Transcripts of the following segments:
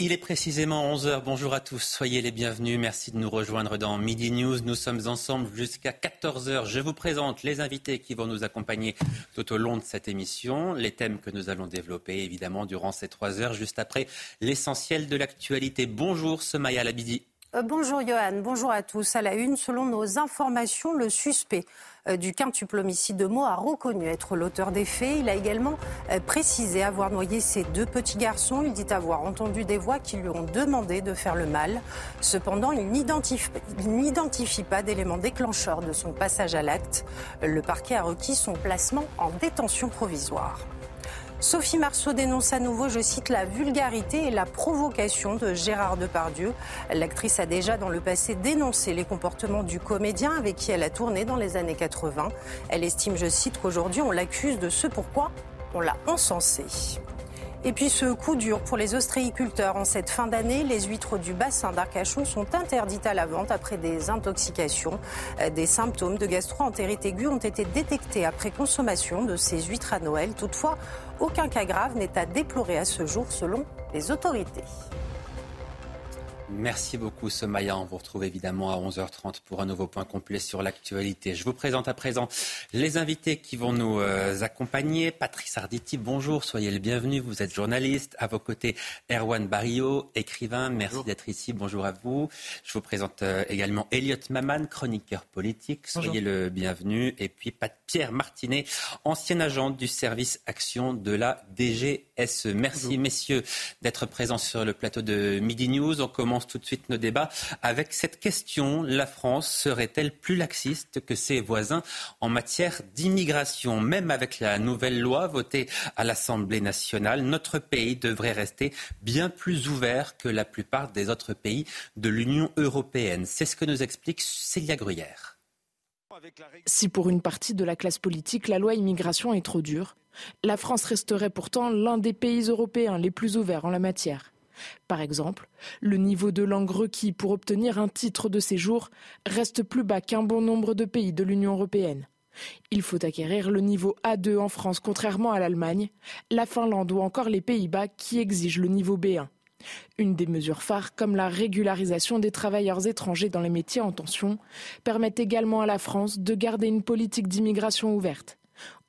Il est précisément 11h. Bonjour à tous. Soyez les bienvenus. Merci de nous rejoindre dans Midi News. Nous sommes ensemble jusqu'à 14h. Je vous présente les invités qui vont nous accompagner tout au long de cette émission. Les thèmes que nous allons développer, évidemment, durant ces trois heures, juste après l'essentiel de l'actualité. Bonjour, Semaya Labidi. Euh, bonjour Johan, bonjour à tous. À la une, selon nos informations, le suspect euh, du quintuple homicide de Meaux a reconnu être l'auteur des faits. Il a également euh, précisé avoir noyé ses deux petits garçons. Il dit avoir entendu des voix qui lui ont demandé de faire le mal. Cependant, il n'identifie pas d'éléments déclencheurs de son passage à l'acte. Le parquet a requis son placement en détention provisoire. Sophie Marceau dénonce à nouveau, je cite, la vulgarité et la provocation de Gérard Depardieu. L'actrice a déjà dans le passé dénoncé les comportements du comédien avec qui elle a tourné dans les années 80. Elle estime, je cite, qu'aujourd'hui on l'accuse de ce pourquoi on l'a encensé. Et puis ce coup dur pour les ostréiculteurs. En cette fin d'année, les huîtres du bassin d'Arcachon sont interdites à la vente après des intoxications. Euh, des symptômes de gastro-entérite aiguë ont été détectés après consommation de ces huîtres à Noël. Toutefois, aucun cas grave n'est à déplorer à ce jour selon les autorités. Merci beaucoup Somaya. On vous retrouve évidemment à 11h30 pour un nouveau point complet sur l'actualité. Je vous présente à présent les invités qui vont nous euh, accompagner. Patrice Arditi, bonjour, soyez le bienvenu. Vous êtes journaliste. À vos côtés, Erwan Barrio, écrivain. Merci d'être ici. Bonjour à vous. Je vous présente euh, également Elliot Maman, chroniqueur politique. Soyez le bienvenu. Et puis Pierre Martinet, ancien agent du service action de la DGSE. Merci messieurs d'être présents sur le plateau de Midi News. On commence tout de suite nos débats avec cette question. La France serait-elle plus laxiste que ses voisins en matière d'immigration? Même avec la nouvelle loi votée à l'Assemblée nationale, notre pays devrait rester bien plus ouvert que la plupart des autres pays de l'Union européenne. C'est ce que nous explique Célia Gruyère. Si pour une partie de la classe politique, la loi immigration est trop dure, la France resterait pourtant l'un des pays européens les plus ouverts en la matière. Par exemple, le niveau de langue requis pour obtenir un titre de séjour reste plus bas qu'un bon nombre de pays de l'Union européenne. Il faut acquérir le niveau A2 en France contrairement à l'Allemagne, la Finlande ou encore les Pays-Bas qui exigent le niveau B1. Une des mesures phares, comme la régularisation des travailleurs étrangers dans les métiers en tension, permet également à la France de garder une politique d'immigration ouverte.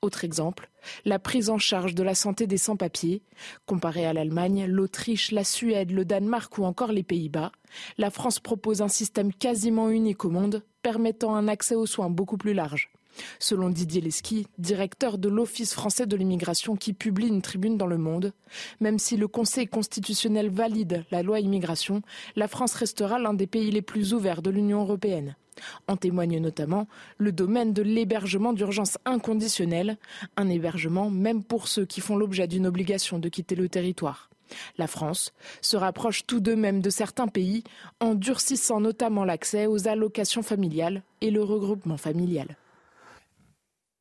Autre exemple, la prise en charge de la santé des sans-papiers. Comparé à l'Allemagne, l'Autriche, la Suède, le Danemark ou encore les Pays-Bas, la France propose un système quasiment unique au monde, permettant un accès aux soins beaucoup plus large. Selon Didier Lesky, directeur de l'Office français de l'immigration qui publie une tribune dans le monde, même si le Conseil constitutionnel valide la loi immigration, la France restera l'un des pays les plus ouverts de l'Union européenne. En témoigne notamment le domaine de l'hébergement d'urgence inconditionnel, un hébergement même pour ceux qui font l'objet d'une obligation de quitter le territoire. La France se rapproche tout de même de certains pays en durcissant notamment l'accès aux allocations familiales et le regroupement familial.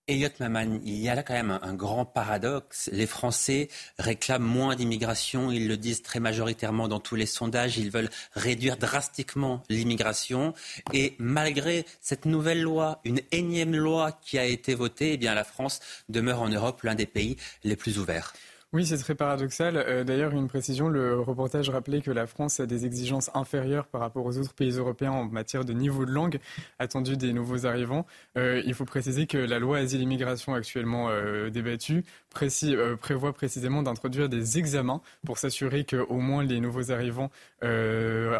Elliot Maman, il y a là quand même un, grand paradoxe. Les Français réclament moins d'immigration, ils le disent très majoritairement dans tous les sondages, ils veulent réduire drastiquement l'immigration. Et malgré cette nouvelle loi, une énième loi qui a été votée, eh bien la France demeure en Europe l'un des pays les plus ouverts. Oui, c'est très paradoxal. Euh, d'ailleurs, une précision, le reportage rappelait que la France a des exigences inférieures par rapport aux autres pays européens en matière de niveau de langue attendu des nouveaux arrivants. Euh, il faut préciser que la loi asile-immigration actuellement euh, débattue prévoit précisément d'introduire des examens pour s'assurer qu'au moins les nouveaux arrivants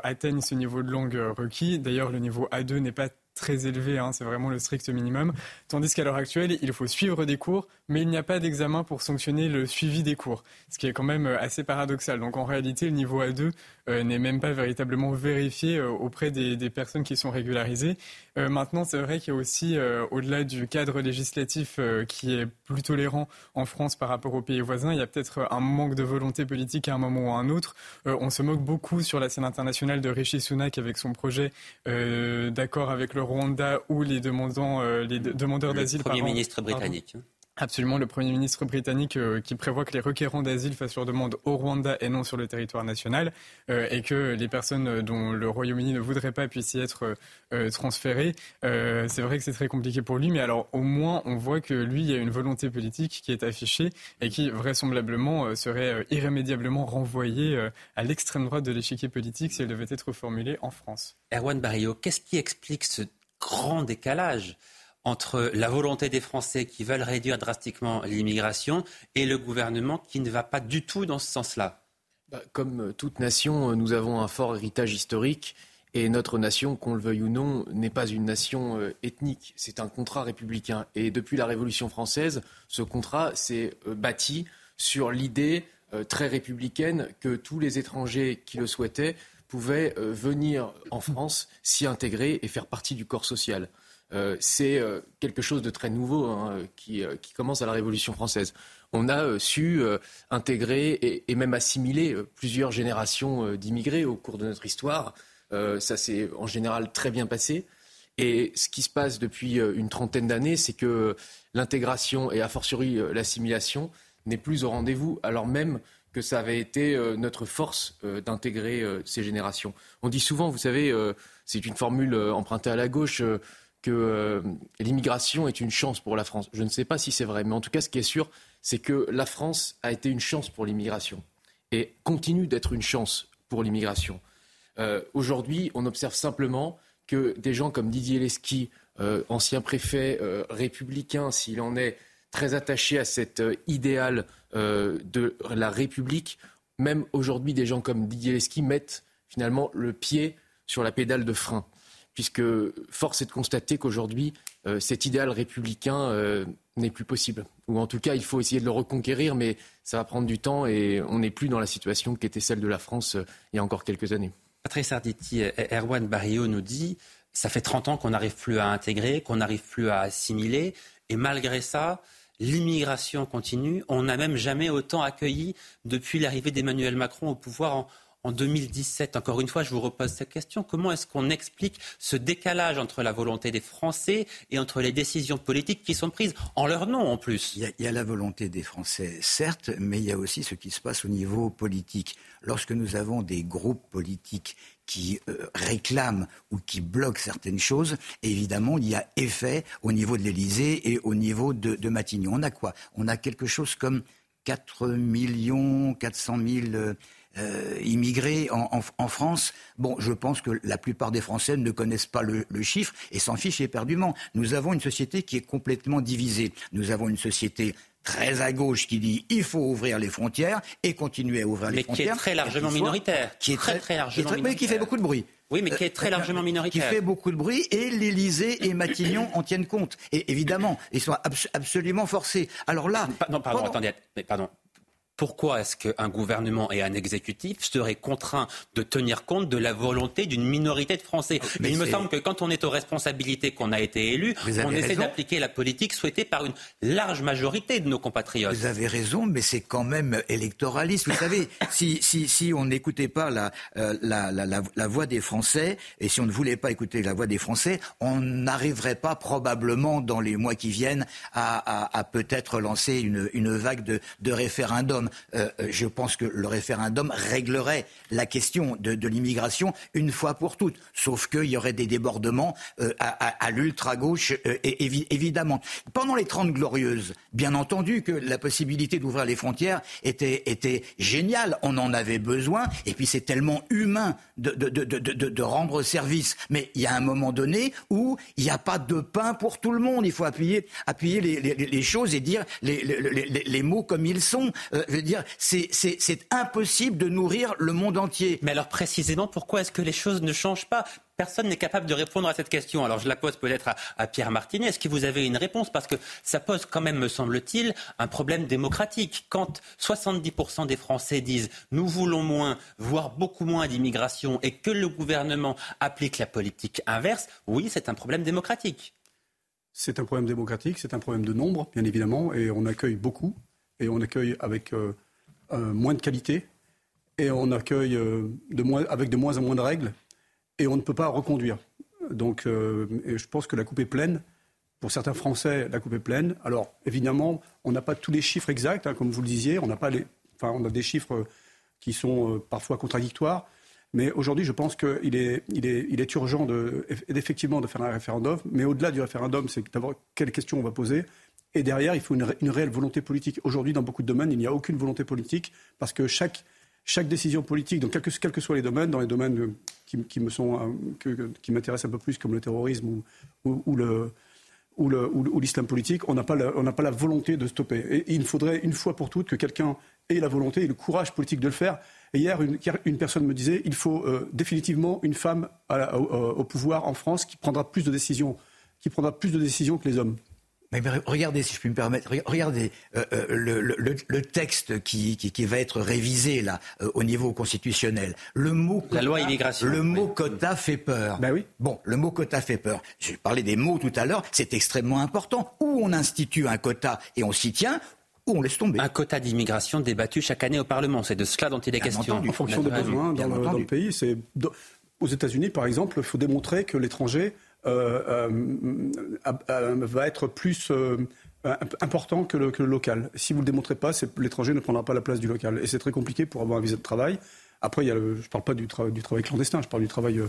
atteignent ce niveau de langue requis. D'ailleurs, le niveau A2 n'est pas très élevé, hein, c'est vraiment le strict minimum. Tandis qu'à l'heure actuelle, il faut suivre des cours, mais il n'y a pas d'examen pour sanctionner le suivi des cours, ce qui est quand même assez paradoxal. Donc en réalité, le niveau A2 n'est même pas véritablement vérifié auprès des, personnes qui sont régularisées. maintenant, c'est vrai qu'il y a aussi, au-delà du cadre législatif qui est plus tolérant en France par rapport aux pays voisins, il y a peut-être un manque de volonté politique à un moment ou à un autre. on se moque beaucoup sur la scène internationale de Rishi Sunak avec son projet euh, d'accord avec le Rwanda ou les, demandants, euh, les demandeurs d'asile. Premier ministre britannique. Absolument, le Premier ministre britannique euh, qui prévoit que les requérants d'asile fassent leur demande au Rwanda et non sur le territoire national, euh, et que les personnes dont le Royaume-Uni ne voudrait pas puissent y être euh, transférées. c'est vrai que c'est très compliqué pour lui, mais alors au moins on voit que lui, il y a une volonté politique qui est affichée et qui vraisemblablement serait irrémédiablement renvoyée à l'extrême droite de l'échiquier politique si elle devait être formulée en France. Erwan Barrio, qu'est-ce qui explique ce grand décalage entre la volonté des Français qui veulent réduire drastiquement l'immigration et le gouvernement qui ne va pas du tout dans ce sens-là bah, Comme toute nation, nous avons un fort héritage historique. Et notre nation, qu'on le veuille ou non, n'est pas une nation euh, ethnique. C'est un contrat républicain. Et depuis la Révolution française, ce contrat s'est euh, bâti sur l'idée euh, très républicaine que tous les étrangers qui le souhaitaient pouvaient venir en France, s'y intégrer et faire partie du corps social. Euh, c'est euh, quelque chose de très nouveau hein, euh, qui, commence à la Révolution française. On a su intégrer et, même assimiler plusieurs générations d'immigrés au cours de notre histoire. ça s'est en général très bien passé. Et ce qui se passe depuis une trentaine d'années, c'est que l'intégration et a fortiori l'assimilation n'est plus au rendez-vous, alors même que ça avait été notre force d'intégrer ces générations. On dit souvent, vous savez, c'est une formule empruntée à la gauche, que euh, l'immigration est une chance pour la France. Je ne sais pas si c'est vrai, mais en tout cas, ce qui est sûr, c'est que la France a été une chance pour l'immigration et continue d'être une chance pour l'immigration. Euh, aujourd'hui, on observe simplement que des gens comme Didier Lesky, euh, ancien préfet républicain, s'il en est très attaché à cet idéal de la République, même aujourd'hui, des gens comme Didier Lesky mettent finalement le pied sur la pédale de frein puisque force est de constater qu'aujourd'hui, euh, cet idéal républicain euh, n'est plus possible. Ou en tout cas, il faut essayer de le reconquérir, mais ça va prendre du temps et on n'est plus dans la situation qui était celle de la France euh, il y a encore quelques années. Patrice Arditi, Erwan Barrio nous dit ça fait 30 ans qu'on n'arrive plus à intégrer, qu'on n'arrive plus à assimiler, et malgré ça, l'immigration continue. On n'a même jamais autant accueilli depuis l'arrivée d'Emmanuel Macron au pouvoir en, en 2017 Encore une fois, je vous repose cette question. Comment est-ce qu'on explique ce décalage entre la volonté des Français et entre les décisions politiques qui sont prises en leur nom en plus? Il y, a, la volonté des Français, certes, mais il y a aussi ce qui se passe au niveau politique. Lorsque nous avons des groupes politiques qui euh, réclament ou qui bloquent certaines choses, évidemment, il y a effet au niveau de l'Élysée et au niveau de, Matignon. On a quoi? On a quelque chose comme 4 millions 400 000 euh, immigrés en, France, bon, je pense que la plupart des Français ne connaissent pas le, chiffre et s'en fichent éperdument. Nous avons une société qui est complètement divisée. Nous avons une société très à gauche qui dit il faut ouvrir les frontières et continuer à ouvrir les frontières. Mais qui est très largement minoritaire. Qui est très, très, largement minoritaire. Mais qui fait beaucoup de bruit. Oui, mais qui est très euh, largement minoritaire. Qui fait beaucoup de bruit et l'Élysée et Matignon en tiennent compte. Et évidemment, ils sont absolument forcés. Alors là. Non, pardon, attendez, pardon pourquoi est-ce qu'un gouvernement et un exécutif seraient contraints de tenir compte de la volonté d'une minorité de Français? Mais Il me semble que quand on est aux responsabilités qu'on a été élu, on essaie d'appliquer la politique souhaitée par une large majorité de nos compatriotes. Vous avez raison, mais c'est quand même électoraliste. Vous savez, si, si, si on n'écoutait pas la, euh, la, la, la, voix des Français, et si on ne voulait pas écouter la voix des Français, on n'arriverait pas probablement dans les mois qui viennent à, à, à peut-être lancer une, une vague de, de référendums. Euh, euh, je pense que le référendum réglerait la question de, l'immigration une fois pour toutes. Sauf qu'il y aurait des débordements euh, à, l'ultra-gauche, évidemment. Pendant les Trente Glorieuses, bien entendu que la possibilité d'ouvrir les frontières était, était géniale. On en avait besoin. Et puis c'est tellement humain de, de, rendre service. Mais il y a un moment donné où il n'y a pas de pain pour tout le monde. Il faut appuyer, appuyer les, choses et dire les, les, mots comme ils sont dire, c'est impossible de nourrir le monde entier. Mais alors précisément, pourquoi est-ce que les choses ne changent pas? Personne n'est capable de répondre à cette question. Alors je la pose peut-être à, Pierre Martinet. Est-ce que vous avez une réponse? Parce que ça pose quand même, me semble-t-il, un problème démocratique. Quand 70% des Français disent nous voulons moins, voire beaucoup moins d'immigration, et que le gouvernement applique la politique inverse, oui, c'est un problème démocratique. C'est un problème démocratique, c'est un problème de nombre, bien évidemment, et on accueille beaucoup, et on accueille avec euh, euh, moins de qualité, et on accueille euh, moins, avec de moins en moins de règles et on ne peut pas reconduire. Donc je pense que la coupe est pleine. Pour certains Français, la coupe est pleine. Alors évidemment, on n'a pas tous les chiffres exacts, hein, comme vous le disiez. On pas les, enfin, on a des chiffres qui sont parfois contradictoires. Mais aujourd'hui, je pense qu'il est, il est, il est urgent de, effectivement de faire un référendum. Mais au-delà du référendum, c'est d'abord quelles questions on va poser. Et derrière, il faut une, réelle volonté politique. Aujourd'hui, dans beaucoup de domaines, il n'y a aucune volonté politique parce que chaque décision politique, donc quels que, quel que soient les domaines, dans les domaines sont, euh, qui m'intéressent un peu plus, comme le terrorisme ou, l'islam politique, on n'a pas, pas, la volonté de stopper. Et il faudrait une fois pour toutes que quelqu'un ait la volonté et le courage politique de le faire. Et hier, une, personne me disait il faut euh, définitivement une femme au, pouvoir en France qui prendra plus de décisions, qui prendra plus de décisions que les hommes. Mais regardez, si je puis me permettre, regardez euh, euh, le, le, le, texte qui, qui, qui, va être révisé là euh, au niveau constitutionnel. Le mot quota, la loi immigration. Le mot quota fait peur. Ben oui. Bon, le mot quota fait peur. Je parlais des mots tout à l'heure. C'est extrêmement important. Où on institue un quota et on s'y tient, ou on laisse tomber. Un quota d'immigration débattu chaque année au Parlement. C'est de cela dont il est question. en fonction des besoins dans, dans, le pays. Aux États-Unis, par exemple, il faut démontrer que l'étranger va être plus euh, important que le, local. Si vous ne le démontrez pas, l'étranger ne prendra pas la place du local. Et c'est très compliqué pour avoir un visa de travail. Après, je ne parle pas du, travail clandestin, je parle du travail,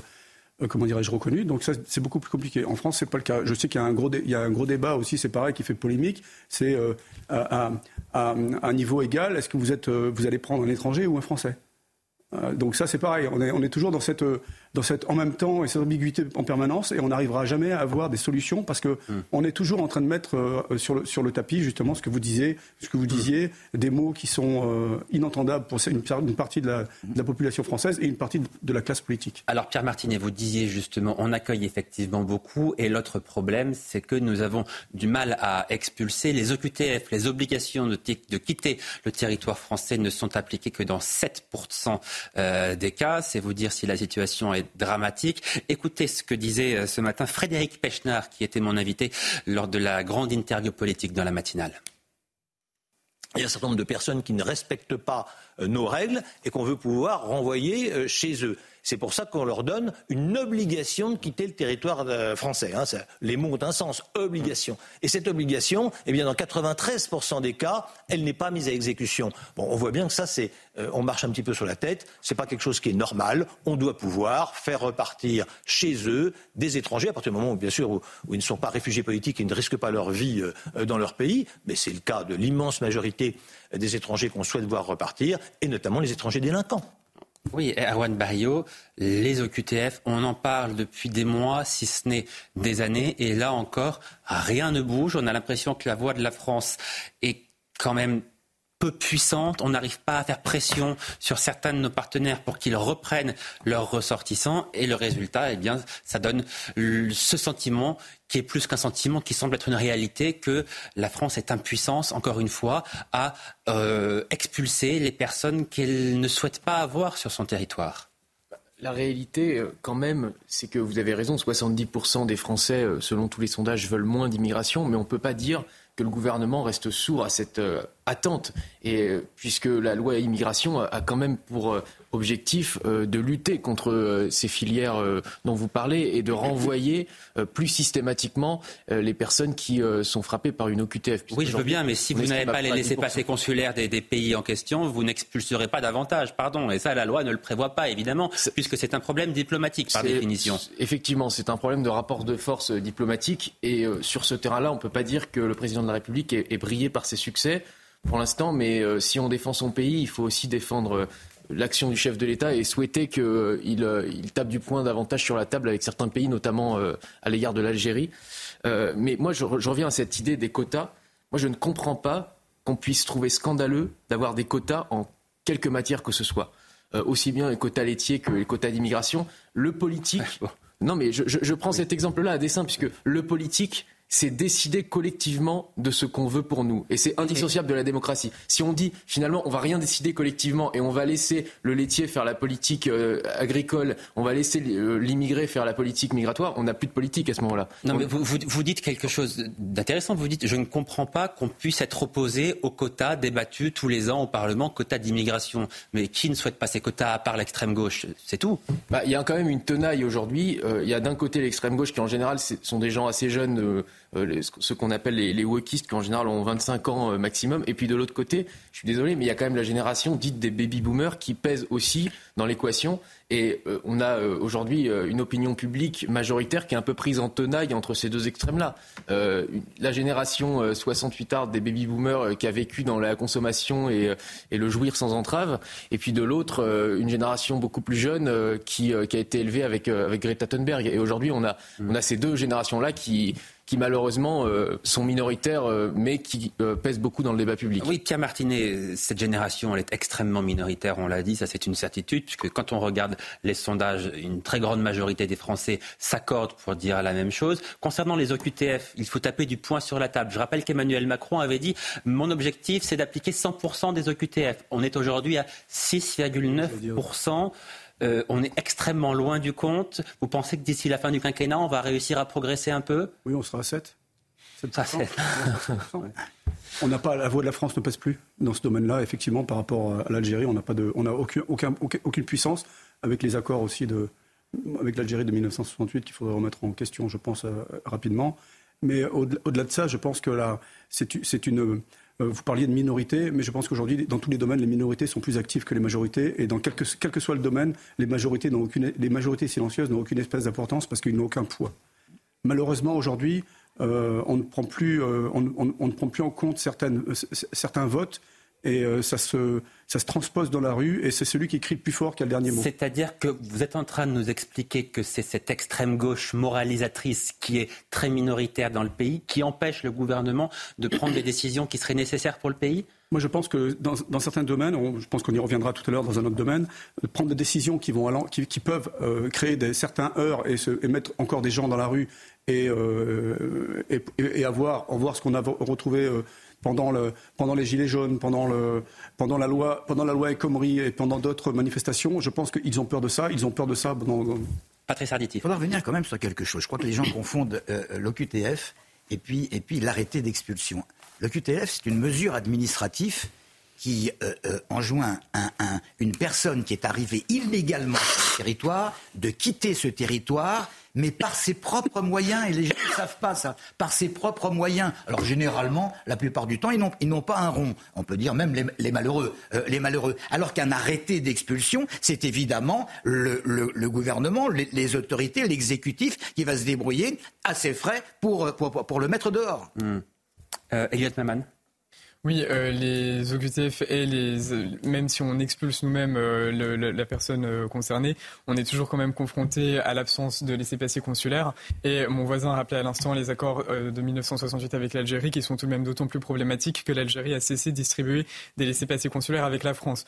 comment dirais-je, reconnu. Donc ça, c'est beaucoup plus compliqué. En France, c'est pas le cas. Je sais qu'il y a un gros, débat aussi, c'est pareil, qui fait polémique. C'est à, un niveau égal, est-ce que vous, allez prendre un étranger ou un Français? Donc ça, c'est pareil. On est toujours dans cette, dans cette en même temps et cette ambiguïté en permanence et on n'arrivera jamais à avoir des solutions parce que hmm. on est toujours en train de mettre euh, sur, le, sur le tapis justement ce que vous disiez, ce que vous hmm. disiez, des mots qui sont euh, inentendables pour une, une partie de la, de la, population française et une partie de la classe politique. Alors Pierre Martinet, vous disiez justement, on accueille effectivement beaucoup et l'autre problème, c'est que nous avons du mal à expulser les OQTF, les obligations de, de quitter le territoire français ne sont appliquées que dans 7% euh, des cas. C'est vous dire si la situation est dramatique. Écoutez ce que disait euh, ce matin Frédéric Pechnard, qui était mon invité lors de la grande interview politique dans la matinale. Il y a un certain nombre de personnes qui ne respectent pas euh, nos règles et qu'on veut pouvoir renvoyer euh, chez eux. C'est pour ça qu'on leur donne une obligation de quitter le territoire euh, français. Hein. les mots ont un sens, obligation. Et cette obligation, eh bien, dans 93% des cas, elle n'est pas mise à exécution. On voit bien que ça, euh, on marche un petit peu sur la tête. C'est pas quelque chose qui est normal. On doit pouvoir faire repartir chez eux des étrangers à partir du moment où, bien sûr, où, ils ne sont pas réfugiés politiques et ne risquent pas leur vie euh, dans leur pays. Mais c'est le cas de l'immense majorité des étrangers qu'on souhaite voir repartir, et notamment les étrangers délinquants. Oui, Erwan Barrio, les OQTF, on en parle depuis des mois, si ce n'est des années, et là encore, rien ne bouge. On a l'impression que la voix de la France est quand même peu puissante. On n'arrive pas à faire pression sur certains de nos partenaires pour qu'ils reprennent leurs ressortissants. Et le résultat, eh bien, ça donne ce sentiment qui est plus qu'un sentiment, qui semble être une réalité, que la France est impuissante, encore une fois, à euh, expulser les personnes qu'elle ne souhaite pas avoir sur son territoire. La réalité, euh, quand même, c'est que vous avez raison, 70% des Français, euh, selon tous les sondages, veulent moins d'immigration, mais on ne peut pas dire que le gouvernement reste sourd à cette attente. Et puisque la loi immigration a quand même pour objectif euh, de lutter contre euh, ces filières euh, dont vous parlez et de renvoyer plus systématiquement les personnes qui sont frappées par une OQTF. Oui, je veux bien, mais si vous n'avez pas les laissés passer consulaires des, pays en question, vous n'expulserez pas davantage, pardon. Et ça, la loi ne le prévoit pas, évidemment, puisque c'est un problème diplomatique, par définition. Effectivement, c'est un problème de rapport de force diplomatique. Et sur ce terrain-là, on ne peut pas dire que le président de la République ait, brillé par ses succès pour l'instant, mais si on défend son pays, il faut aussi défendre l'action du chef de l'État et souhaiter qu'il euh, il tape du poing davantage sur la table avec certains pays, notamment euh, à l'égard de l'Algérie. Euh, mais moi, je, reviens à cette idée des quotas. Moi, je ne comprends pas qu'on puisse trouver scandaleux d'avoir des quotas en quelque matière que ce soit. aussi bien les quotas laitiers que les quotas d'immigration. Le politique Non, mais je, je prends cet exemple-là à dessein, puisque le politique c'est décider collectivement de ce qu'on veut pour nous. Et c'est indissociable de la démocratie. Si on dit finalement on va rien décider collectivement et on va laisser le laitier faire la politique euh, agricole, on va laisser euh, l'immigré faire la politique migratoire, on n'a plus de politique à ce moment-là. Non, mais vous, vous, dites quelque chose d'intéressant. Vous dites je ne comprends pas qu'on puisse être opposé aux quotas débattus tous les ans au Parlement, quotas d'immigration. Mais qui ne souhaite pas ces quotas à part l'extrême gauche? C'est tout. Bah, il y a quand même une tenaille aujourd'hui. Euh, il y a d'un côté l'extrême gauche qui en général sont des gens assez jeunes. Euh, ce qu'on appelle les, les wokistes qui en général ont 25 ans euh, maximum. Et puis de l'autre côté, je suis désolé, mais il y a quand même la génération dite des baby boomers qui pèse aussi dans l'équation. Et euh, on a aujourd'hui une opinion publique majoritaire qui est un peu prise en tenaille entre ces deux extrêmes-là. la génération 68 art des baby boomers qui a vécu dans la consommation et, et le jouir sans entrave. Et puis de l'autre, une génération beaucoup plus jeune qui, qui, a été élevée avec, avec Greta Thunberg. Et aujourd'hui, on a, on a ces deux générations-là qui qui malheureusement euh, sont minoritaires, euh, mais qui euh, pèsent beaucoup dans le débat public. Oui, Pierre Martinet, cette génération, elle est extrêmement minoritaire, on l'a dit, ça c'est une certitude, puisque quand on regarde les sondages, une très grande majorité des Français s'accordent pour dire la même chose. Concernant les OQTF, il faut taper du poing sur la table. Je rappelle qu'Emmanuel Macron avait dit, mon objectif c'est d'appliquer 100% des OQTF. On est aujourd'hui à 6,9%. Euh, on est extrêmement loin du compte. Vous pensez que d'ici la fin du quinquennat, on va réussir à progresser un peu Oui, on sera à 7. on n'a pas la voix de la France ne passe plus dans ce domaine-là. Effectivement, par rapport à l'Algérie, on n'a pas de, on n'a aucun, aucune puissance avec les accords aussi de, avec l'Algérie de 1968 qu'il faudrait remettre en question, je pense, euh, rapidement. Mais au-delà de ça, je pense que là, c'est une, vous parliez de minorité, mais je pense qu'aujourd'hui, dans tous les domaines, les minorités sont plus actives que les majorités. Et dans quel que, quel que soit le domaine, les majorités, silencieuses n'ont aucune espèce d'importance parce qu'ils n'ont aucun poids. Malheureusement, aujourd'hui, euh, on, ne prend plus, euh, on, ne prend plus en compte certains votes et euh, ça, se, ça se transpose dans la rue et c'est celui qui crie le plus fort qui a le dernier mot. C'est-à-dire que vous êtes en train de nous expliquer que c'est cette extrême gauche moralisatrice qui est très minoritaire dans le pays qui empêche le gouvernement de prendre des décisions qui seraient nécessaires pour le pays? Moi, je pense que dans, dans certains domaines, je pense qu'on y reviendra tout à l'heure dans un autre domaine, prendre des décisions qui, vont qui, qui peuvent euh, créer des, certains heurts et, se, et, mettre encore des gens dans la rue et, euh, et, et, avoir, voir ce qu'on a retrouvé pendant, le, pendant les Gilets jaunes, pendant, le, pendant, la loi, pendant la loi El et pendant d'autres manifestations. Je pense qu'ils ont peur de ça. Ils ont peur de ça. Dans, Patrice Arditi. Il faudra revenir quand même sur quelque chose. Je crois que les gens confondent euh, l'OQTF et puis, et puis l'arrêté d'expulsion. L'OQTF, c'est une mesure administrative qui euh, euh, enjoint un, une personne qui est arrivée illégalement sur le territoire de quitter ce territoire mais par ses propres moyens, et les gens ne savent pas ça, par ses propres moyens. Alors généralement, la plupart du temps, ils n'ont pas un rond. On peut dire même les, malheureux. Euh, les malheureux. Alors qu'un arrêté d'expulsion, c'est évidemment le, gouvernement, les, autorités, l'exécutif qui va se débrouiller à ses frais pour, pour, le mettre dehors. Mmh. Elliot Maman oui, euh, les OQTF et les, même si on expulse nous-mêmes euh, la personne euh, concernée, on est toujours quand même confronté à l'absence de laissez-passer consulaire. Et mon voisin a rappelé à l'instant les accords de 1968 avec l'Algérie, qui sont tout de même d'autant plus problématiques que l'Algérie a cessé de distribuer des laissez-passer consulaires avec la France.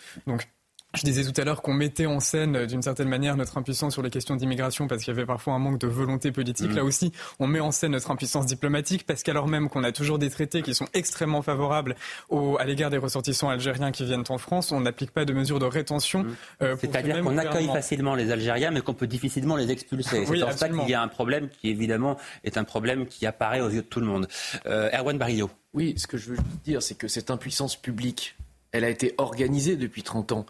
Je disais tout à l'heure qu'on mettait en scène euh, d'une certaine manière notre impuissance sur les questions d'immigration parce qu'il y avait parfois un manque de volonté politique. Mm. Là aussi, on met en scène notre impuissance diplomatique parce qu'alors même qu'on a toujours des traités qui sont extrêmement favorables au, à l'égard des ressortissants algériens qui viennent en France, on n'applique pas de mesures de rétention. Mm. Euh, C'est-à-dire qu'on accueille facilement les Algériens mais qu'on peut difficilement les expulser. C'est en ça qu'il y a un problème qui évidemment est un problème qui apparaît aux yeux de tout le monde. Euh, Erwan Barillo. Oui, ce que je veux dire, c'est que cette impuissance publique, elle a été organisée depuis 30 ans.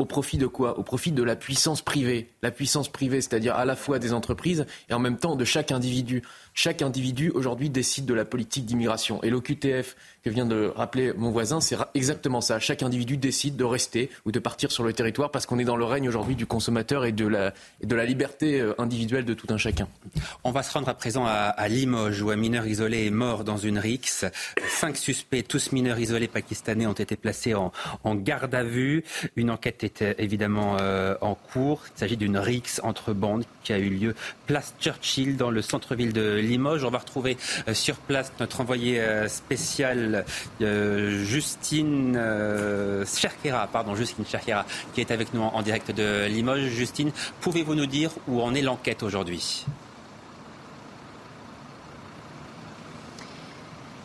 Au profit de quoi? Au profit de la puissance privée. La puissance privée, c'est-à-dire à la fois des entreprises et en même temps de chaque individu. Chaque individu aujourd'hui décide de la politique d'immigration. Et l'OQTF que vient de rappeler mon voisin, c'est exactement ça. Chaque individu décide de rester ou de partir sur le territoire parce qu'on est dans le règne aujourd'hui du consommateur et de la, de la liberté euh, individuelle de tout un chacun. On va se rendre à présent à, Limoges où un mineur isolé est mort dans une rixe. Cinq suspects, tous mineurs isolés pakistanais, ont été placés en, garde à vue. Une enquête est euh, évidemment euh, en cours. Il s'agit d'une rixe entre bandes qui a eu lieu place Churchill dans le centre-ville de Limoges. On va retrouver sur place notre envoyé spécial parole. Justine Cherkera, pardon, Justine qui est avec nous en direct de Limoges. Justine, pouvez-vous nous dire où en est l'enquête aujourd'hui?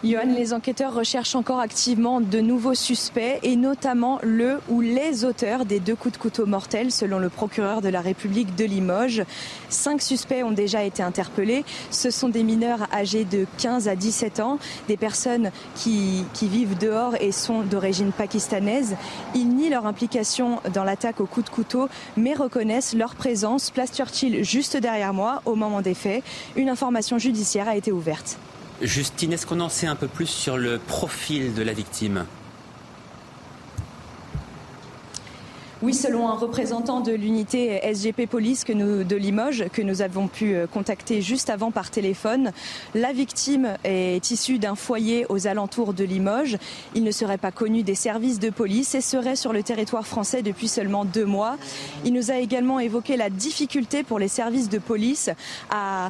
Johan, les enquêteurs recherchent encore activement de nouveaux suspects et notamment le ou les auteurs des deux coups de couteau mortels selon le procureur de la République de Limoges. Cinq suspects ont déjà été interpellés. Ce sont des mineurs âgés de 15 à 17 ans, des personnes qui, qui vivent dehors et sont d'origine pakistanaise. Ils nient leur implication dans l'attaque au coup de couteau mais reconnaissent leur présence. Place Churchill juste derrière moi au moment des faits? Une information judiciaire a été ouverte. Justine, est-ce qu'on en sait un peu plus sur le profil de la victime? Oui, selon un représentant de l'unité SGP Police de Limoges que nous avons pu euh, contacter juste avant par téléphone, la victime est issue d'un foyer aux alentours de Limoges. Il ne serait pas connu des services de police et serait sur le territoire français depuis seulement deux mois. Il nous a également évoqué la difficulté pour les services de police à,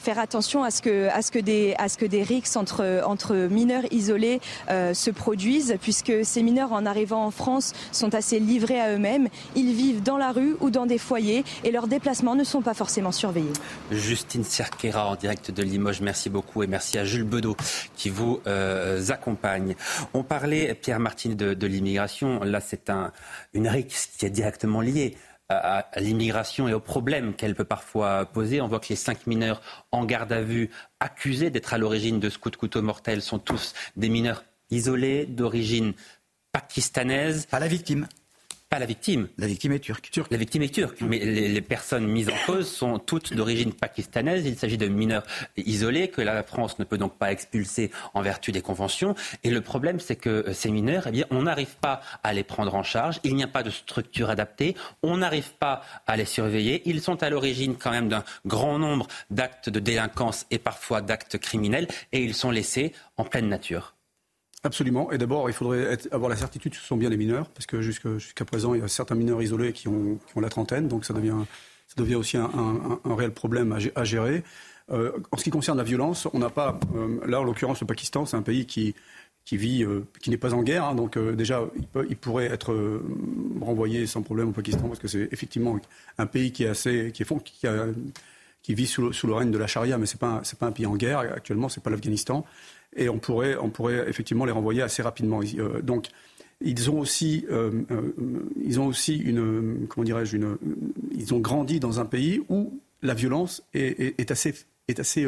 faire attention à ce que, des, rixes entre, entre mineurs isolés euh, se produisent, puisque ces mineurs en arrivant en France sont assez livrés à eux-mêmes. Ils vivent dans la rue ou dans des foyers et leurs déplacements ne sont pas forcément surveillés. Justine Cerquera en direct de Limoges, merci beaucoup et merci à Jules Bedeau qui vous euh, accompagne. On parlait, Pierre Martin, de, l'immigration. Là, c'est un, une rixe qui est directement liée à, l'immigration et aux problèmes qu'elle peut parfois poser. On voit que les cinq mineurs en garde à vue accusés d'être à l'origine de ce coup de couteau mortel sont tous des mineurs isolés d'origine pakistanaise. Pas la victime pas la victime. La victime est turque. La victime est turque, mais les, personnes mises en cause sont toutes d'origine pakistanaise. Il s'agit de mineurs isolés que la France ne peut donc pas expulser en vertu des conventions. Et le problème, c'est que euh, ces mineurs, eh bien, on n'arrive pas à les prendre en charge. Il n'y a pas de structure adaptée. On n'arrive pas à les surveiller. Ils sont à l'origine quand même d'un grand nombre d'actes de délinquance et parfois d'actes criminels, et ils sont laissés en pleine nature. Absolument. Et d'abord, il faudrait avoir la certitude que ce sont bien les mineurs, parce que jusqu'à présent, il y a certains mineurs isolés qui ont, la trentaine, donc ça devient, aussi un, réel problème à, gérer. Euh, en ce qui concerne la violence, on n'a pas, euh, là en l'occurrence le Pakistan, c'est un pays qui, vit, euh, qui n'est pas en guerre, hein, donc déjà il, pourrait être renvoyé sans problème au Pakistan parce que c'est effectivement un pays qui est assez, qui est qui, qui vit sous le, règne de la charia, mais c'est pas pas un pays en guerre actuellement, c'est pas l'Afghanistan et on pourrait, on pourrait effectivement les renvoyer assez rapidement. Euh, donc, ils ont aussi, euh, euh, ils ont aussi une, comment dirais-je, une, ils ont grandi dans un pays où la violence est, assez, est assez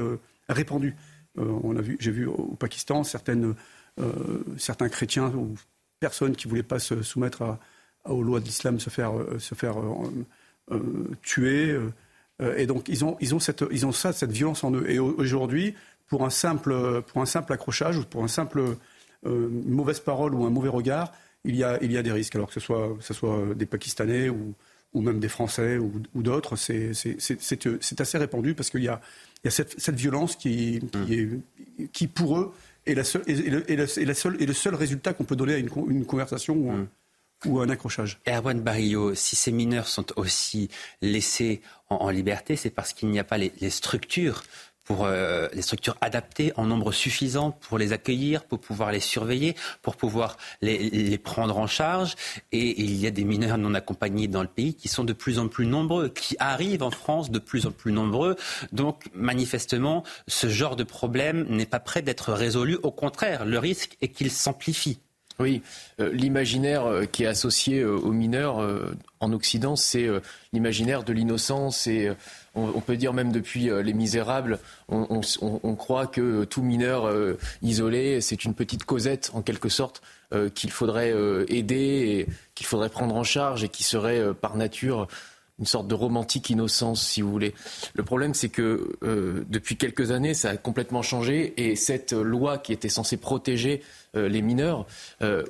répandue. on a vu, j'ai vu au Pakistan certaines, certains chrétiens ou personnes qui voulaient pas se soumettre aux lois de l'islam se faire, se faire tuer. et donc ils ont, ils ont cette, ils ont ça, cette violence en eux. Et aujourd'hui, pour un simple, pour un simple accrochage ou pour un simple euh, mauvaise parole ou un mauvais regard, il y a, il y a des risques. Alors que ce soit, ce soit des Pakistanais ou, ou même des Français ou, ou d'autres, c'est assez répandu parce qu'il y a, il y a cette, cette violence qui, qui, mmh. est, qui, pour eux, est, la seule, est, le, est, la seule, est le seul résultat qu'on peut donner à une, une conversation ou, un, mmh. ou un accrochage. Erwan Barrio, si ces mineurs sont aussi laissés en, en liberté, c'est parce qu'il n'y a pas les, les structures pour euh, structures adaptées en nombre suffisant pour les accueillir, pour pouvoir les surveiller, pour pouvoir les, prendre en charge. Et, il y a des mineurs non accompagnés dans le pays qui sont de plus en plus nombreux, qui arrivent en France de plus en plus nombreux. Donc, manifestement, ce genre de problème n'est pas prêt d'être résolu. Au contraire, le risque est qu'il s'amplifie. Oui, euh, l'imaginaire euh, qui est associé aux mineurs en Occident, c'est l'imaginaire de l'innocence et on, peut dire même depuis euh, Les Misérables, on, croit que tout mineur euh, isolé, c'est une petite causette en quelque sorte euh, qu'il faudrait aider et qu'il faudrait prendre en charge et qui serait par nature une sorte de romantique innocence, si vous voulez. Le problème, c'est que depuis quelques années, ça a complètement changé et cette loi qui était censée protéger les mineurs,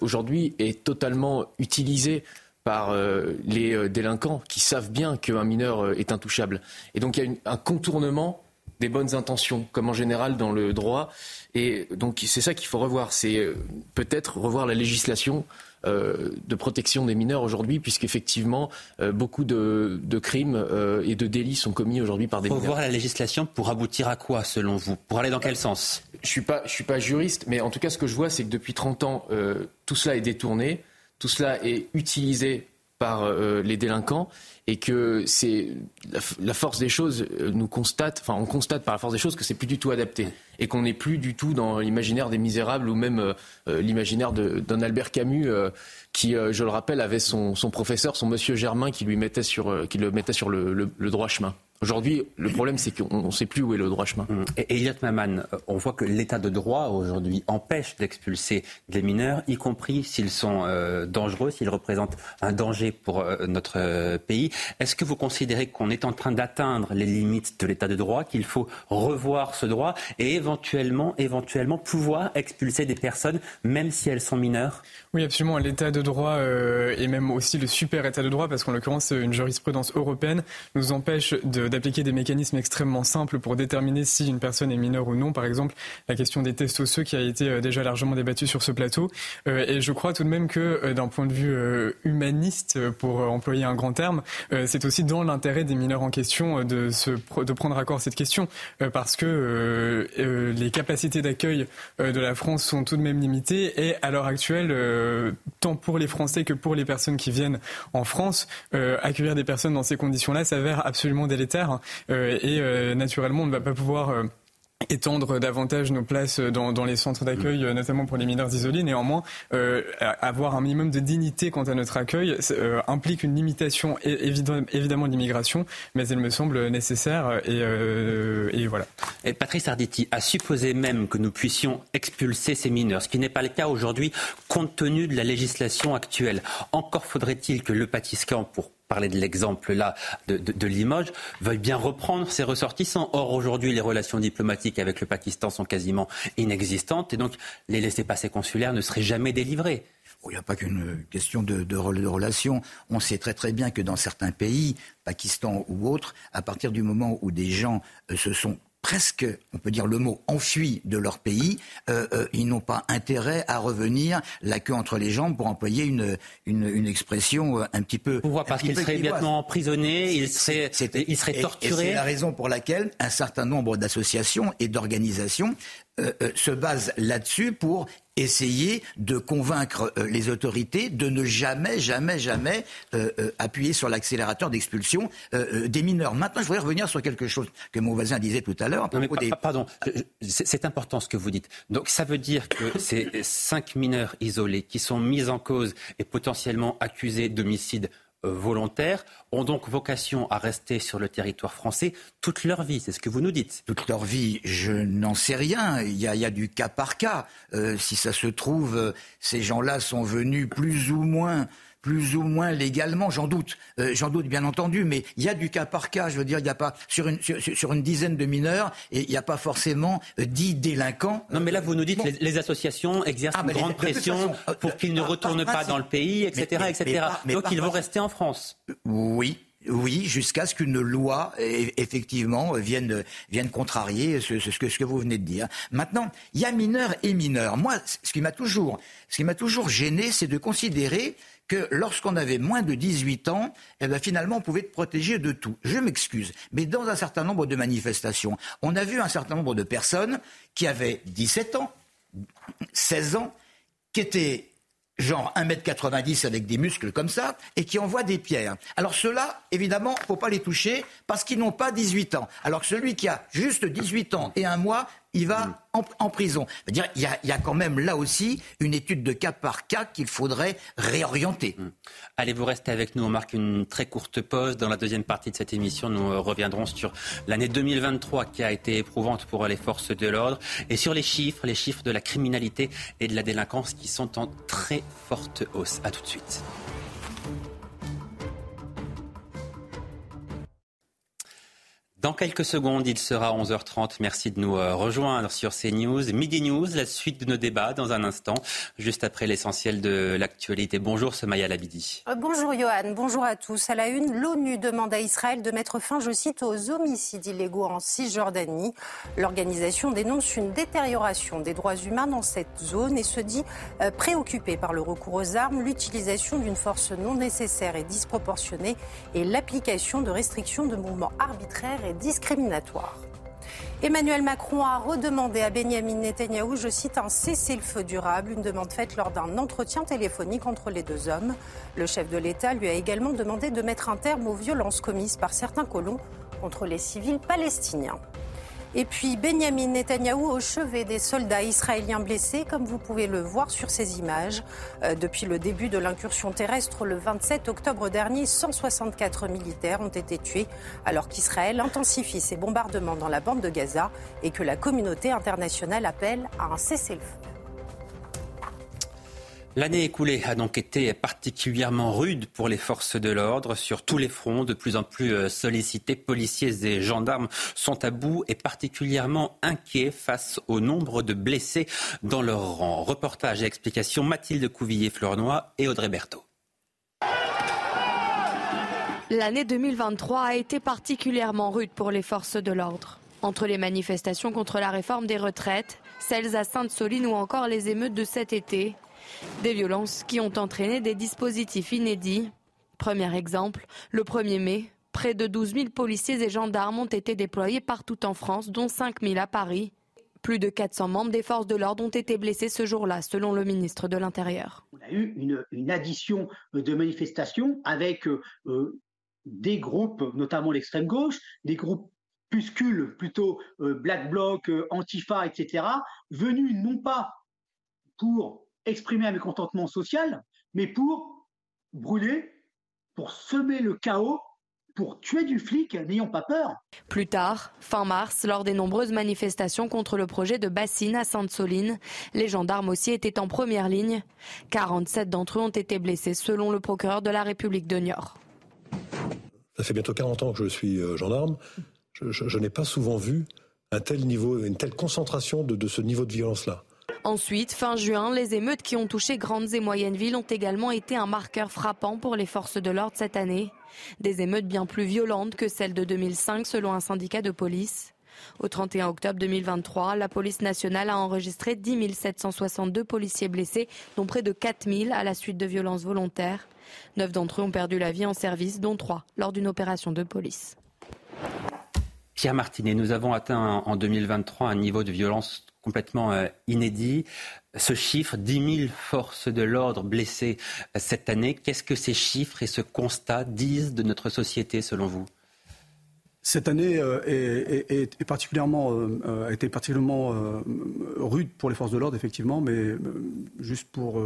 aujourd'hui, est totalement utilisée par euh, les euh, délinquants qui savent bien qu'un mineur euh, est intouchable. Et donc il y a un contournement des bonnes intentions, comme en général dans le droit. Et donc c'est ça qu'il faut revoir, c'est peut-être revoir la législation de protection des mineurs aujourd'hui, puisqu'effectivement, beaucoup de, crimes et de délits sont commis aujourd'hui par des mineurs. Faut voir la législation pour aboutir à quoi, selon vous? Pour aller dans quel sens? Je ne suis, pas, je suis pas juriste, mais en tout cas, ce que je vois, c'est que depuis 30 ans, tout cela est détourné, tout cela est utilisé par les délinquants et que c'est la, force des choses euh, nous constate, enfin on constate par la force des choses que c'est plus du tout adapté et qu'on n'est plus du tout dans l'imaginaire des misérables ou même euh, euh, l'imaginaire d'un Albert Camus qui, je le rappelle, avait son, professeur, son monsieur Germain qui sur, qui le mettait sur le droit chemin. Aujourd'hui, le problème, c'est qu'on ne sait plus où est le droit chemin. Mmh. Et Elliot Maman, euh, on voit que l'état de droit aujourd'hui empêche d'expulser des mineurs, y compris s'ils sont euh, dangereux, s'ils représentent un danger pour euh, notre pays. Est-ce que vous considérez qu'on est en train d'atteindre les limites de l'état de droit, qu'il faut revoir ce droit et éventuellement, éventuellement pouvoir expulser des personnes, même si elles sont mineures? Oui, absolument. L'état de droit et même aussi le super état de droit, parce qu'en l'occurrence, une jurisprudence européenne nous empêche de d'appliquer des mécanismes extrêmement simples pour déterminer si une personne est mineure ou non. Par exemple, la question des tests osseux qui a été euh, déjà largement débattue sur ce plateau. Euh, et je crois tout de même que euh, d'un point de vue humaniste, pour employer un grand terme, c'est aussi dans l'intérêt des mineurs en question de, se, de prendre à cette question parce que les capacités d'accueil de la France sont tout de même limitées et à l'heure actuelle, tant pour les Français que pour les personnes qui viennent en France, accueillir des personnes dans ces conditions-là s'avère absolument délétère euh, et euh, naturellement, on ne va pas pouvoir euh, étendre davantage nos places dans, les centres d'accueil, notamment pour les mineurs isolés. Néanmoins, avoir un minimum de dignité quant à notre accueil implique une limitation évidemment de l'immigration, mais elle me semble nécessaire et, voilà. Patrice Arditi a supposé même que nous puissions expulser ces mineurs, ce qui n'est pas le cas aujourd'hui compte tenu de la législation actuelle. Encore faudrait-il que le Patiscan, pour parler de l'exemple là de, Limoges, veuille bien reprendre ses ressortissants. Or, aujourd'hui, les relations diplomatiques avec le Pakistan sont quasiment inexistantes et donc les laissés-passer consulaires ne seraient jamais délivrés. Il n'y a pas qu'une question de, de, de, relations. On sait très très bien que dans certains pays, Pakistan ou autres, à partir du moment où des gens euh, se sont presque, on peut dire le mot, enfuis de leur pays, euh, euh, ils n'ont pas intérêt à revenir la queue entre les jambes pour employer une, une, expression euh, un petit peu. Pourquoi Parce qu'ils seraient immédiatement emprisonnés, ils seraient, ils seraient torturés. C'est la raison pour laquelle un certain nombre d'associations et d'organisations se basent là-dessus pour essayer de convaincre euh, les autorités de ne jamais, jamais, jamais euh, euh, appuyer sur l'accélérateur d'expulsion des mineurs. Maintenant, je voudrais revenir sur quelque chose que mon voisin disait tout à l'heure. Pardon, c'est important ce que vous dites. Donc ça veut dire que ces cinq mineurs isolés qui sont mis en cause et potentiellement accusés d'homicide euh, volontaires ont donc vocation à rester sur le territoire français toute leur vie. C'est ce que vous nous dites. Toute leur vie, je n'en sais rien. Il y, a, du cas par cas. Euh, si ça se trouve, euh, ces gens-là sont venus plus ou moins plus ou moins légalement, j'en doute, euh, j'en doute bien entendu, mais il y a du cas par cas, je veux dire, il n'y a pas sur une, sur, une dizaine de mineurs, et il n'y a pas forcément euh, dix délinquants. Non, mais là, vous nous dites que les, associations exercent ah, une grande pression euh, pour qu'ils ne retournent pas dans le pays, etc., etc. Donc ils vont rester en France. Oui, oui, jusqu'à ce qu'une loi, effectivement, vienne, vienne contrarier ce, ce, ce, que vous venez de dire. Maintenant, il y a mineurs et mineurs. Moi, ce qui m'a toujours, ce qui m'a toujours gêné, c'est de considérer que lorsqu'on avait moins de 18 ans, eh ben finalement, on pouvait être protégé de tout. Je m'excuse, mais dans un certain nombre de manifestations, on a vu un certain nombre de personnes qui avaient 17 ans, 16 ans, qui étaient genre 1m90 avec des muscles comme ça, et qui envoient des pierres. Alors ceux-là, évidemment, faut pas les toucher parce qu'ils n'ont pas 18 ans. Alors que celui qui a juste 18 ans et un mois, il va mm. en, prison. -dire, il, y a, il y a quand même là aussi une étude de cas par cas qu'il faudrait réorienter. Mm. Allez, vous restez avec nous. On marque une très courte pause. Dans la deuxième partie de cette émission, nous euh, reviendrons sur l'année 2023 qui a été éprouvante pour les forces de l'ordre et sur les chiffres, les chiffres de la criminalité et de la délinquance qui sont en très forte hausse. À tout de suite. Dans quelques secondes, il sera 11h30. Merci de nous euh, rejoindre sur CNews. Midi News, la suite de nos débats dans un instant, juste après l'essentiel de l'actualité. Bonjour Somaya Labidi. Euh, bonjour Johan, bonjour à tous. À la une, l'ONU demande à Israël de mettre fin, je cite, aux homicides illégaux en Cisjordanie. L'organisation dénonce une détérioration des droits humains dans cette zone et se dit euh, préoccupée par le recours aux armes, l'utilisation d'une force non nécessaire et disproportionnée et l'application de restrictions de mouvements arbitraires discriminatoires. Emmanuel Macron a redemandé à Benjamin Netanyahou, je cite, un cessez-le-feu durable, une demande faite lors d'un entretien téléphonique entre les deux hommes. Le chef de l'État lui a également demandé de mettre un terme aux violences commises par certains colons contre les civils palestiniens. Et puis Benjamin Netanyahou au chevet des soldats israéliens blessés, comme vous pouvez le voir sur ces images. Euh, depuis le début de l'incursion terrestre le 27 octobre dernier, 164 militaires ont été tués alors qu'Israël intensifie ses bombardements dans la bande de Gaza et que la communauté internationale appelle à un cessez-le-feu. L'année écoulée a donc été particulièrement rude pour les forces de l'ordre sur tous les fronts, de plus en plus euh, sollicités. Policiers et gendarmes sont à bout et particulièrement inquiets face au nombre de blessés dans leur rang. Reportage et explication Mathilde Couvillier-Fleurnoy et Audrey Berthaud. L'année 2023 a été particulièrement rude pour les forces de l'ordre. Entre les manifestations contre la réforme des retraites, celles à Sainte-Soline ou encore les émeutes de cet été, des violences qui ont entraîné des dispositifs inédits. Premier exemple, le 1er mai, près de 12 000 policiers et gendarmes ont été déployés partout en France, dont 5 000 à Paris. Plus de 400 membres des forces de l'ordre ont été blessés ce jour-là, selon le ministre de l'Intérieur. On a eu une, addition de manifestations avec euh, des groupes, notamment l'extrême gauche, des groupes puscules plutôt euh, Black Bloc, euh, Antifa, etc., venus non pas pour exprimer un mécontentement social, mais pour brûler, pour semer le chaos pour tuer du flic, n'ayons pas peur. Plus tard, fin mars, lors des nombreuses manifestations contre le projet de bassine à Sainte-Soline, les gendarmes aussi étaient en première ligne. 47 d'entre eux ont été blessés selon le procureur de la République de Niort. Ça fait bientôt 40 ans que je suis euh, gendarme. Je, n'ai pas souvent vu un tel niveau, une telle concentration de ce niveau de violence-là. Ensuite, fin juin, les émeutes qui ont touché grandes et moyennes villes ont également été un marqueur frappant pour les forces de l'ordre cette année. Des émeutes bien plus violentes que celles de 2005 selon un syndicat de police. Au 31 octobre 2023, la police nationale a enregistré 10 762 policiers blessés, dont près de 4 000 à la suite de violences volontaires. Neuf d'entre eux ont perdu la vie en service, dont trois lors d'une opération de police. Pierre Martinet, nous avons atteint en 2023 un niveau de violence complètement euh, inédit. Ce chiffre, 10 000 forces de l'ordre blessées euh, cette année, qu'est-ce que ces chiffres et ce constat disent de notre société selon vous? Cette année euh, a été particulièrement rude pour les forces de l'ordre, effectivement, mais juste pour,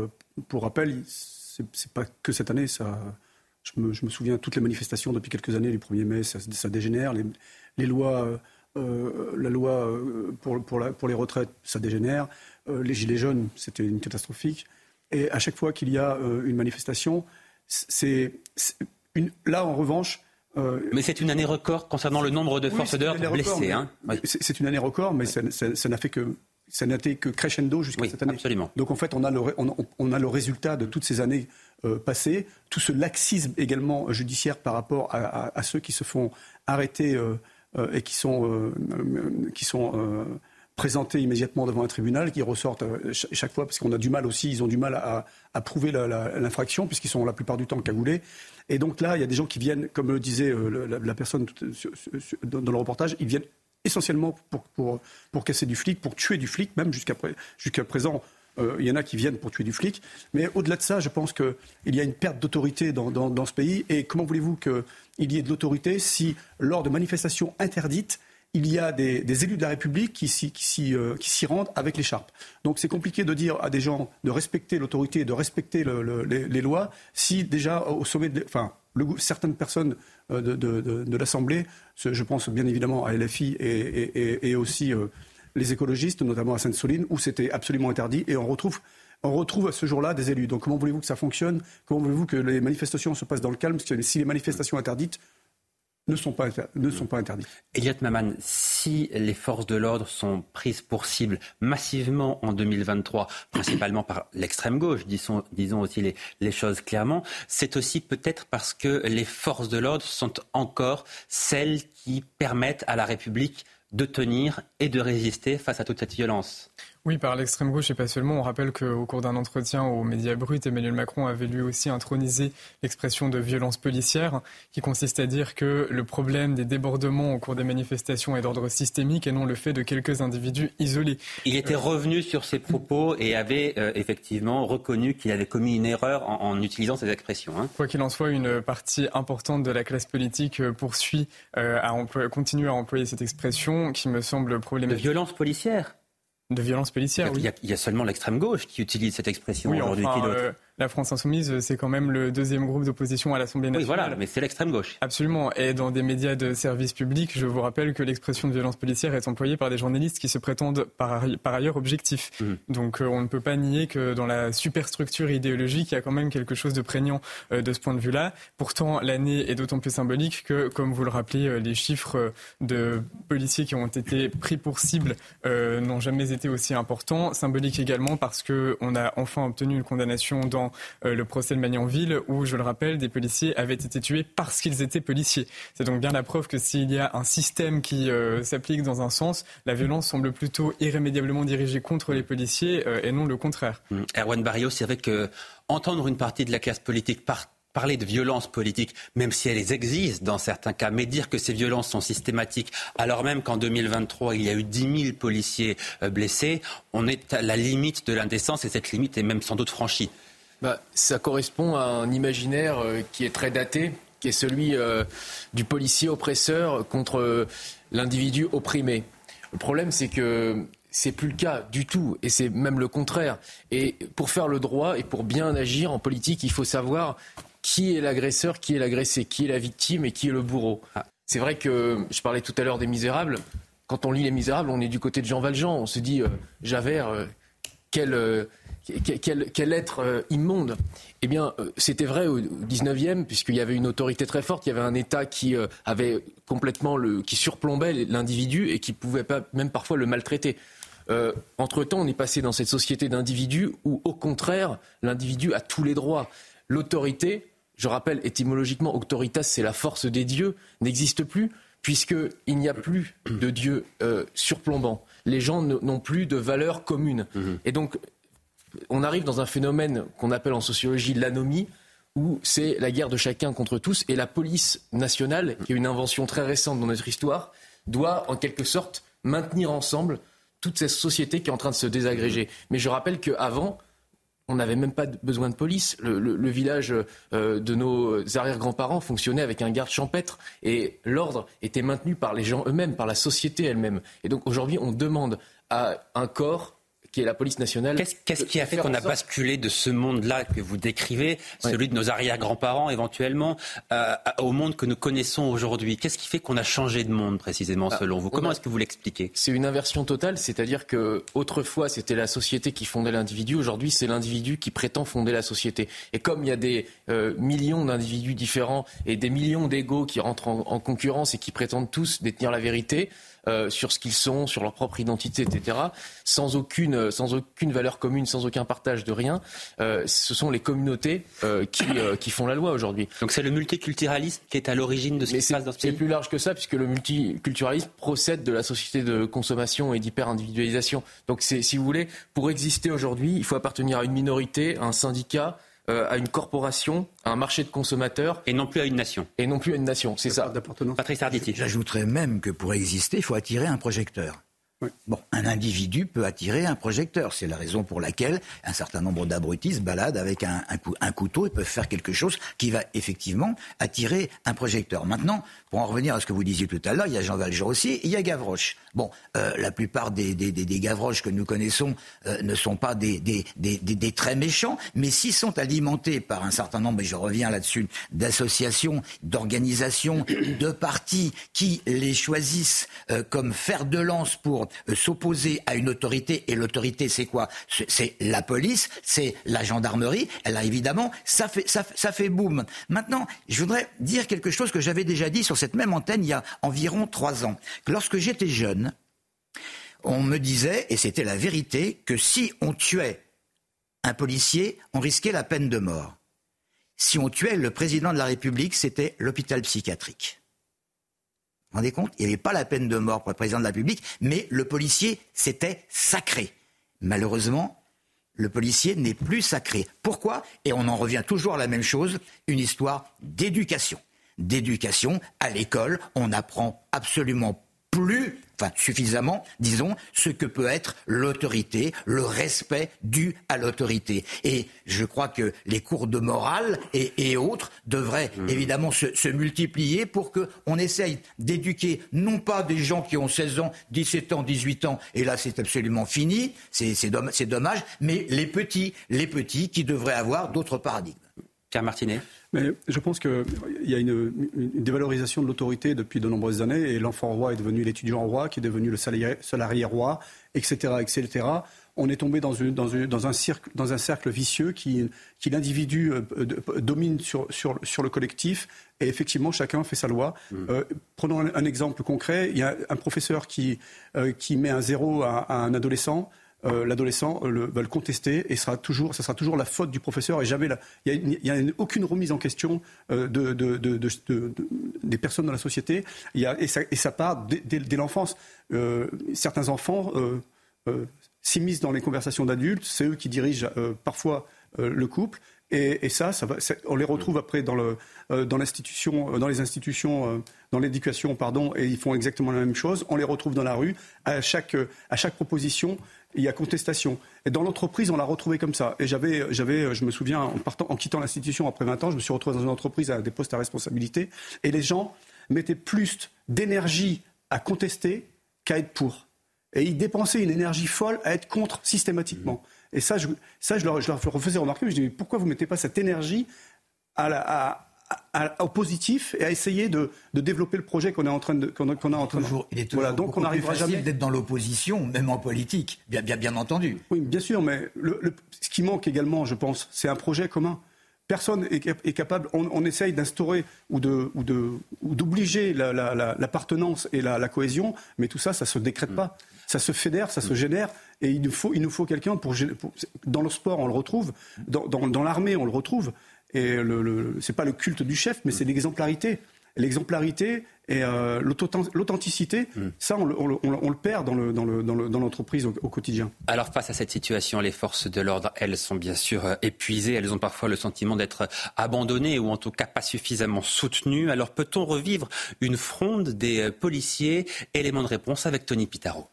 pour rappel, c'est pas que cette année. Je me, je, me, souviens toutes les manifestations depuis quelques années, les 1er mai, ça, dégénère. Les lois euh, la loi euh, pour, pour, les retraites, ça dégénère. Euh, les gilets jaunes, c'était une catastrophique. Et à chaque fois qu'il y a une manifestation, c'est là en revanche. mais c'est une année record concernant le nombre de forces d'ordre blessées. Hein c'est une année record, mais ça n'a fait que ça n'a été que crescendo jusqu'à cette année. Absolument. Donc en fait, on a le, on, a le résultat de toutes ces années passées, tout ce laxisme également judiciaire par rapport à, ceux qui se font arrêter euh, et qui sont, euh, euh, qui sont présentés immédiatement devant un tribunal, qui ressortent chaque fois, parce qu'on a du mal aussi, ils ont du mal à, à prouver l'infraction, puisqu'ils sont la plupart du temps cagoulés. Et donc là, il y a des gens qui viennent, comme le disait la, personne dans le reportage, ils viennent essentiellement pour, pour, pour casser du flic, pour tuer du flic, même jusqu'à présent. Euh, il y en a qui viennent pour tuer du flic. Mais au-delà de ça, je pense qu'il y a une perte d'autorité dans, ce pays. Et comment voulez-vous qu'il y ait de l'autorité si, lors de manifestations interdites, il y a des, élus de la République qui s'y euh, rendent avec l'écharpe? Donc c'est compliqué de dire à des gens de respecter l'autorité, de respecter les, lois, si déjà au sommet, de, enfin, certaines personnes euh, de, l'Assemblée, je pense bien évidemment à LFI et, aussi les écologistes, notamment à Sainte-Soline, où c'était absolument interdit. Et on retrouve, on retrouve à ce jour-là des élus. Donc comment voulez-vous que ça fonctionne? Comment voulez-vous que les manifestations se passent dans le calme? Parce que si les manifestations interdites, ne sont pas, ne sont pas interdits. Elliot Maman, si les forces de l'ordre sont prises pour cible massivement en 2023, principalement par l'extrême gauche, disons, aussi les choses clairement, c'est aussi peut-être parce que les forces de l'ordre sont encore celles qui permettent à la République de tenir et de résister face à toute cette violence. Oui, par l'extrême gauche et pas seulement. On rappelle qu'au cours d'un entretien aux médias brut, Emmanuel Macron avait lui aussi intronisé l'expression de violence policière, qui consiste à dire que le problème des débordements au cours des manifestations est d'ordre systémique et non le fait de quelques individus isolés. Il était revenu sur ses propos et avait euh, effectivement reconnu qu'il avait commis une erreur en, utilisant ces expressions. Hein. Quoi qu'il en soit, une partie importante de la classe politique euh, poursuit euh, à continuer à employer cette expression qui me semble problématique. De violence policière de violence policière, oui. Il y a, seulement l'extrême gauche qui utilise cette expression aujourd'hui. Euh, la France insoumise, c'est quand même le deuxième groupe d'opposition à l'Assemblée nationale. Oui, voilà, mais c'est l'extrême gauche. Absolument. Et dans des médias de service public, je vous rappelle que l'expression de violence policière est employée par des journalistes qui se prétendent par, ailleurs objectifs. Mhm. Donc euh, on ne peut pas nier que dans la superstructure idéologique, il y a quand même quelque chose de prégnant euh, de ce point de vue-là. Pourtant, l'année est d'autant plus symbolique que, comme vous le rappelez, euh, les chiffres de policiers qui ont été pris pour cible n'ont jamais été aussi importants. Symbolique également parce qu'on a enfin obtenu une condamnation dans euh, le procès de Magnanville où, je le rappelle, des policiers avaient été tués parce qu'ils étaient policiers. C'est donc bien la preuve que s'il y a un système qui euh, s'applique dans un sens, la violence semble plutôt irrémédiablement dirigée contre les policiers euh, et non le contraire. Mmh. Erwan Barrio, c'est vrai que entendre une partie de la classe politique parler de violences politiques, même si elles existent dans certains cas, mais dire que ces violences sont systématiques, alors même qu'en 2023, il y a eu 10 000 policiers blessés, on est à la limite de l'indécence et cette limite est même sans doute franchie. Bah, ça correspond à un imaginaire euh, qui est très daté, qui est celui euh, du policier oppresseur contre euh, l'individu opprimé. Le problème, c'est que c'est plus le cas du tout, et c'est même le contraire. Et pour faire le droit et pour bien agir en politique, il faut savoir qui est l'agresseur, qui est l'agressé, qui est la victime et qui est le bourreau. Ah. C'est vrai que je parlais tout à l'heure des Misérables. Quand on lit Les Misérables, on est du côté de Jean Valjean. On se dit, Javert, quel quel, être euh, immonde Eh bien, euh, c'était vrai au 19e, puisqu'il y avait une autorité très forte, il y avait un État qui euh, avait complètement le, qui surplombait l'individu et qui pouvait pas, même parfois le maltraiter. Entre-temps, on est passé dans cette société d'individus où, au contraire, l'individu a tous les droits. L'autorité, je rappelle étymologiquement, autoritas, c'est la force des dieux, n'existe plus, puisqu'il n'y a plus de dieu surplombant. Les gens n'ont plus de valeurs communes. Mmh. Et donc, on arrive dans un phénomène qu'on appelle en sociologie l'anomie, où c'est la guerre de chacun contre tous, et la police nationale, qui est une invention très récente dans notre histoire, doit en quelque sorte maintenir ensemble toute cette société qui est en train de se désagréger. Mais je rappelle qu'avant, on n'avait même pas besoin de police. Le, village euh, de nos arrière-grands-parents fonctionnait avec un garde champêtre et l'ordre était maintenu par les gens eux-mêmes, par la société elle-même. Et donc aujourd'hui, on demande à un corps qui est la police nationale. Qu'est-ce qui a fait qu'on a basculé de ce monde-là que vous décrivez, celui de nos arrière-grands-parents éventuellement, euh, au monde que nous connaissons aujourd'hui? Qu'est-ce qui fait qu'on a changé de monde précisément ah, selon vous? Comment est-ce que vous l'expliquez? C'est une inversion totale, c'est-à-dire que autrefois c'était la société qui fondait l'individu, aujourd'hui c'est l'individu qui prétend fonder la société. Et comme il y a des euh, millions d'individus différents et des millions d'égaux qui rentrent en concurrence et qui prétendent tous détenir la vérité, euh, sur ce qu'ils sont, sur leur propre identité, etc., sans aucune, sans aucune valeur commune, sans aucun partage de rien. Euh, ce sont les communautés euh, qui, qui font la loi aujourd'hui. Donc c'est le multiculturalisme qui est à l'origine de ce qui se passe dans ce pays C'est plus large que ça, puisque le multiculturalisme procède de la société de consommation et d'hyper-individualisation. Donc si vous voulez, pour exister aujourd'hui, il faut appartenir à une minorité, à un syndicat, euh, à une corporation, à un marché de consommateurs. Et non plus à une nation. Et non plus à une nation, c'est ça. Patrice Arditi. J'ajouterais même que pour exister, il faut attirer un projecteur. Un individu peut attirer un projecteur. C'est la raison pour laquelle un certain nombre d'abrutis se baladent avec un, couteau et peuvent faire quelque chose qui va effectivement attirer un projecteur. Maintenant, pour en revenir à ce que vous disiez tout à l'heure, il y a Jean Valjean aussi, il y a Gavroche. Bon, euh, la plupart des, Gavroches que nous connaissons euh, ne sont pas des, très méchants, mais s'ils sont alimentés par un certain nombre, et je reviens là-dessus, d'associations, d'organisations, de partis qui les choisissent euh, comme fer de lance pour s'opposer à une autorité. Et l'autorité, c'est quoi? C'est la police, c'est la gendarmerie. Là, évidemment, ça fait, ça, fait boum. Maintenant, je voudrais dire quelque chose que j'avais déjà dit sur cette même antenne il y a environ trois ans. Que lorsque j'étais jeune, on me disait, et c'était la vérité, que si on tuait un policier, on risquait la peine de mort. Si on tuait le président de la République, c'était l'hôpital psychiatrique. Vous vous rendez compte Il n'y avait pas la peine de mort pour le président de la République, mais le policier, c'était sacré. Malheureusement, le policier n'est plus sacré. Pourquoi? Et on en revient toujours à la même chose, une histoire d'éducation. D'éducation à l'école, on n'apprend absolument plus, enfin suffisamment, disons, ce que peut être l'autorité, le respect dû à l'autorité. Et je crois que les cours de morale et, autres devraient mmh. évidemment se, multiplier pour qu'on essaye d'éduquer non pas des gens qui ont 16 ans, 17 ans, 18 ans, et là c'est absolument fini, c'est dommage, mais les petits, les petits qui devraient avoir d'autres paradigmes. Pierre Martinet mais je pense qu'il y a une, dévalorisation de l'autorité depuis de nombreuses années et l'enfant roi est devenu l'étudiant roi, qui est devenu le salarié, roi, etc., etc. On est tombé dans, un, cercle vicieux qui, l'individu euh, domine sur, le collectif et effectivement chacun fait sa loi. Mmh. Euh, prenons un, exemple concret. Il y a un professeur qui, euh, met un zéro à un adolescent. Euh, l'adolescent euh, va le contester et sera toujours, ça sera toujours la faute du professeur et jamais il n'y a, aucune remise en question euh, des personnes dans la société et, ça, part dès, l'enfance. certains enfants s'immiscent dans les conversations d'adultes, c'est eux qui dirigent parfois le couple. Et, ça, on les retrouve après dans, l'institution, dans les institutions, dans l'éducation, pardon, et ils font exactement la même chose. On les retrouve dans la rue. À chaque, à chaque proposition, il y a contestation. Et dans l'entreprise, on l'a retrouvé comme ça. Et j'avais, j'avais, je me souviens, en, partant, en quittant l'institution après 20 ans, je me suis retrouvé dans une entreprise à des postes à responsabilité. Et les gens mettaient plus d'énergie à contester qu'à être pour. Et ils dépensaient une énergie folle à être contre systématiquement. Et ça, je, ça, je leur, je leur refaisais remarquer. Je dis, mais pourquoi vous ne mettez pas cette énergie à, la, à, au positif et à essayer de, développer le projet qu'on est en train de qu'on a en train toujours, Il est toujours voilà, donc on n'arrivera jamais d'être dans l'opposition, même en politique, bien, bien, bien entendu. Oui, bien sûr, mais le, ce qui manque également, je pense, c'est un projet commun. Personne est, capable. On, essaye d'instaurer ou de ou de ou d'obliger l'appartenance et la, cohésion, mais tout ça, ça se décrète mm. pas. Ça se fédère, ça se mm. génère, et il nous faut il nous faut quelqu'un pour, Dans le sport, on le retrouve. Dans, dans, dans l'armée, on le retrouve. Et le, c'est pas le culte du chef, mais c'est l'exemplarité. L'exemplarité et euh, l'authenticité, hmm. ça, on, le perd dans, l'entreprise au, quotidien. Alors, face à cette situation, les forces de l'ordre, elles sont bien sûr euh, épuisées. Elles ont parfois le sentiment d'être abandonnées ou en tout cas pas suffisamment soutenues. Alors, peut-on revivre une fronde des euh, policiers? Élément de réponse avec Tony Pitaro.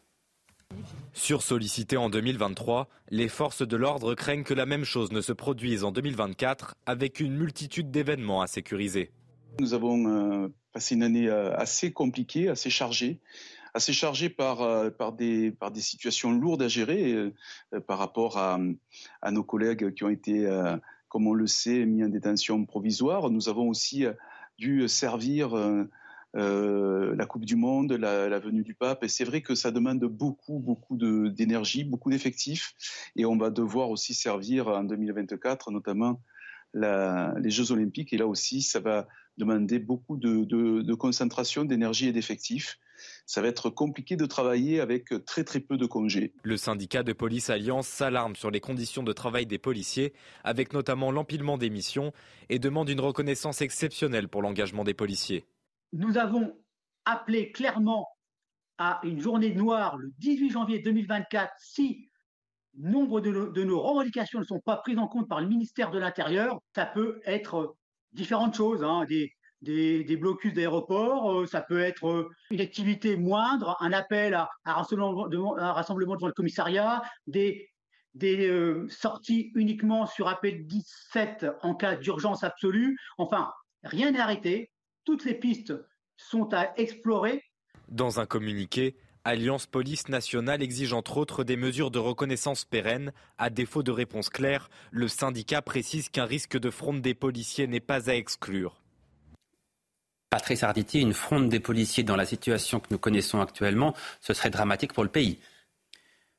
Sursollicitées en 2023, les forces de l'ordre craignent que la même chose ne se produise en 2024 avec une multitude d'événements à sécuriser. Nous avons euh, passé une année euh, assez compliquée, assez chargée, assez chargée par, euh, des, situations lourdes à gérer par rapport à, nos collègues qui ont été, comme on le sait, mis en détention provisoire. Nous avons aussi dû servir euh, la Coupe du Monde, la, venue du pape. Et c'est vrai que ça demande beaucoup, beaucoup d'énergie, beaucoup d'effectifs. Et on va devoir aussi servir en 2024, notamment les Jeux Olympiques. Et là aussi, ça va demander beaucoup de, concentration, d'énergie et d'effectifs. Ça va être compliqué de travailler avec très très peu de congés. Le syndicat de police Alliance s'alarme sur les conditions de travail des policiers, avec notamment l'empilement des missions, et demande une reconnaissance exceptionnelle pour l'engagement des policiers nous avons appelé clairement à une journée noire le 18 janvier 2024 si nombre de nos, revendications ne sont pas prises en compte par le ministère de l'Intérieur. Ça peut être différentes choses, hein, des, blocus d'aéroports, euh, ça peut être euh, une activité moindre, un appel à, un rassemblement, devant le commissariat, des, euh, sorties uniquement sur appel 17 en cas d'urgence absolue. Enfin, rien n'est arrêté toutes les pistes sont à explorer. Dans un communiqué, Alliance Police Nationale exige entre autres des mesures de reconnaissance pérennes. À défaut de réponse claire, le syndicat précise qu'un risque de fronde des policiers n'est pas à exclure. Patrice Arditi, une fronde des policiers dans la situation que nous connaissons actuellement, ce serait dramatique pour le pays.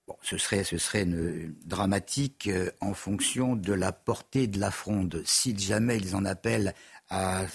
Bon, ce serait, ce serait dramatique euh, en fonction de la portée de la fronde. Si jamais ils en appellent à,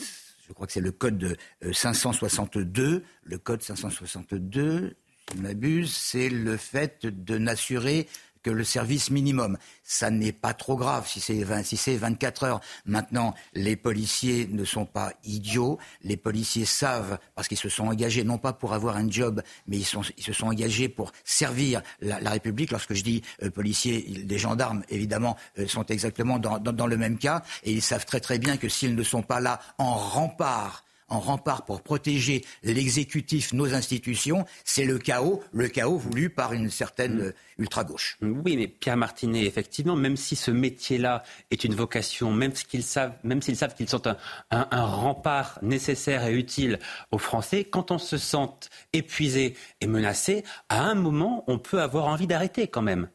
je crois que c'est le code 562, euh, le code 562, si je m'abuse, c'est le fait de n'assurer le service minimum. Ça n'est pas trop grave si c'est si 24 heures. Maintenant, les policiers ne sont pas idiots. Les policiers savent, parce qu'ils se sont engagés, non pas pour avoir un job, mais ils, se sont engagés pour servir la, République. Lorsque je dis euh, policiers, les gendarmes, évidemment, euh, sont exactement dans, le même cas. Et ils savent très très bien que s'ils ne sont pas là en rempart en rempart pour protéger l'exécutif, nos institutions, c'est le chaos, le chaos voulu par une certaine mm. ultra-gauche. Oui, mais Pierre Martinet, effectivement, même si ce métier-là est une vocation, même s'ils savent, même s'ils savent qu'ils sont un, un, rempart nécessaire et utile aux Français, quand on se sent épuisé et menacé, à un moment, on peut avoir envie d'arrêter quand même.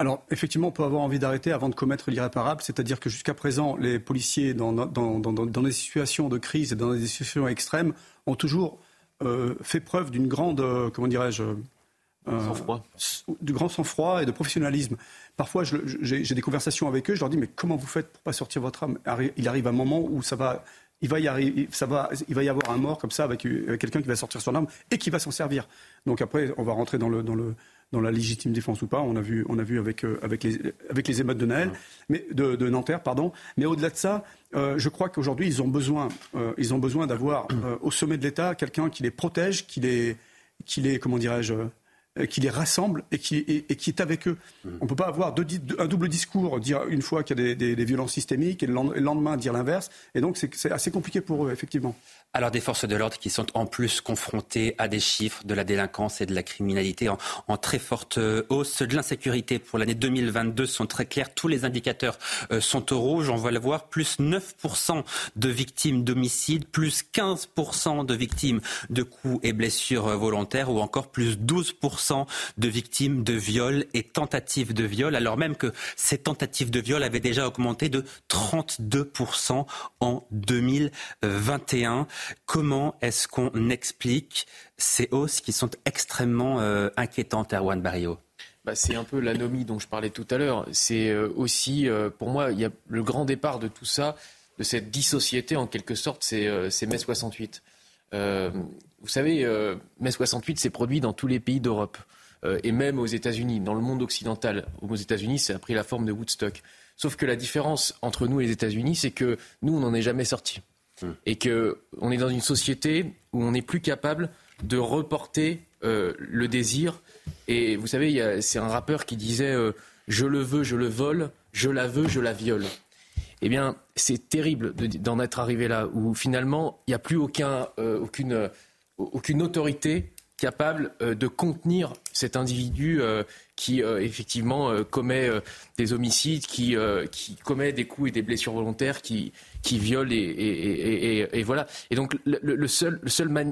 Alors, effectivement, on peut avoir envie d'arrêter avant de commettre l'irréparable, c'est-à-dire que jusqu'à présent, les policiers, dans, des situations de crise et dans des situations extrêmes, ont toujours euh, fait preuve d'une grande, euh, comment dirais-je, euh, sang-froid. du grand sang-froid et de professionnalisme. Parfois, j'ai des conversations avec eux, je leur dis, mais comment vous faites pour pas sortir votre âme? Il arrive un moment où ça va il va y arriver, ça va, il va y avoir un mort comme ça avec, quelqu'un qui va sortir son arme et qui va s'en servir. Donc après, on va rentrer dans le, dans le, dans la légitime défense ou pas. On a vu, on a vu avec, euh, avec, les, avec les émeutes de Naël, mais de, de Nanterre, pardon. Mais au-delà de ça, euh, je crois qu'aujourd'hui, ils ont besoin, euh, ils ont besoin d'avoir au sommet de l'État quelqu'un qui les protège, qui les, qui les, comment dirais-je, qui les rassemble et qui, et, qui est avec eux. On ne peut pas avoir un double discours, dire une fois qu'il y a des, des, violences systémiques et le lendemain dire l'inverse. Et donc c'est assez compliqué pour eux, effectivement. Alors des forces de l'ordre qui sont en plus confrontées à des chiffres de la délinquance et de la criminalité en, très forte euh, hausse. De l'insécurité pour l'année 2022 sont très clairs. Tous les indicateurs euh, sont au rouge. On va le voir. Plus 9% de victimes d'homicides, plus 15% de victimes de coups et blessures euh, volontaires ou encore plus 12% de victimes de viols et tentatives de viol. Alors même que ces tentatives de viol avaient déjà augmenté de 32% en 2021. Comment est-ce qu'on explique ces hausses qui sont extrêmement euh, inquiétantes, Erwan Barrio? Bah, c'est un peu l'anomie dont je parlais tout à l'heure. C'est euh, aussi, euh, pour moi, il y a le grand départ de tout ça, de cette dissociété en quelque sorte, c'est mai 68. vous savez, mai 68 s'est produit dans tous les pays d'Europe et même aux États-Unis, dans le monde occidental. Aux États-Unis, ça a pris la forme de Woodstock. Sauf que la différence entre nous et les États-Unis, c'est que nous, on n'en est jamais sortis. Et qu'on est dans une société où on n'est plus capable de reporter euh, le désir. Et vous savez, c'est un rappeur qui disait euh, Je le veux, je le vole, je la veux, je la viole. Eh bien, c'est terrible d'en être arrivé là, où finalement, il n'y a plus aucun, euh, aucune, aucune autorité capable de contenir cet individu qui effectivement commet des homicides, qui, qui commet des coups et des blessures volontaires, qui, qui violent et, voilà. Et donc le, seul,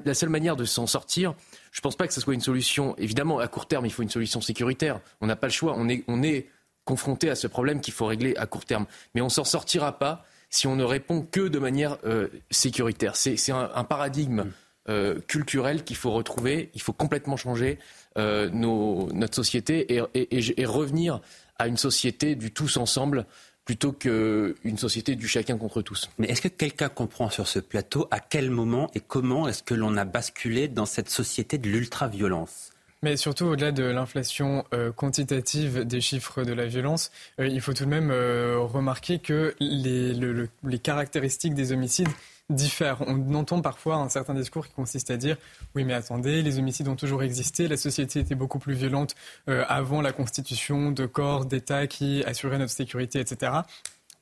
la seule manière de s'en sortir, je ne pense pas que ce soit une solution. Évidemment, à court terme, il faut une solution sécuritaire. On n'a pas le choix. On est, on est confronté à ce problème qu'il faut régler à court terme. Mais on s'en sortira pas si on ne répond que de manière euh, sécuritaire. C'est un, paradigme euh, culturel qu'il faut retrouver. Il faut complètement changer euh, notre société et, revenir à une société du tous ensemble plutôt qu'une société du chacun contre tous. Mais est-ce que quelqu'un comprend sur ce plateau à quel moment et comment est-ce que l'on a basculé dans cette société de l'ultra-violence? Mais surtout, au-delà de l'inflation euh, quantitative des chiffres de la violence, euh, il faut tout de même euh, remarquer que les, les caractéristiques des homicides diffèrent. On entend parfois un certain discours qui consiste à dire oui mais attendez, les homicides ont toujours existé, la société était beaucoup plus violente euh, avant la constitution de corps d'État qui assuraient notre sécurité, etc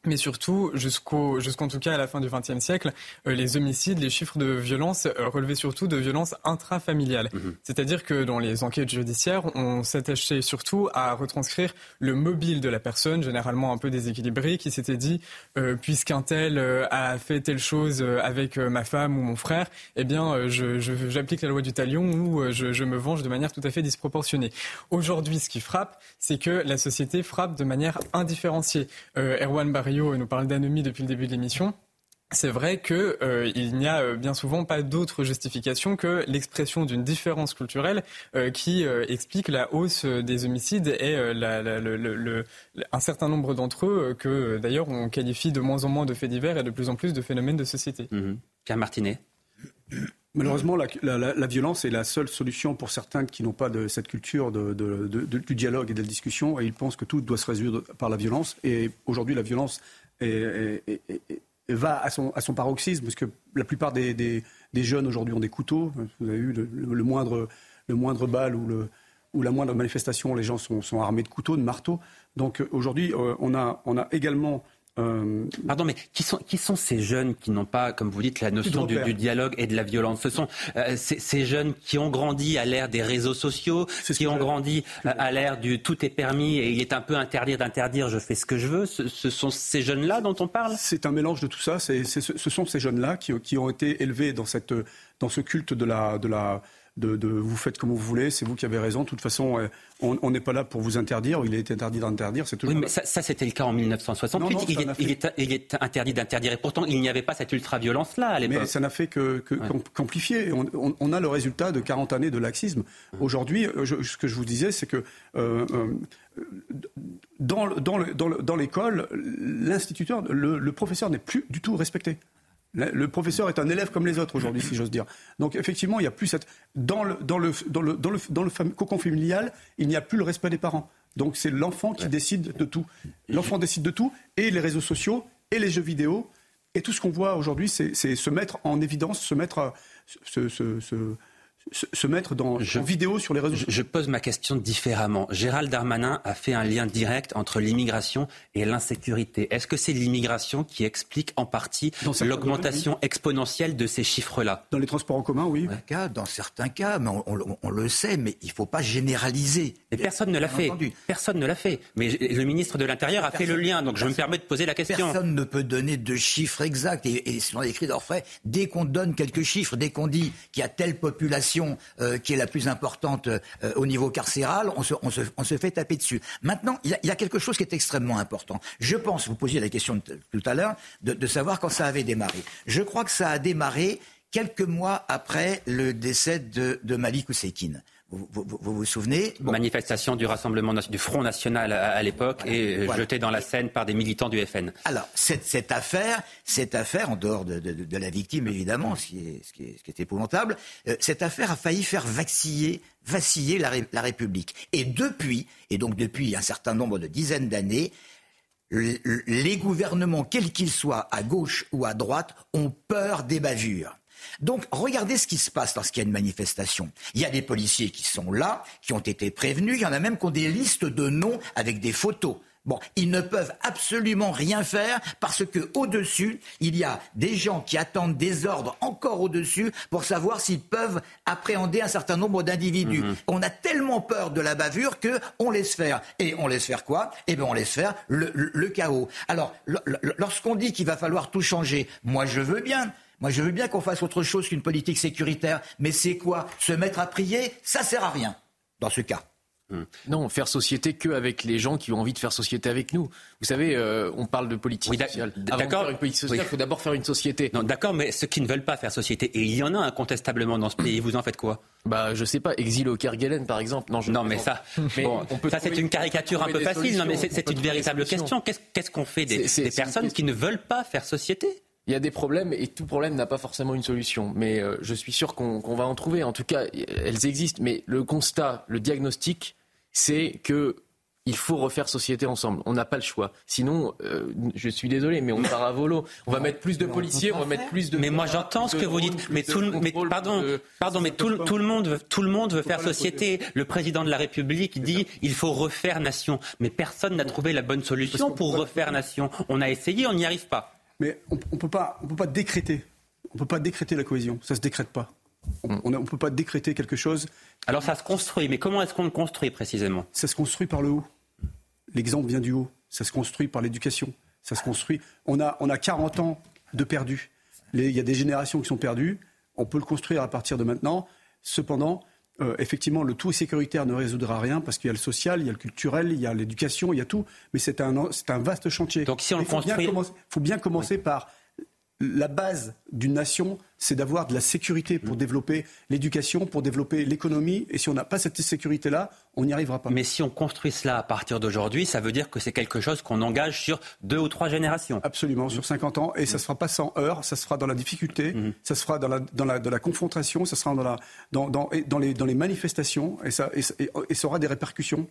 mais surtout jusqu'au jusqu'en tout cas à la fin du XXe siècle, euh, les homicides, les chiffres de violence euh, relevaient surtout de violences intrafamiliales. Mhm. C'est-à-dire que dans les enquêtes judiciaires, on s'attachait surtout à retranscrire le mobile de la personne, généralement un peu déséquilibré, qui s'était dit euh, puisqu'un tel euh, a fait telle chose avec ma femme ou mon frère, eh bien j'applique la loi du talion ou je, je me venge de manière tout à fait disproportionnée. Aujourd'hui, ce qui frappe, c'est que la société frappe de manière indifférenciée. Erwan Barry nous parle d'anomie depuis le début de l'émission. c'est vrai qu'il euh, n'y a euh, bien souvent pas d'autre justification que l'expression d'une différence culturelle euh, qui explique la hausse des homicides et un certain nombre d'entre eux que d'ailleurs on qualifie de moins en moins de faits divers et de plus en plus de phénomènes de société. Mmh. Pierre Martinet. Malheureusement, la, violence est la seule solution pour certains qui n'ont pas de cette culture du dialogue et de la discussion et ils pensent que tout doit se résoudre par la violence. Et aujourd'hui, la violence va à son, paroxysme, parce que la plupart des, jeunes aujourd'hui ont des couteaux. Vous avez eu le, moindre, le moindre balle ou, la moindre manifestation, les gens sont, armés de couteaux, de marteaux. Donc euh, aujourd'hui, euh, on a également euh, Pardon, mais qui sont, qui sont ces jeunes qui n'ont pas, comme vous dites, la notion du, dialogue et de la violence? Ce sont euh, ces, jeunes qui ont grandi à l'ère des réseaux sociaux, qui ont grandi à l'ère du tout est permis et il est un peu interdit d'interdire, je fais ce que je veux. Ce, sont ces jeunes-là dont on parle? C'est un mélange de tout ça. ce sont ces jeunes-là qui, qui, ont été élevés dans, cette, dans ce culte de la, de la de, vous faites comme vous voulez, c'est vous qui avez raison. De toute façon, euh, on n'est pas là pour vous interdire. Il est interdit d'interdire. C'est Oui, mais ça, c'était le cas en 1968. il, est, interdit d'interdire. Et pourtant, il n'y avait pas cette ultra-violence-là à l'époque. Mais ça n'a fait que, qu'amplifier. On, a le résultat de 40 années de laxisme. Aujourd'hui, euh, ce que je vous disais, c'est que euh, dans, l'école, l'instituteur, le professeur n'est plus du tout respecté. Le professeur est un élève comme les autres aujourd'hui, si j'ose dire. Donc effectivement, il n'y a plus cette dans le dans le dans le dans le, dans le cocon familial, il n'y a plus le respect des parents. Donc c'est l'enfant qui décide de tout. L'enfant décide de tout et les réseaux sociaux et les jeux vidéo et tout ce qu'on voit aujourd'hui, c'est se mettre en évidence, se mettre se, se, se se mettre dans, en vidéo sur les réseaux sociaux Je pose ma question différemment. Gérald Darmanin a fait un lien direct entre l'immigration et l'insécurité. Est-ce que c'est l'immigration qui explique en partie l'augmentation exponentielle de ces chiffres-là? Dans les transports en commun, oui. Dans certains cas, mais on, le sait, mais il ne faut pas généraliser. Mais personne ne l'a fait. Personne ne l'a fait. Mais le ministre de l'Intérieur a fait le lien, donc je me permets de poser la question. Personne ne peut donner de chiffres exacts. Et, et selon les cris d'Orfray, dès qu'on donne quelques chiffres, dès qu'on dit qu'il y a telle population euh, qui est la plus importante euh, au niveau carcéral, on se, fait taper dessus. Maintenant, il y, a, quelque chose qui est extrêmement important. Je pense, vous posiez la question tout à l'heure, de, de savoir quand ça avait démarré. Je crois que ça a démarré quelques mois après le décès de, de Malik Oussekine. Vous, vous, souvenez? Manifestation du Rassemblement du Front National à, l'époque et jetée dans la Seine par des militants du FN. Alors, cette, cette affaire, cette affaire, en dehors de, de, de la victime évidemment, ce qui est, ce qui est, ce qui est épouvantable, euh, cette affaire a failli faire vaciller, vaciller la, la République. Et depuis, et donc depuis un certain nombre de dizaines d'années, les gouvernements, quels qu'ils soient, à gauche ou à droite, ont peur des bavures. Donc regardez ce qui se passe lorsqu'il y a une manifestation. Il y a des policiers qui sont là, qui ont été prévenus, il y en a même qui ont des listes de noms avec des photos. Bon, ils ne peuvent absolument rien faire parce que au-dessus, il y a des gens qui attendent des ordres encore au-dessus pour savoir s'ils peuvent appréhender un certain nombre d'individus. Mhm. On a tellement peur de la bavure que on laisse faire. Et on laisse faire quoi? Eh bien, on laisse faire le, le chaos. Alors, lorsqu'on dit qu'il va falloir tout changer, moi je veux bien. Moi, je veux bien qu'on fasse autre chose qu'une politique sécuritaire, mais c'est quoi? Se mettre à prier, ça sert à rien dans ce cas. Hmm. Non, faire société que avec les gens qui ont envie de faire société avec nous. Vous savez, euh, on parle de politique sociale. D'accord. Une politique sociale, il faut d'abord faire une société. Non, d'accord, mais ceux qui ne veulent pas faire société, et il y en a incontestablement dans ce pays, vous en faites quoi? Bah, je sais pas, exil au Kerguelen, par exemple. Non, je non mais ça, on peut ça c'est une caricature un peu facile. Non, mais c'est une véritable question. Qu'est-ce qu'on fait des, des personnes qui ne veulent pas faire société? Il y a des problèmes et tout problème n'a pas forcément une solution. Mais euh, je suis sûr qu'on va en trouver. En tout cas, elles existent. Mais le constat, le diagnostic, c'est que il faut refaire société ensemble. On n'a pas le choix. Sinon, euh, je suis désolé, mais on part à volo. On va mettre plus de policiers, on va mettre plus de. Mais moi, j'entends ce que vous dites. Mais tout, mais pardon, pardon, mais tout, tout, le monde, veut, tout le monde veut faire société. Le président de la République dit il faut refaire nation. Mais personne n'a trouvé la bonne solution pour refaire nation. On a essayé, on n'y arrive pas. Mais on ne peut, pas, on peut pas décréter. On peut pas décréter la cohésion. Ça ne se décrète pas. On ne peut pas décréter quelque chose. Alors ça se construit, mais comment est-ce qu'on le construit précisément? Ça se construit par le haut. L'exemple vient du haut. Ça se construit par l'éducation. Ça se construit. On a, on a 40 ans de perdus. Il y a des générations qui sont perdues. On peut le construire à partir de maintenant. Cependant, euh, effectivement, le tout sécuritaire ne résoudra rien parce qu'il y a le social, il y a le culturel, il y a l'éducation, il y a tout. Mais c'est un, un vaste chantier. Donc si on le Il faut bien commencer par la base d'une nation, c'est d'avoir de la sécurité pour mm. développer l'éducation, pour développer l'économie. Et si on n'a pas cette sécurité-là, on n'y arrivera pas. Mais si on construit cela à partir d'aujourd'hui, ça veut dire que c'est quelque chose qu'on engage sur deux ou trois générations. Absolument, sur 50 ans. Et ça ne se fera pas sans heurts, ça se fera dans la difficulté, mm. ça se fera dans la, dans la, la confrontation, ça sera dans, la, dans, dans, dans, les, manifestations, et ça, et, et ça aura des répercussions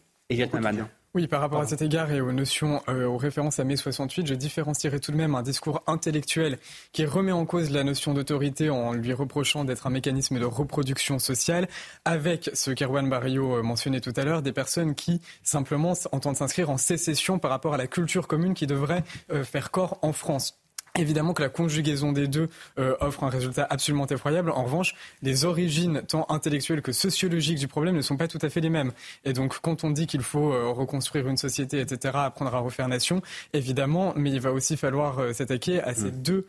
oui, par rapport à cet égard et aux notions, euh, aux références à mai 68, je différencierais tout de même un discours intellectuel qui remet en cause la notion d'autorité en lui reprochant d'être un mécanisme de reproduction sociale, avec ce qu'Erwan Barrio euh, mentionnait tout à l'heure, des personnes qui simplement entendent s'inscrire en sécession par rapport à la culture commune qui devrait euh, faire corps en France. Évidemment que la conjugaison des deux euh, offre un résultat absolument effroyable. En revanche, les origines tant intellectuelles que sociologiques du problème ne sont pas tout à fait les mêmes. Et donc, quand on dit qu'il faut euh, reconstruire une société, etc., apprendre à refaire nation, évidemment, mais il va aussi falloir euh, s'attaquer à ces, mm. deux,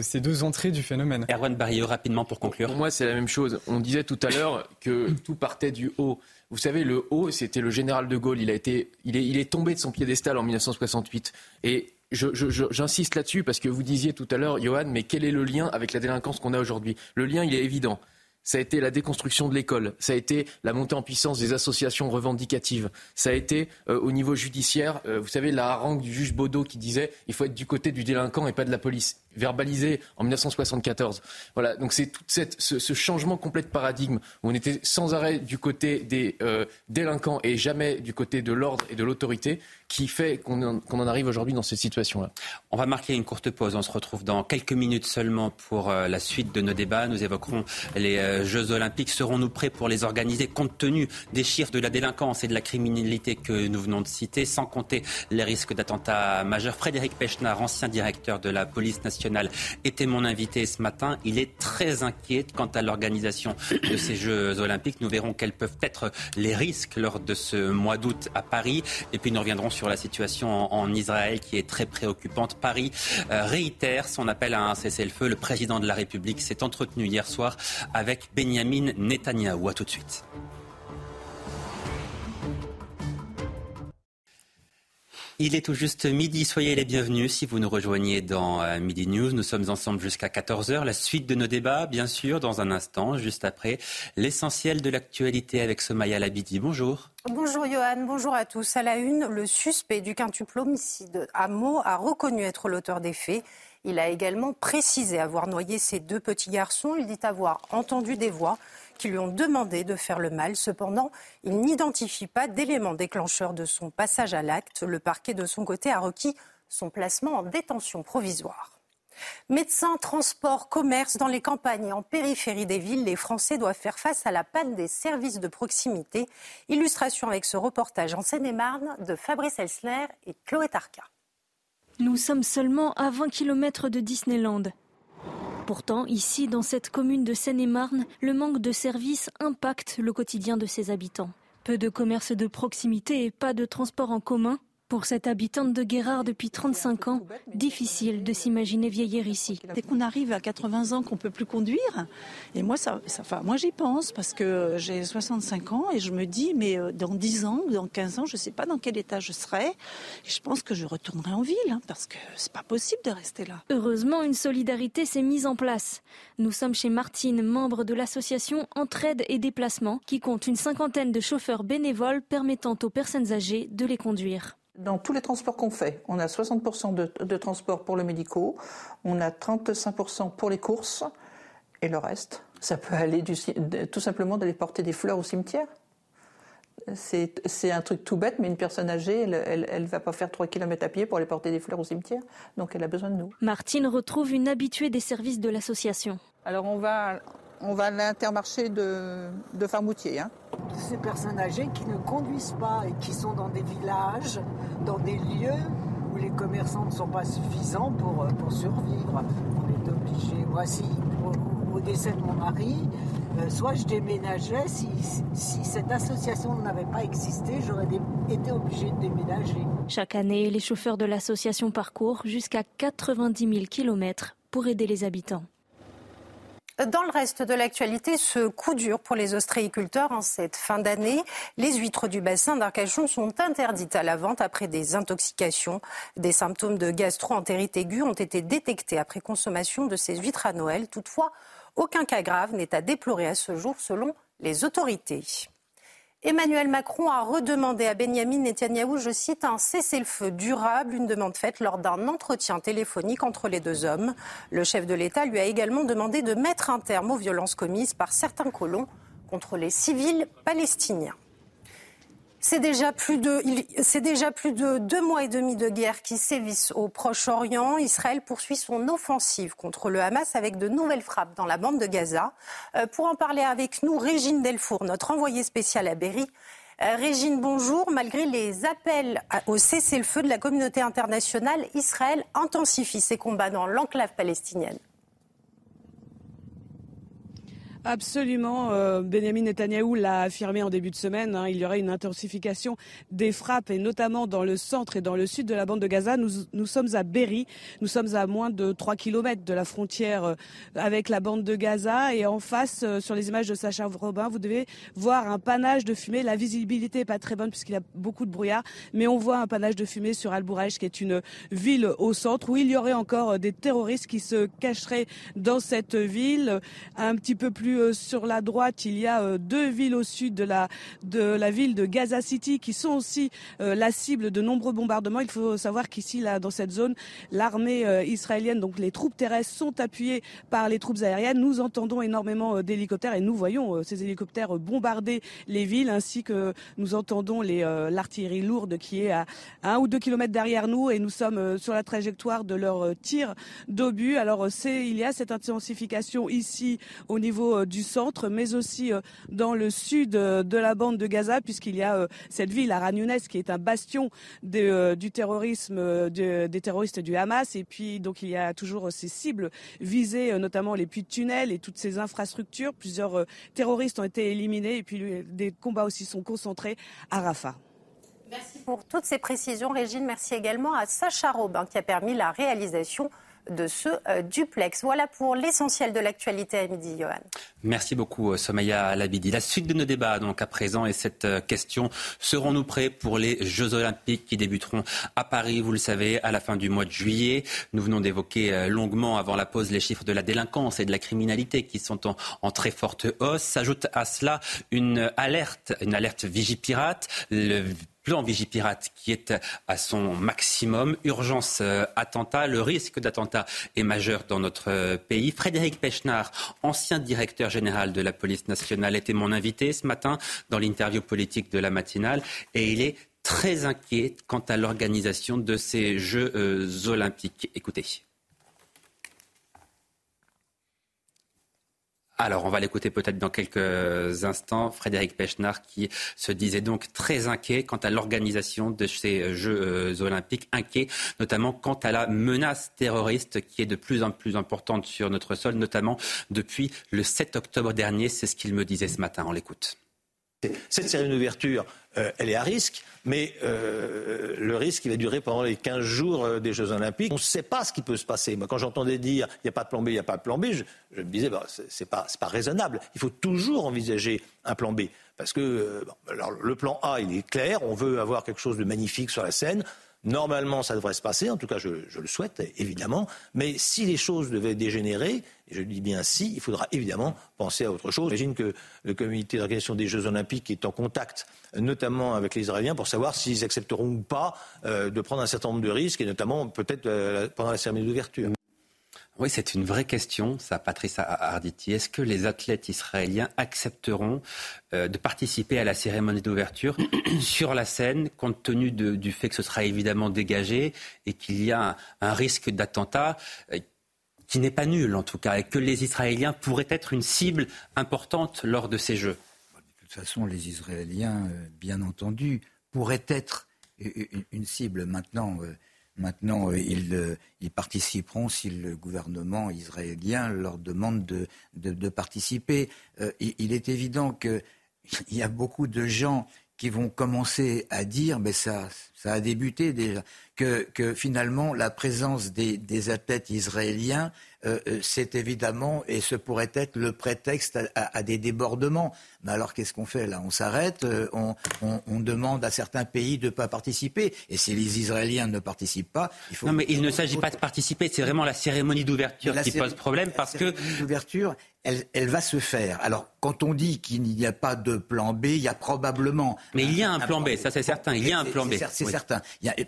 ces deux entrées du phénomène. Erwan Barillot, rapidement pour conclure. Pour moi, c'est la même chose. On disait tout à l'heure que tout partait du haut. Vous savez, le haut, c'était le général de Gaulle. Il, a été, il, est, il est tombé de son piédestal en 1968. Et j'insiste là-dessus parce que vous disiez tout à l'heure, Johan, mais quel est le lien avec la délinquance qu'on a aujourd'hui? Le lien, il est évident. Ça a été la déconstruction de l'école, ça a été la montée en puissance des associations revendicatives, ça a été euh, au niveau judiciaire, euh, vous savez, la harangue du juge Baudot qui disait il faut être du côté du délinquant et pas de la police verbalisé en 1974. Voilà, donc c'est tout ce, changement complet de paradigme où on était sans arrêt du côté des euh, délinquants et jamais du côté de l'ordre et de l'autorité qui fait qu'on en, en, arrive aujourd'hui dans cette situation-là. On va marquer une courte pause. On se retrouve dans quelques minutes seulement pour euh, la suite de nos débats. Nous évoquerons les euh, Jeux Olympiques. Serons-nous prêts pour les organiser compte tenu des chiffres de la délinquance et de la criminalité que nous venons de citer, sans compter les risques d'attentats majeurs? Frédéric Pechnard, ancien directeur de la police nationale, était mon invité ce matin. Il est très inquiet quant à l'organisation de ces Jeux olympiques. Nous verrons quels peuvent être les risques lors de ce mois d'août à Paris. Et puis nous reviendrons sur la situation en, Israël qui est très préoccupante. Paris euh, réitère son appel à un cessez-le-feu. Le président de la République s'est entretenu hier soir avec Benjamin Netanyahou. À tout de suite. Il est tout juste midi, soyez les bienvenus si vous nous rejoignez dans euh, Midi News. Nous sommes ensemble jusqu'à 14h. La suite de nos débats, bien sûr, dans un instant, juste après l'essentiel de l'actualité avec Somaya Labidi. Bonjour. Bonjour Johan, bonjour à tous. À la une, le suspect du quintuple homicide à Meaux a reconnu être l'auteur des faits. Il a également précisé avoir noyé ses deux petits garçons. Il dit avoir entendu des voix qui lui ont demandé de faire le mal. Cependant, il n'identifie pas d'éléments déclencheurs de son passage à l'acte. Le parquet, de son côté, a requis son placement en détention provisoire. Médecins, transports, commerce, dans les campagnes et en périphérie des villes, les Français doivent faire face à la panne des services de proximité. Illustration avec ce reportage en Seine-et-Marne de Fabrice Elsner et Chloé Tarka. Nous sommes seulement à 20 km de Disneyland. Pourtant, ici, dans cette commune de Seine-et-Marne, le manque de services impacte le quotidien de ses habitants. Peu de commerces de proximité et pas de transport en commun pour cette habitante de Guérard depuis 35 ans, difficile de s'imaginer vieillir ici. Dès qu'on arrive à 80 ans qu'on peut plus conduire, et moi, ça, enfin, moi j'y pense parce que j'ai 65 ans et je me dis, mais euh, dans 10 ans, dans 15 ans, je ne sais pas dans quel état je serai. Et je pense que je retournerai en ville hein, parce que c'est pas possible de rester là. Heureusement, une solidarité s'est mise en place. Nous sommes chez Martine, membre de l'association Entraide et Déplacement, qui compte une cinquantaine de chauffeurs bénévoles permettant aux personnes âgées de les conduire. Dans tous les transports qu'on fait, on a 60% de, de transport pour le médicaux, on a 35% pour les courses, et le reste, ça peut aller tout simplement d'aller porter des fleurs au cimetière. C'est un truc tout bête, mais une personne âgée, elle ne va pas faire 3 km à pied pour aller porter des fleurs au cimetière. Donc elle a besoin de nous. Martine retrouve une habituée des services de l'association. Alors on va, on va à l'intermarché de, de Farmoutier. Hein. Ces personnes âgées qui ne conduisent pas et qui sont dans des villages, dans des lieux où les commerçants ne sont pas suffisants pour, euh, pour survivre. On est obligé. Moi, si, au, décès de mon mari, euh, soit je déménageais, si, si cette association n'avait pas existé, j'aurais été obligé de déménager. Chaque année, les chauffeurs de l'association parcourent jusqu'à 90 000 km pour aider les habitants. Dans le reste de l'actualité, ce coup dur pour les ostréiculteurs en cette fin d'année. Les huîtres du bassin d'Arcachon sont interdites à la vente après des intoxications. Des symptômes de gastro-entérite aiguë ont été détectés après consommation de ces huîtres à Noël. Toutefois, aucun cas grave n'est à déplorer à ce jour selon les autorités. Emmanuel Macron a redemandé à Benjamin Netanyahou, je cite, un cessez-le-feu durable, une demande faite lors d'un entretien téléphonique entre les deux hommes. Le chef de l'État lui a également demandé de mettre un terme aux violences commises par certains colons contre les civils palestiniens. C'est déjà, plus de, c'est déjà plus de deux mois et demi de guerre qui sévissent au Proche-Orient. Israël poursuit son offensive contre le Hamas avec de nouvelles frappes dans la bande de Gaza. Euh, pour en parler avec nous, Régine Delfour, notre envoyée spéciale à Berry. Euh, Régine, bonjour. Malgré les appels au cessez-le-feu de la communauté internationale, Israël intensifie ses combats dans l'enclave palestinienne. Absolument. Euh, Benjamin Netanyahou l'a affirmé en début de semaine. Hein, il y aurait une intensification des frappes et notamment dans le centre et dans le sud de la bande de Gaza. Nous, nous sommes à Berry. Nous sommes à moins de 3 kilomètres de la frontière euh, avec la bande de Gaza. Et en face, euh, sur les images de Sacha Robin, vous devez voir un panache de fumée. La visibilité n'est pas très bonne puisqu'il y a beaucoup de brouillard. Mais on voit un panache de fumée sur al qui est une ville au centre où il y aurait encore des terroristes qui se cacheraient dans cette ville. Un petit peu plus euh, sur la droite, il y a euh, deux villes au sud de la, de la ville de Gaza City qui sont aussi euh, la cible de nombreux bombardements. Il faut savoir qu'ici, dans cette zone, l'armée israélienne, donc les troupes terrestres, sont appuyées par les troupes aériennes. Nous entendons énormément d'hélicoptères et nous voyons ces hélicoptères bombarder les villes, ainsi que nous entendons l'artillerie lourde qui est à un ou deux kilomètres derrière nous et nous sommes sur la trajectoire de leur tir d'obus. Alors, il y a cette intensification ici au niveau du centre, mais aussi euh, dans le sud euh, de la bande de Gaza, puisqu'il y a euh, cette ville, Aran qui est un bastion du terrorisme des terroristes du Hamas. Et puis, donc, il y a toujours ces cibles visées, notamment les puits de tunnels et toutes ces infrastructures. Plusieurs terroristes ont été éliminés et puis des combats aussi sont concentrés à Rafah. Merci pour toutes ces précisions, Régine. Merci également à Sacha Robin qui a permis la réalisation de ce euh, duplex. Voilà pour l'essentiel de l'actualité à midi, Johan. Merci beaucoup, euh, Somaya Labidi. La suite de nos débats, donc, à présent, est cette euh, question. Serons-nous prêts pour les Jeux Olympiques qui débuteront à Paris, vous le savez, à la fin du mois de juillet? Nous venons d'évoquer longuement avant la pause les chiffres de la délinquance et de la criminalité qui sont en, très forte hausse. S'ajoute à cela une alerte, une alerte Vigipirate. Le plan Vigipirate qui est à son maximum. Urgence euh, attentat. Le risque d'attentat est majeur dans notre euh, pays. Frédéric Pechnard, ancien directeur général de la police nationale, était mon invité ce matin dans l'interview politique de la matinale et il est très inquiet quant à l'organisation de ces Jeux euh, olympiques. Écoutez. Alors, on va l'écouter peut-être dans quelques instants. Frédéric Pechnard qui se disait donc très inquiet quant à l'organisation de ces Jeux euh, olympiques, inquiet notamment quant à la menace terroriste qui est de plus en plus importante sur notre sol, notamment depuis le 7 octobre dernier. C'est ce qu'il me disait ce matin. On l'écoute. Cette série d'ouverture, euh, elle est à risque, mais euh, le risque, il va durer pendant les 15 jours euh, des Jeux Olympiques. On ne sait pas ce qui peut se passer. Moi, quand j'entendais dire il n'y a pas de plan B, il n'y a pas de plan B, je, me disais bah, ce n'est pas, pas raisonnable. Il faut toujours envisager un plan B. Parce que alors, le plan A, il est clair, on veut avoir quelque chose de magnifique sur la scène. Normalement, ça devrait se passer, en tout cas je, le souhaite évidemment, mais si les choses devaient dégénérer, et je dis bien si, il faudra évidemment penser à autre chose. J'imagine que le comité d'organisation des Jeux Olympiques est en contact notamment avec les Israéliens pour savoir s'ils accepteront ou pas euh, de prendre un certain nombre de risques, et notamment peut-être euh, pendant la cérémonie d'ouverture. Oui, c'est une vraie question, ça, Patrice Arditi. Est-ce que les athlètes israéliens accepteront euh, de participer à la cérémonie d'ouverture sur la scène, compte tenu du fait que ce sera évidemment dégagé et qu'il y a un, risque d'attentat euh, qui n'est pas nul, en tout cas, et que les Israéliens pourraient être une cible importante lors de ces Jeux? De toute façon, les Israéliens, euh, bien entendu, pourraient être une cible maintenant. Maintenant, euh, euh, ils, participeront si le gouvernement israélien leur demande de, participer. Euh, il, est évident qu'il y a beaucoup de gens qui vont commencer à dire mais ça ça a débuté déjà, que, que finalement la présence des, des athlètes israéliens euh, euh, c'est évidemment, et ce pourrait être le prétexte à, des débordements. Mais alors qu'est-ce qu'on fait là? On s'arrête, euh, on, demande à certains pays de ne pas participer. Et si les Israéliens ne participent pas, il faut... Non mais il ne s'agit pas de participer, c'est vraiment la cérémonie d'ouverture qui pose problème parce que... d'ouverture, elle, va se faire. Alors, quand on dit qu'il n'y a pas de plan B, il y a probablement. Mais il y a un, plan B, ça c'est certain. Il y a un plan B. C'est certain.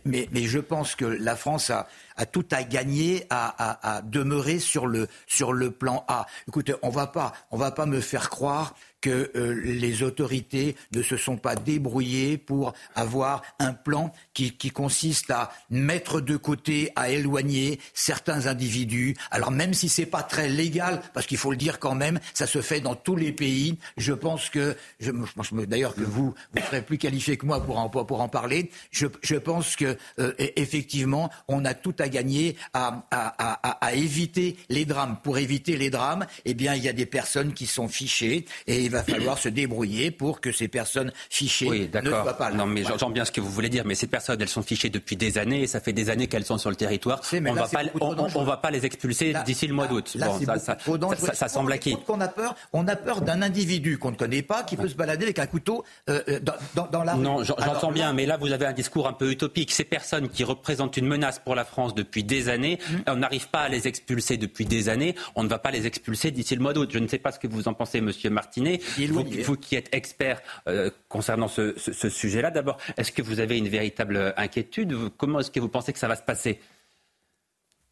mais, je pense que la France a, tout à gagner à, demeurer sur le, sur le plan A. Écoutez, on va pas, on va pas me faire croire que euh, les autorités ne se sont pas débrouillées pour avoir un plan qui, consiste à mettre de côté, à éloigner certains individus. Alors même si c'est pas très légal, parce qu'il faut le dire quand même, ça se fait dans tous les pays. Je pense que, je, d'ailleurs que vous, vous serez plus qualifié que moi pour en, pour en parler. Je, je pense que euh, e, effectivement, on a tout à gagner à, à, à, à, éviter les drames. Pour éviter les drames, eh bien, il y a des personnes qui sont fichées et va falloir se débrouiller pour que ces personnes fichées ne soient pas là. Non, mais j'entends bien ce que vous voulez dire, mais ces personnes, elles sont fichées depuis des années et ça fait des années qu'elles sont sur le territoire. On ne va, pas, on, va pas les expulser d'ici le mois d'août. ça, semble acquis. On a peur, on a peur d'un individu qu'on ne connaît pas qui peut se balader avec un couteau euh, euh, dans, la rue. Non, j'entends bien, mais là, vous avez un discours un peu utopique. Ces personnes qui représentent une menace pour la France depuis des années, hum. on n'arrive pas à les expulser depuis des années. On ne va pas les expulser d'ici le mois d'août. Je ne sais pas ce que vous en pensez, Monsieur Martinet. Vous, qui êtes expert euh, concernant ce, sujet-là, d'abord, est-ce que vous avez une véritable inquiétude? Comment est-ce que vous pensez que ça va se passer?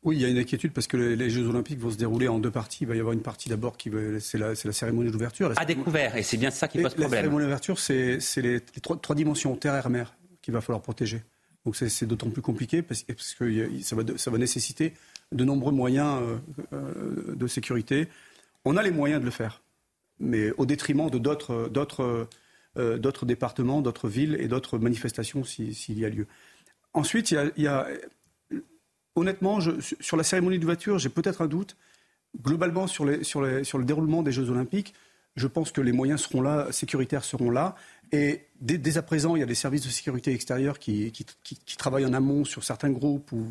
Oui, il y a une inquiétude parce que les, Jeux Olympiques vont se dérouler en deux parties. Il va y avoir une partie d'abord qui c'est la, cérémonie d'ouverture. À découvert, et c'est bien ça qui pose problème. La cérémonie d'ouverture, c'est les, trois, dimensions, terre, air, mer, qu'il va falloir protéger. Donc c'est d'autant plus compliqué parce, que ça va, ça va, nécessiter de nombreux moyens euh, euh, de sécurité. On a les moyens de le faire mais au détriment de d'autres, d'autres, euh, d'autres départements, d'autres villes et d'autres manifestations s'il y a lieu. Ensuite, il y a, honnêtement, sur la cérémonie d'ouverture, j'ai peut-être un doute. Globalement, sur, les, sur, les, sur le déroulement des Jeux Olympiques, je pense que les moyens seront là, sécuritaires seront là. Et dès, à présent, il y a des services de sécurité extérieure qui, qui, qui travaillent en amont sur certains groupes ou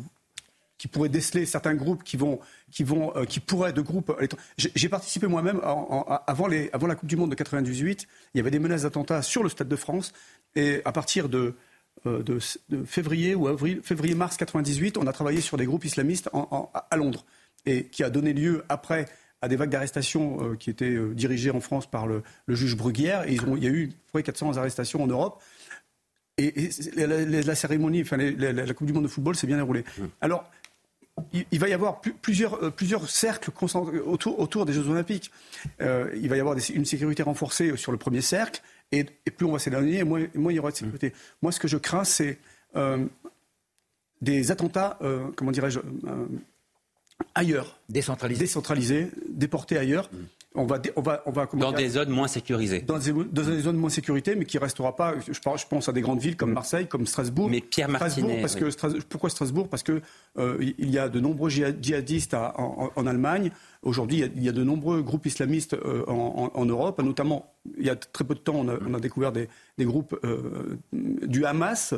qui pourrait déceler certains groupes qui vont, qui vont, euh, qui pourraient de groupes. J'ai participé moi-même avant, les, avant la Coupe du Monde de 98. Il y avait des menaces d'attentats sur le Stade de France, et à partir de, euh, de, février ou avril, février-mars 98, on a travaillé sur des groupes islamistes à Londres, et qui a donné lieu après à des vagues d'arrestations euh, qui étaient dirigées en France par le, juge Bruguière. Et ils ont, il y a eu près 400 arrestations en Europe. Et, la, cérémonie, enfin, la, Coupe du Monde de football s'est bien déroulée. Mmh. Alors, il, va y avoir plusieurs, euh, plusieurs cercles autour, autour, des Jeux Olympiques. Euh, il va y avoir une sécurité renforcée sur le premier cercle, et, plus on va s'éloigner, moins, moins il y aura de sécurité. Mmh. Moi, ce que je crains, c'est euh, des attentats, comment dirais-je, ailleurs. Décentralisés. Décentralisés, déportés ailleurs. Mmh on va, on va, on va dans des zones moins sécurisées. Dans des, zones moins sécurisées, mais qui restera pas. Je, je, pense à des grandes villes comme mm. Marseille, comme Strasbourg. Mais Pierre Martinet, parce que pourquoi Strasbourg? Parce que euh, il y a de nombreux djihadistes en, Allemagne. Aujourd'hui, il, y a de nombreux groupes islamistes euh, en, Europe, notamment. Il y a très peu de temps, on a, découvert des, groupes euh, du Hamas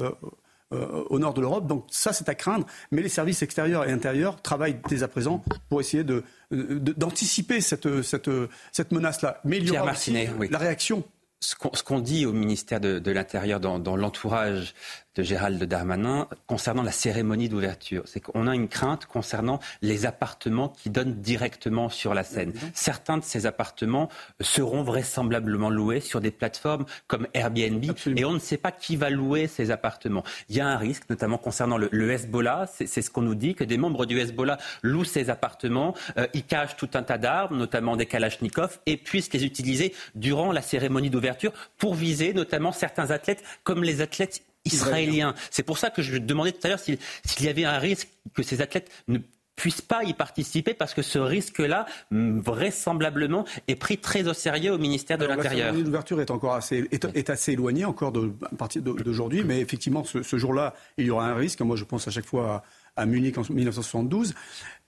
euh, au nord de l'Europe. Donc ça, c'est à craindre. Mais les services extérieurs et intérieurs travaillent dès à présent pour essayer d'anticiper cette, cette, cette menace-là. Mais il y aura aussi la réaction ce qu'on dit au ministère de, l'Intérieur dans, l'entourage de Gérald Darmanin concernant la cérémonie d'ouverture, c'est qu'on a une crainte concernant les appartements qui donnent directement sur la Seine. Certains de ces appartements seront vraisemblablement loués sur des plateformes comme Airbnb et on ne sait pas qui va louer ces appartements. Il y a un risque, notamment concernant le, Hezbollah, c'est ce qu'on nous dit, que des membres du Hezbollah louent ces appartements, euh, ils cachent tout un tas d'armes, notamment des Kalachnikov, et puissent les utiliser durant la cérémonie d'ouverture pour viser notamment certains athlètes comme les athlètes israéliens. C'est pour ça que je demandais tout à l'heure s'il y avait un risque que ces athlètes ne puissent pas y participer parce que ce risque-là, vraisemblablement, est pris très au sérieux au ministère de l'Intérieur. L'ouverture est encore assez, est, assez éloignée encore de, à partir d'aujourd'hui, mais effectivement, ce, jour-là, il y aura un risque. Moi, je pense à chaque fois à Munich en 1972.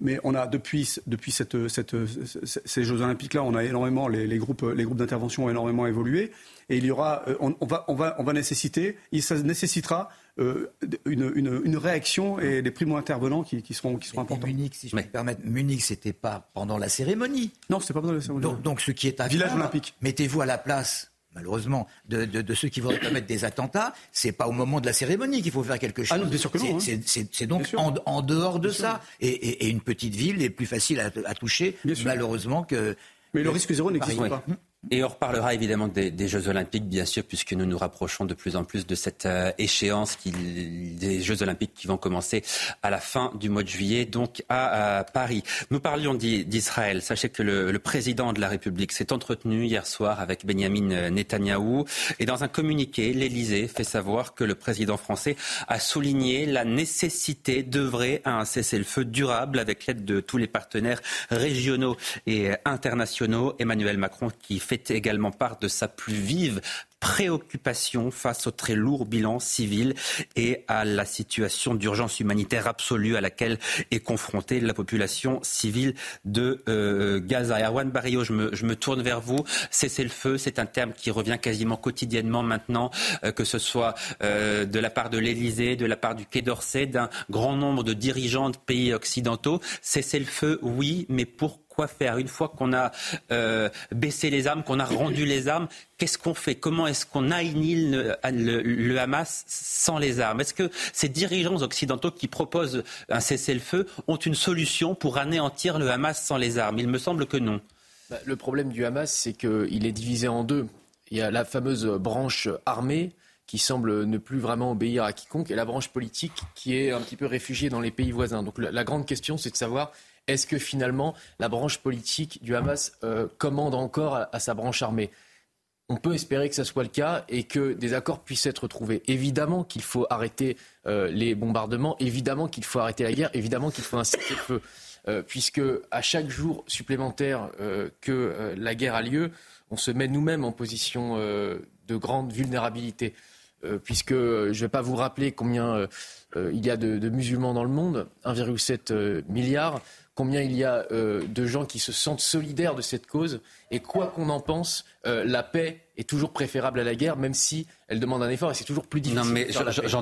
Mais on a depuis, depuis cette, cette, ces Jeux Olympiques-là, on a énormément les, les groupes, les groupes d'intervention ont énormément évolué. Et il y aura, euh, on, on, va, on, va, on va nécessiter, ça nécessitera euh, une, une, une, réaction et des primo-intervenants qui, qui, seront, qui seront importants. Munich, si je me permettre, Munich, c'était pas pendant la cérémonie. Non, c'était pas pendant la cérémonie. Donc, donc ce qui est à Village olympique. Mettez-vous à la place malheureusement, de, de, de, ceux qui voudraient commettre des attentats, c'est pas au moment de la cérémonie qu'il faut faire quelque chose. Ah non, bien sûr que non. C'est hein. donc en, en, dehors de bien ça. Et, et, et, une petite ville est plus facile à, à toucher, malheureusement, que. Mais le risque zéro n'existe pas. Et on reparlera évidemment des, Jeux Olympiques, bien sûr, puisque nous nous rapprochons de plus en plus de cette euh, échéance des Jeux Olympiques qui vont commencer à la fin du mois de juillet, donc à, Paris. Nous parlions d'Israël. Sachez que le, président de la République s'est entretenu hier soir avec Benjamin Netanyahou. Et dans un communiqué, l'Élysée fait savoir que le président français a souligné la nécessité d'œuvrer à un cessez-le-feu durable avec l'aide de tous les partenaires régionaux et internationaux. Emmanuel Macron qui fait également part de sa plus vive préoccupation face au très lourd bilan civil et à la situation d'urgence humanitaire absolue à laquelle est confrontée la population civile de euh, Gaza. Erwan Barrio, je me, tourne vers vous. Cessez-le-feu, c'est un terme qui revient quasiment quotidiennement maintenant, euh, que ce soit euh, de la part de l'Élysée, de la part du Quai d'Orsay, d'un grand nombre de dirigeants de pays occidentaux. Cessez-le-feu, oui, mais pour quoi faire Une fois qu'on a euh, baissé les armes, qu'on a rendu les armes, qu'est-ce qu'on fait? Comment est-ce qu'on annihile le, le, Hamas sans les armes? Est-ce que ces dirigeants occidentaux qui proposent un cessez-le-feu ont une solution pour anéantir le Hamas sans les armes? Il me semble que non. Bah, le problème du Hamas, c'est qu'il est divisé en deux. Il y a la fameuse branche armée qui semble ne plus vraiment obéir à quiconque, et la branche politique qui est un petit peu réfugiée dans les pays voisins. Donc la grande question, c'est de savoir est-ce que finalement la branche politique du Hamas euh, commande encore à, sa branche armée? On peut espérer que ce soit le cas et que des accords puissent être trouvés. Évidemment qu'il faut arrêter euh, les bombardements, évidemment qu'il faut arrêter la guerre, évidemment qu'il faut un cessez-le-feu, euh, puisque à chaque jour supplémentaire que la guerre a lieu, on se met nous-mêmes en position de grande vulnérabilité. puisque je ne vais pas vous rappeler combien il y a de, de, musulmans dans le monde, 1,7 milliard combien il y a euh, de gens qui se sentent solidaires de cette cause. Et quoi qu'on en pense, euh, la paix est toujours préférable à la guerre, même si elle demande un effort et c'est toujours plus difficile. Non, mais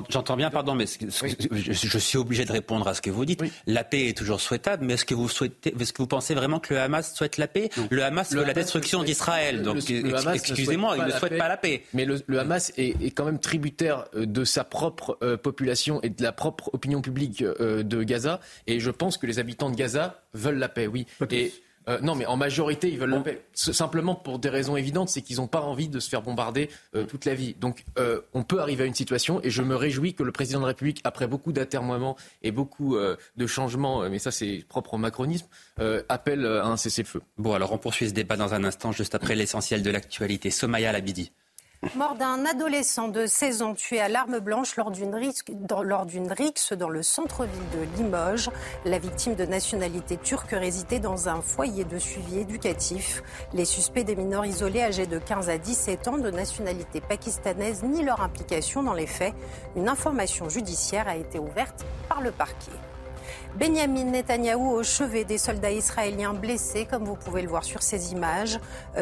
j'entends bien, pardon, mais oui. je, je, suis obligé de répondre à ce que vous dites. Oui. La paix est toujours souhaitable, mais est-ce que vous souhaitez, est-ce que vous pensez vraiment que le Hamas souhaite la paix? Non. Le Hamas veut la destruction d'Israël. Donc, excusez-moi, il ne souhaite pas la paix. Mais le, le Hamas est, est, quand même tributaire euh, de sa propre euh, population et de la propre opinion publique euh, de Gaza. Et je pense que les habitants de Gaza veulent la paix, oui. Et euh, non, mais en majorité, ils veulent bon. la paix. Simplement pour des raisons évidentes, c'est qu'ils n'ont pas envie de se faire bombarder euh, toute la vie. Donc, euh, on peut arriver à une situation, et je me réjouis que le président de la République, après beaucoup d'atermoiements et beaucoup euh, de changements, mais ça c'est propre au macronisme, euh, appelle à un cessez-le-feu. Bon, alors on poursuit ce débat dans un instant, juste après l'essentiel de l'actualité. Somaya Labidi. Mort d'un adolescent de 16 ans tué à l'arme blanche lors d'une rixe dans le centre-ville de Limoges. La victime de nationalité turque résidait dans un foyer de suivi éducatif. Les suspects des mineurs isolés âgés de 15 à 17 ans de nationalité pakistanaise ni leur implication dans les faits. Une information judiciaire a été ouverte par le parquet. Benjamin Netanyahou au chevet des soldats israéliens blessés, comme vous pouvez le voir sur ces images.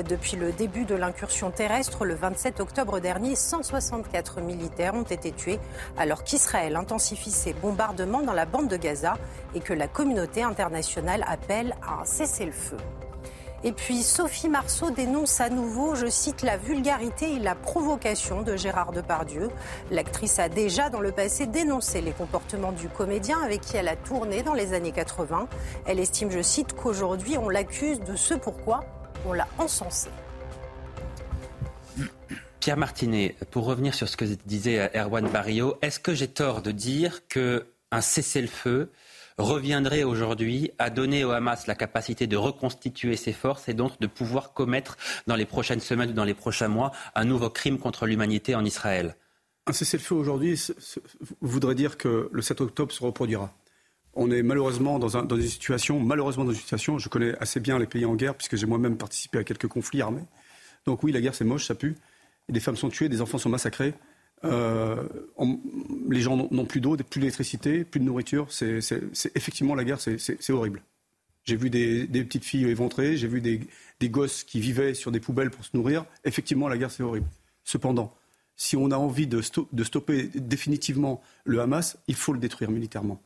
Depuis le début de l'incursion terrestre, le 27 octobre dernier, 164 militaires ont été tués, alors qu'Israël intensifie ses bombardements dans la bande de Gaza et que la communauté internationale appelle à un cessez-le-feu. Et puis Sophie Marceau dénonce à nouveau, je cite, la vulgarité et la provocation de Gérard Depardieu. L'actrice a déjà dans le passé dénoncé les comportements du comédien avec qui elle a tourné dans les années 80. Elle estime, je cite, qu'aujourd'hui on l'accuse de ce pourquoi on l'a encensé. Pierre Martinet, pour revenir sur ce que disait Erwan Barrio, est-ce que j'ai tort de dire qu'un cessez-le-feu reviendrait aujourd'hui à donner au Hamas la capacité de reconstituer ses forces et donc de pouvoir commettre dans les prochaines semaines ou dans les prochains mois un nouveau crime contre l'humanité en Israël Un cessez-le-feu aujourd'hui voudrait dire que le 7 octobre se reproduira. On est malheureusement dans, un, dans, une situation, malheureusement dans une situation, je connais assez bien les pays en guerre puisque j'ai moi-même participé à quelques conflits armés. Donc oui, la guerre c'est moche, ça pue. Des femmes sont tuées, des enfants sont massacrés. Les gens n'ont plus d'eau, plus d'électricité, plus de nourriture. C'est effectivement la guerre, c'est horrible. J'ai vu des, petites filles éventrées, j'ai vu des, gosses qui vivaient sur des poubelles pour se nourrir. Effectivement, la guerre, c'est horrible. Cependant, si on a envie de, stopper définitivement le Hamas, il faut le détruire militairement.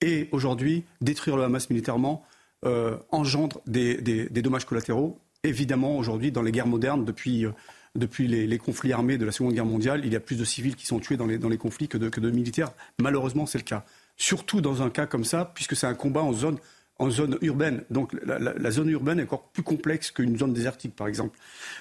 Et aujourd'hui, détruire le Hamas militairement euh, engendre des, dommages collatéraux. Évidemment, aujourd'hui, dans les guerres modernes, depuis, euh, les, conflits armés de la Seconde Guerre mondiale, il y a plus de civils qui sont tués dans les, conflits que de, militaires. Malheureusement, c'est le cas. Surtout dans un cas comme ça, puisque c'est un combat en zone, urbaine. Donc la, zone urbaine est encore plus complexe qu'une zone désertique, par exemple.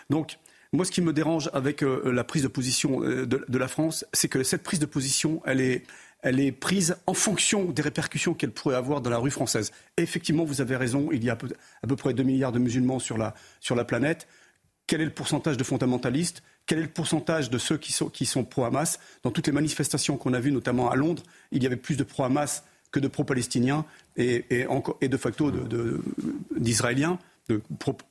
Donc moi, ce qui me dérange avec euh, la prise de position euh, de, la France, c'est que cette prise de position, elle est, prise en fonction des répercussions qu'elle pourrait avoir dans la rue française. Effectivement, vous avez raison, il y a à peu près 2 milliards de musulmans sur la planète. Quel est le pourcentage de fondamentalistes Quel est le pourcentage de ceux qui sont, qui sont pro-Hamas Dans toutes les manifestations qu'on a vues, notamment à Londres, il y avait plus de pro-Hamas que de pro-palestiniens et, et, de facto d'Israéliens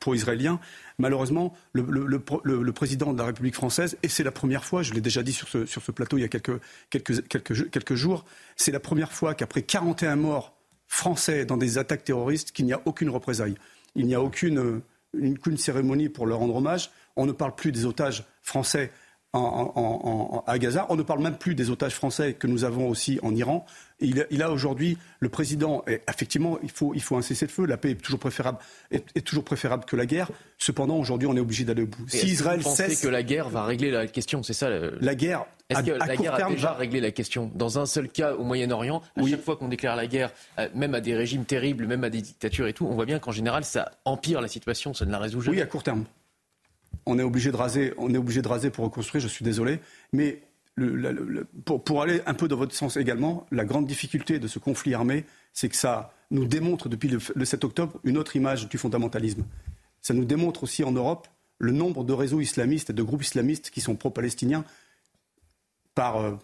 pro-israélien. Malheureusement, le, président de la République française, et c'est la première fois, je l'ai déjà dit sur ce, plateau il y a quelques, quelques, quelques, jours, c'est la première fois qu'après 41 morts français dans des attaques terroristes, qu'il n'y a aucune représaille. Il n'y a aucune, aucune cérémonie pour leur rendre hommage. On ne parle plus des otages français à Gaza. On ne parle même plus des otages français que nous avons aussi en Iran. Il, a aujourd'hui le président. Et effectivement, il faut, il faut un cessez-le-feu. La paix est toujours préférable, est, toujours préférable que la guerre. Cependant, aujourd'hui, on est obligé d'aller au bout. si Israël vous pensez que la guerre va régler la question, c'est ça La guerre. Est-ce que la guerre a déjà réglé la question? Dans un seul cas au Moyen-Orient, à chaque fois qu'on déclare la guerre, euh, même à des régimes terribles, même à des dictatures et tout, on voit bien qu'en général, ça empire la situation, ça ne la résout jamais. Oui, à court terme on est obligé de raser, on est obligé de raser pour reconstruire. Je suis désolé, mais pour, aller un peu dans votre sens également, la grande difficulté de ce conflit armé, c'est que ça nous démontre depuis le, 7 octobre une autre image du fondamentalisme. Ça nous démontre aussi en Europe le nombre de réseaux islamistes et de groupes islamistes qui sont pro-palestiniens par, euh,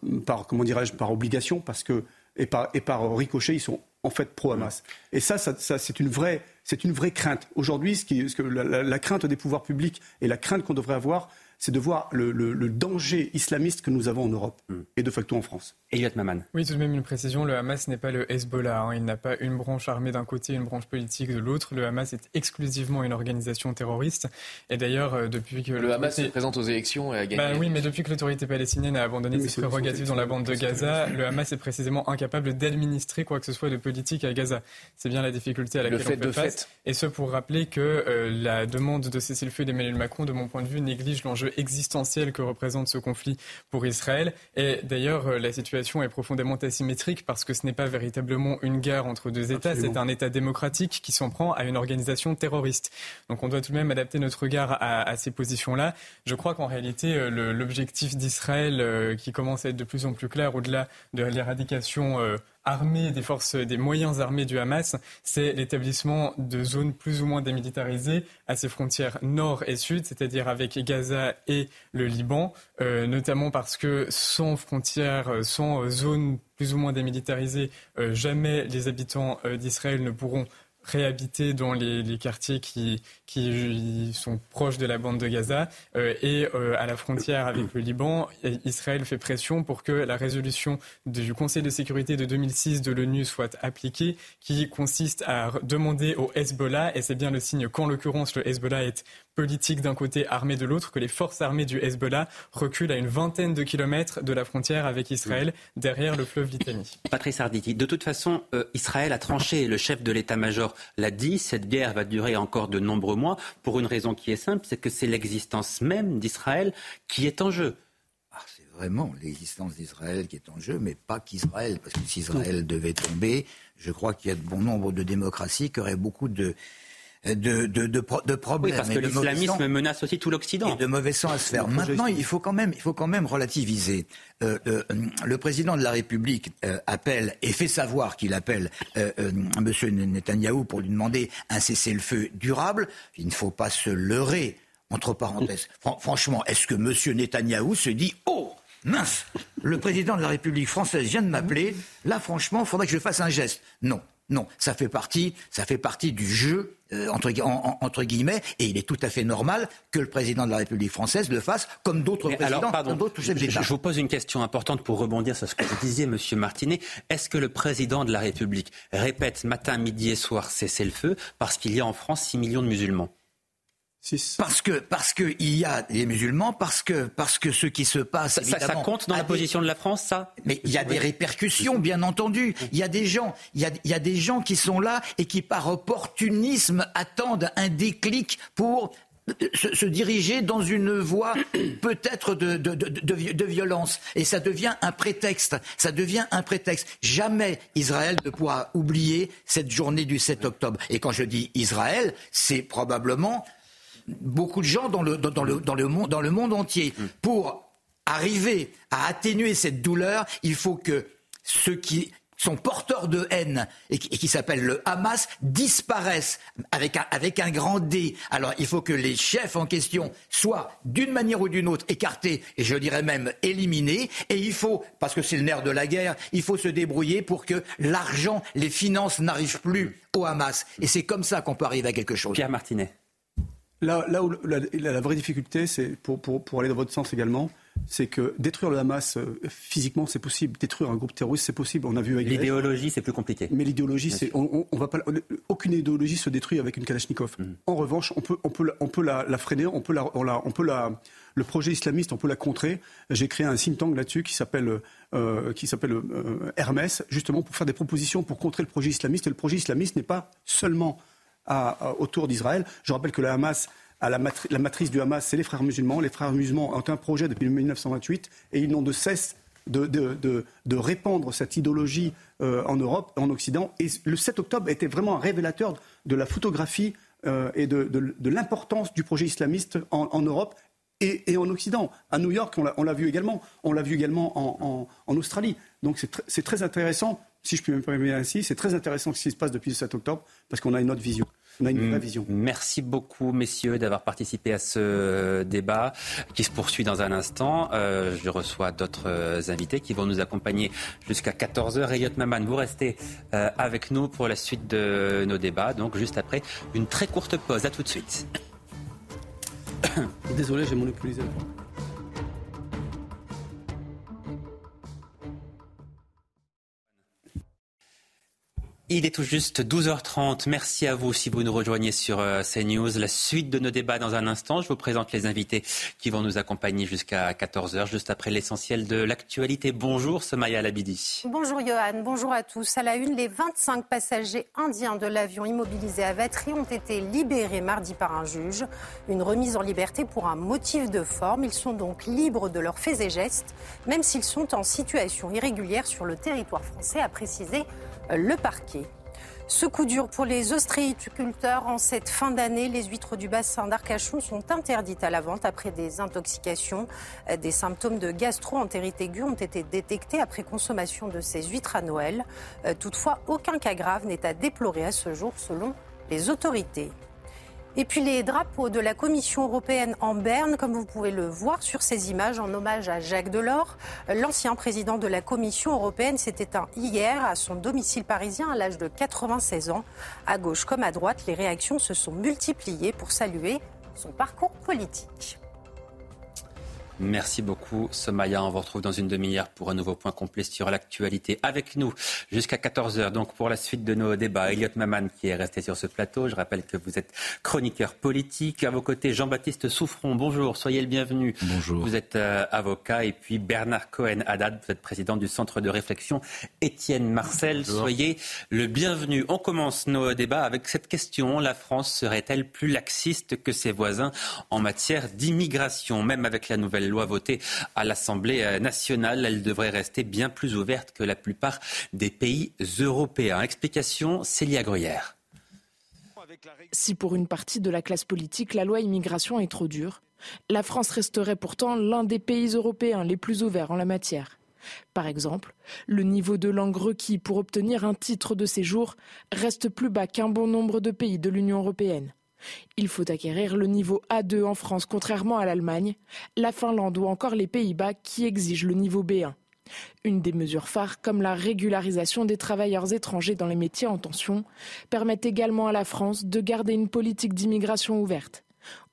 comment dirais-je, par obligation, parce que et par, et par ricochet, ils sont en fait pro-Hamas. Et ça, ça, c'est une vraie, c'est une vraie crainte. Aujourd'hui, ce, qui, ce que la, crainte des pouvoirs publics et la crainte qu'on devrait avoir, c'est de voir le, danger islamiste que nous avons en Europe hmm. et de facto en France. Elliot Maman. Oui, tout de même une précision, le Hamas n'est pas le Hezbollah. Hein. Il n'a pas une branche armée d'un côté, une branche politique de l'autre. Le Hamas est exclusivement une organisation terroriste. Et d'ailleurs, euh, depuis que... Le Hamas se présente aux élections et a gagné. Bah oui, mais depuis que l'autorité palestinienne a abandonné ses prérogatives dans la bande de Gaza, le Hamas est précisément incapable d'administrer quoi que ce soit de politique à Gaza. C'est bien la difficulté à laquelle le fait on fait face. Et ce pour rappeler que euh, la demande de cessez-le-feu d'Emmanuel Macron, de mon point de vue, néglige l'enjeu existentiel que représente ce conflit pour Israël. Et d'ailleurs, euh, la situation est profondément asymétrique parce que ce n'est pas véritablement une guerre entre deux États, c'est un État démocratique qui s'en prend à une organisation terroriste. Donc on doit tout de même adapter notre regard à, ces positions-là. Je crois qu'en réalité, euh, l'objectif d'Israël, euh, qui commence à être de plus en plus clair au-delà de l'éradication euh, armée des forces, des moyens armés du Hamas, c'est l'établissement de zones plus ou moins démilitarisées à ses frontières nord et sud, c'est-à-dire avec Gaza et le Liban, notamment parce que sans frontières, sans zones plus ou moins démilitarisés, euh, jamais les habitants euh, d'Israël ne pourront réhabiter dans les, quartiers qui, sont proches de la bande de Gaza. Euh, et à la frontière avec le Liban, Israël fait pression pour que la résolution du Conseil de sécurité de 2006 de l'ONU soit appliquée, qui consiste à demander au Hezbollah, et c'est bien le signe qu'en l'occurrence le Hezbollah est politique d'un côté, armée de l'autre, que les forces armées du Hezbollah reculent à une vingtaine de kilomètres de la frontière avec Israël, derrière le fleuve Litanie. Patrice Arditi, de toute façon, euh, Israël a tranché, le chef de l'état-major l'a dit, cette guerre va durer encore de nombreux mois, pour une raison qui est simple, c'est que c'est l'existence même d'Israël qui est en jeu ah, c'est vraiment l'existence d'Israël qui est en jeu, mais pas qu'Israël, parce que si Israël devait tomber, je crois qu'il y a de bon nombre de démocraties qui auraient beaucoup de, de, de, de, problèmes. Oui, parce que l'islamisme menace aussi tout l'Occident. Et de mauvais sang à se faire. Maintenant, il faut quand même, il faut quand même relativiser. Euh, euh, le président de la République euh, appelle et fait savoir qu'il appelle M. Netanyahou pour lui demander un cessez-le-feu durable. Il ne faut pas se leurrer. Entre parenthèses, franchement, est-ce que M. Netanyahou se dit Oh mince, le président de la République française vient de m'appeler. Là, franchement, il faudrait que je fasse un geste. Non. Non, ça fait partie, ça fait partie du jeu euh, entre, entre, guillemets, et il est tout à fait normal que le président de la République française le fasse comme d'autres présidents, alors, d'autres chefs d'État. Je, vous pose une question importante pour rebondir sur ce que vous disiez, Monsieur Martinet. Est-ce que le président de la République répète matin, midi et soir cessez le feu parce qu'il y a en France 6 millions de musulmans? Parce que parce que il y a des musulmans, parce que parce que ce qui se passe. Ça, ça compte dans la position de la France, ça? Mais il y a des répercussions, bien entendu. Il y a des gens, il y a, il y a des gens qui sont là et qui par opportunisme attendent un déclic pour se, se, diriger dans une voie peut-être de, de, de, de, violence. Et ça devient un prétexte. Ça devient un prétexte. Jamais Israël ne pourra oublier cette journée du 7 octobre. Et quand je dis Israël, c'est probablement beaucoup de gens dans le, dans, le, dans le, monde, dans le monde entier. Mm. Pour arriver à atténuer cette douleur, il faut que ceux qui sont porteurs de haine et qui, s'appellent le Hamas disparaissent avec un, avec un grand D. Alors il faut que les chefs en question soient d'une manière ou d'une autre écartés et je dirais même éliminés. Et il faut, parce que c'est le nerf de la guerre, il faut se débrouiller pour que l'argent, les finances n'arrivent plus au Hamas. Et c'est comme ça qu'on peut arriver à quelque chose. Pierre Martinet. Là, là où la, vraie difficulté, c'est pour, pour, pour, aller dans votre sens également, c'est que détruire le Hamas euh, physiquement, c'est possible. Détruire un groupe terroriste, c'est possible. On a vu l'idéologie, c'est plus compliqué. Mais l'idéologie, c'est on, on, va pas. Aucune idéologie se détruit avec une Kalachnikov. Mm. En revanche, on peut, on peut, on peut la, la freiner, on peut la, on, peut la, le projet islamiste, on peut la contrer. J'ai créé un think tank là-dessus qui s'appelle euh, qui s'appelle euh, Hermès, justement pour faire des propositions pour contrer le projet islamiste. Et le projet islamiste n'est pas seulement autour d'Israël. Je rappelle que la Hamas la, matrice du Hamas, c'est les frères musulmans. Les frères musulmans ont un projet depuis 1928 et ils n'ont de cesse de, répandre cette idéologie euh, en Europe, en Occident. Et le 7 octobre était vraiment un révélateur de la photographie euh, et de, l'importance du projet islamiste en, Europe et, en Occident. À New York, on l'a vu également. On l'a vu également en, Australie. Donc c'est très intéressant, si je puis me permettre ainsi, c'est très intéressant ce qui se passe depuis le 7 octobre parce qu'on a une autre vision on a une vraie vision. Merci beaucoup, messieurs, d'avoir participé à ce débat qui se poursuit dans un instant. Euh, je reçois d'autres euh, invités qui vont nous accompagner jusqu'à 14h. Elliot Maman, vous restez euh, avec nous pour la suite de nos débats. Donc, juste après une très courte pause. À tout de suite. Désolé, j'ai monopolisé le Il est tout juste 12h30. Merci à vous si vous nous rejoignez sur euh, CNews. La suite de nos débats dans un instant. Je vous présente les invités qui vont nous accompagner jusqu'à 14h, juste après l'essentiel de l'actualité. Bonjour, Somaya Labidi. Bonjour, Johan. Bonjour à tous. À la une, les 25 passagers indiens de l'avion immobilisé à Vatry ont été libérés mardi par un juge. Une remise en liberté pour un motif de forme. Ils sont donc libres de leurs faits et gestes, même s'ils sont en situation irrégulière sur le territoire français, a précisé le parquet. Ce coup dur pour les ostréiculteurs en cette fin d'année. Les huîtres du bassin d'Arcachon sont interdites à la vente après des intoxications. Des symptômes de gastro-entérite aiguë ont été détectés après consommation de ces huîtres à Noël. Toutefois, aucun cas grave n'est à déplorer à ce jour selon les autorités. Et puis les drapeaux de la Commission européenne en berne, comme vous pouvez le voir sur ces images, en hommage à Jacques Delors. L'ancien président de la Commission européenne s'est éteint hier à son domicile parisien à l'âge de 96 ans. À gauche comme à droite, les réactions se sont multipliées pour saluer son parcours politique. Merci beaucoup, Somaya. On vous retrouve dans une demi-heure pour un nouveau point complet sur l'actualité avec nous jusqu'à 14h. Donc, pour la suite de nos débats, Elliot Maman qui est resté sur ce plateau. Je rappelle que vous êtes chroniqueur politique. À vos côtés, Jean-Baptiste Souffron. Bonjour, soyez le bienvenu. Bonjour. Vous êtes euh, avocat. Et puis Bernard Cohen-Haddad, vous êtes président du centre de réflexion Étienne Marcel. Soyez le bienvenu. On commence nos débats avec cette question. La France serait-elle plus laxiste que ses voisins en matière d'immigration, même avec la nouvelle loi votée à l'Assemblée nationale, elle devrait rester bien plus ouverte que la plupart des pays européens. Explication, Célia Gruyère. Si pour une partie de la classe politique, la loi immigration est trop dure, la France resterait pourtant l'un des pays européens les plus ouverts en la matière. Par exemple, le niveau de langue requis pour obtenir un titre de séjour reste plus bas qu'un bon nombre de pays de l'Union européenne. Il faut acquérir le niveau A2 en France, contrairement à l'Allemagne, la Finlande ou encore les Pays-Bas qui exigent le niveau B1. Une des mesures phares, comme la régularisation des travailleurs étrangers dans les métiers en tension, permet également à la France de garder une politique d'immigration ouverte.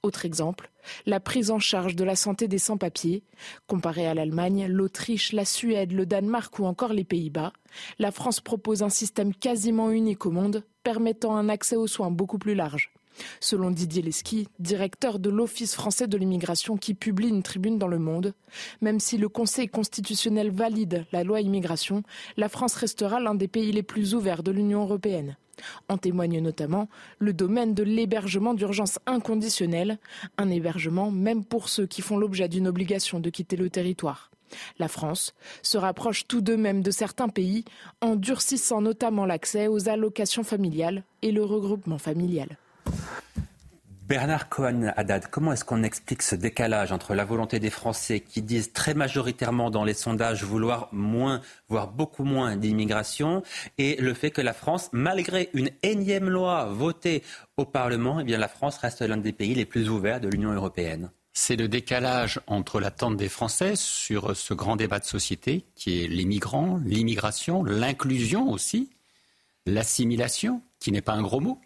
Autre exemple, la prise en charge de la santé des sans-papiers. Comparé à l'Allemagne, l'Autriche, la Suède, le Danemark ou encore les Pays-Bas, la France propose un système quasiment unique au monde, permettant un accès aux soins beaucoup plus large. Selon Didier Lesky, directeur de l'Office français de l'immigration qui publie une tribune dans Le Monde, même si le Conseil constitutionnel valide la loi immigration, la France restera l'un des pays les plus ouverts de l'Union européenne. En témoigne notamment le domaine de l'hébergement d'urgence inconditionnel, un hébergement même pour ceux qui font l'objet d'une obligation de quitter le territoire. La France se rapproche tout de même de certains pays en durcissant notamment l'accès aux allocations familiales et le regroupement familial. Bernard Cohen-Haddad, comment est-ce qu'on explique ce décalage entre la volonté des Français qui disent très majoritairement dans les sondages vouloir moins, voire beaucoup moins d'immigration, et le fait que la France, malgré une énième loi votée au Parlement, eh la France reste l'un des pays les plus ouverts de l'Union européenne? C'est le décalage entre l'attente des Français sur ce grand débat de société qui est les migrants, l'immigration, l'inclusion aussi, l'assimilation, qui n'est pas un gros mot,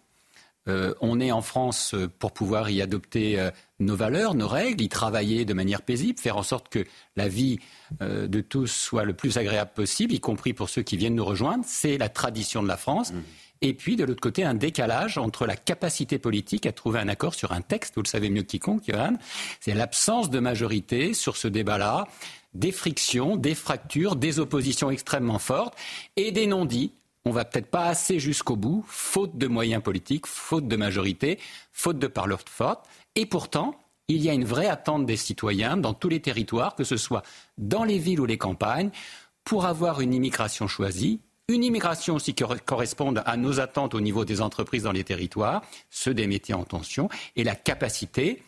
euh, on est en France euh, pour pouvoir y adopter euh, nos valeurs, nos règles, y travailler de manière paisible, faire en sorte que la vie de tous soit le plus agréable possible, y compris pour ceux qui viennent nous rejoindre. C'est la tradition de la France. Mmh. Et puis, de l'autre côté, un décalage entre la capacité politique à trouver un accord sur un texte, vous le savez mieux que quiconque, Johan, c'est l'absence de majorité sur ce débat-là, des frictions, des fractures, des oppositions extrêmement fortes et des non-dits on va peut-être pas assez jusqu'au bout, faute de moyens politiques, faute de majorité, faute de parleurs fortes. Et pourtant, il y a une vraie attente des citoyens dans tous les territoires, que ce soit dans les villes ou les campagnes, pour avoir une immigration choisie, une immigration aussi qui corresponde à nos attentes au niveau des entreprises dans les territoires, ceux des métiers en tension, et la capacité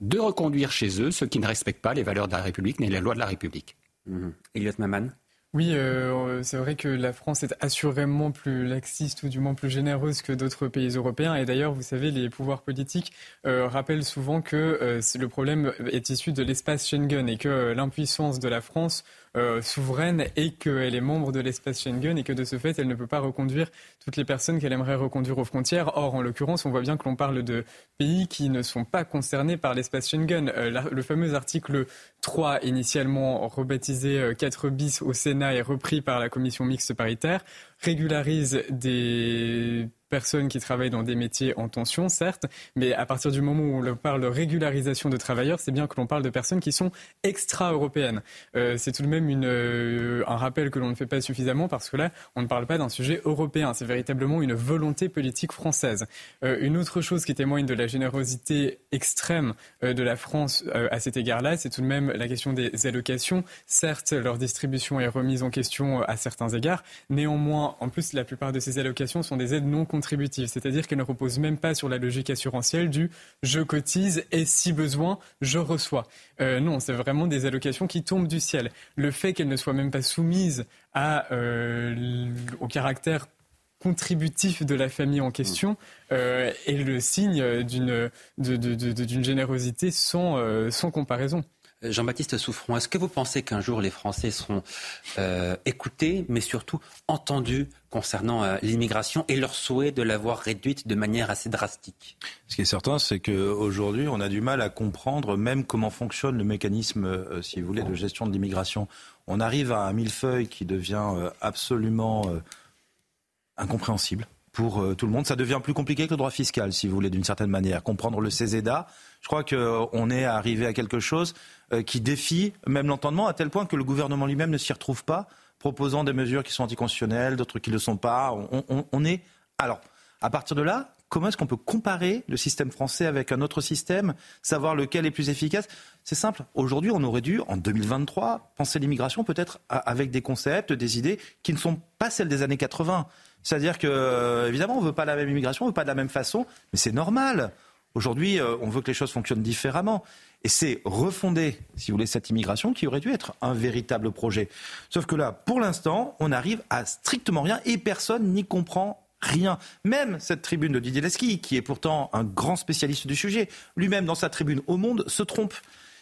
de reconduire chez eux ceux qui ne respectent pas les valeurs de la République ni les lois de la République. Mmh. Maman oui, euh, c'est vrai que la France est assurément plus laxiste ou du moins plus généreuse que d'autres pays européens. Et d'ailleurs, vous savez, les pouvoirs politiques euh, rappellent souvent que euh, le problème est issu de l'espace Schengen et que l'impuissance de la France euh, souveraine et qu'elle est membre de l'espace Schengen et que de ce fait, elle ne peut pas reconduire toutes les personnes qu'elle aimerait reconduire aux frontières. Or, en l'occurrence, on voit bien que l'on parle de pays qui ne sont pas concernés par l'espace Schengen. Euh, le fameux article 3, initialement rebaptisé 4 euh, bis au Sénat et repris par la commission mixte paritaire, régularise des personnes qui travaillent dans des métiers en tension, certes, mais à partir du moment où on parle de régularisation de travailleurs, c'est bien que l'on parle de personnes qui sont extra-européennes. Euh, c'est tout de même euh, un rappel que l'on ne fait pas suffisamment parce que là, on ne parle pas d'un sujet européen, c'est véritablement une volonté politique française. Euh, une autre chose qui témoigne de la générosité extrême de la France à cet égard-là, c'est tout de même la question des allocations. Certes, leur distribution est remise en question à certains égards, néanmoins, en plus, la plupart de ces allocations sont des aides non c'est-à-dire qu'elle ne repose même pas sur la logique assurantielle du je cotise et si besoin, je reçois. Euh, non, c'est vraiment des allocations qui tombent du ciel. Le fait qu'elles ne soient même pas soumises euh, au caractère contributif de la famille en question euh, est le signe d'une générosité sans comparaison. Jean-Baptiste Souffron, est-ce que vous pensez qu'un jour les Français seront euh, écoutés, mais surtout entendus concernant euh, l'immigration et leur souhait de l'avoir réduite de manière assez drastique? Ce qui est certain, c'est qu'aujourd'hui, on a du mal à comprendre même comment fonctionne le mécanisme, euh, si vous voulez, de gestion de l'immigration. On arrive à un millefeuille qui devient absolument incompréhensible pour tout le monde. Ça devient plus compliqué que le droit fiscal, si vous voulez, d'une certaine manière. Comprendre le CESEDA, je crois qu'on est arrivé à quelque chose euh, qui défie même l'entendement, à tel point que le gouvernement lui-même ne s'y retrouve pas, proposant des mesures qui sont anticonstitutionnelles, d'autres qui ne le sont pas. On, est. Alors, à partir de là, comment est-ce qu'on peut comparer le système français avec un autre système, savoir lequel est plus efficace? C'est simple. Aujourd'hui, on aurait dû, en 2023, penser l'immigration peut-être avec des concepts, des idées qui ne sont pas celles des années 80. C'est-à-dire que, euh, évidemment, on ne veut pas la même immigration, on ne veut pas de la même façon, mais c'est normal. Aujourd'hui, euh, on veut que les choses fonctionnent différemment. Et c'est refonder, si vous voulez, cette immigration qui aurait dû être un véritable projet. Sauf que là, pour l'instant, on arrive à strictement rien et personne n'y comprend rien. Même cette tribune de Didier Lesky, qui est pourtant un grand spécialiste du sujet, lui-même dans sa tribune au Monde se trompe.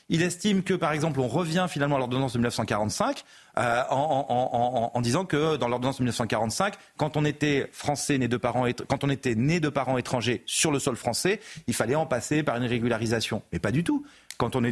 Il estime que, par exemple, on revient finalement à l'ordonnance de 1945 euh, en, disant que dans l'ordonnance de 1945, quand on était français né de parents, quand on était né de parents étrangers sur le sol français, il fallait en passer par une régularisation. Mais pas du tout quand on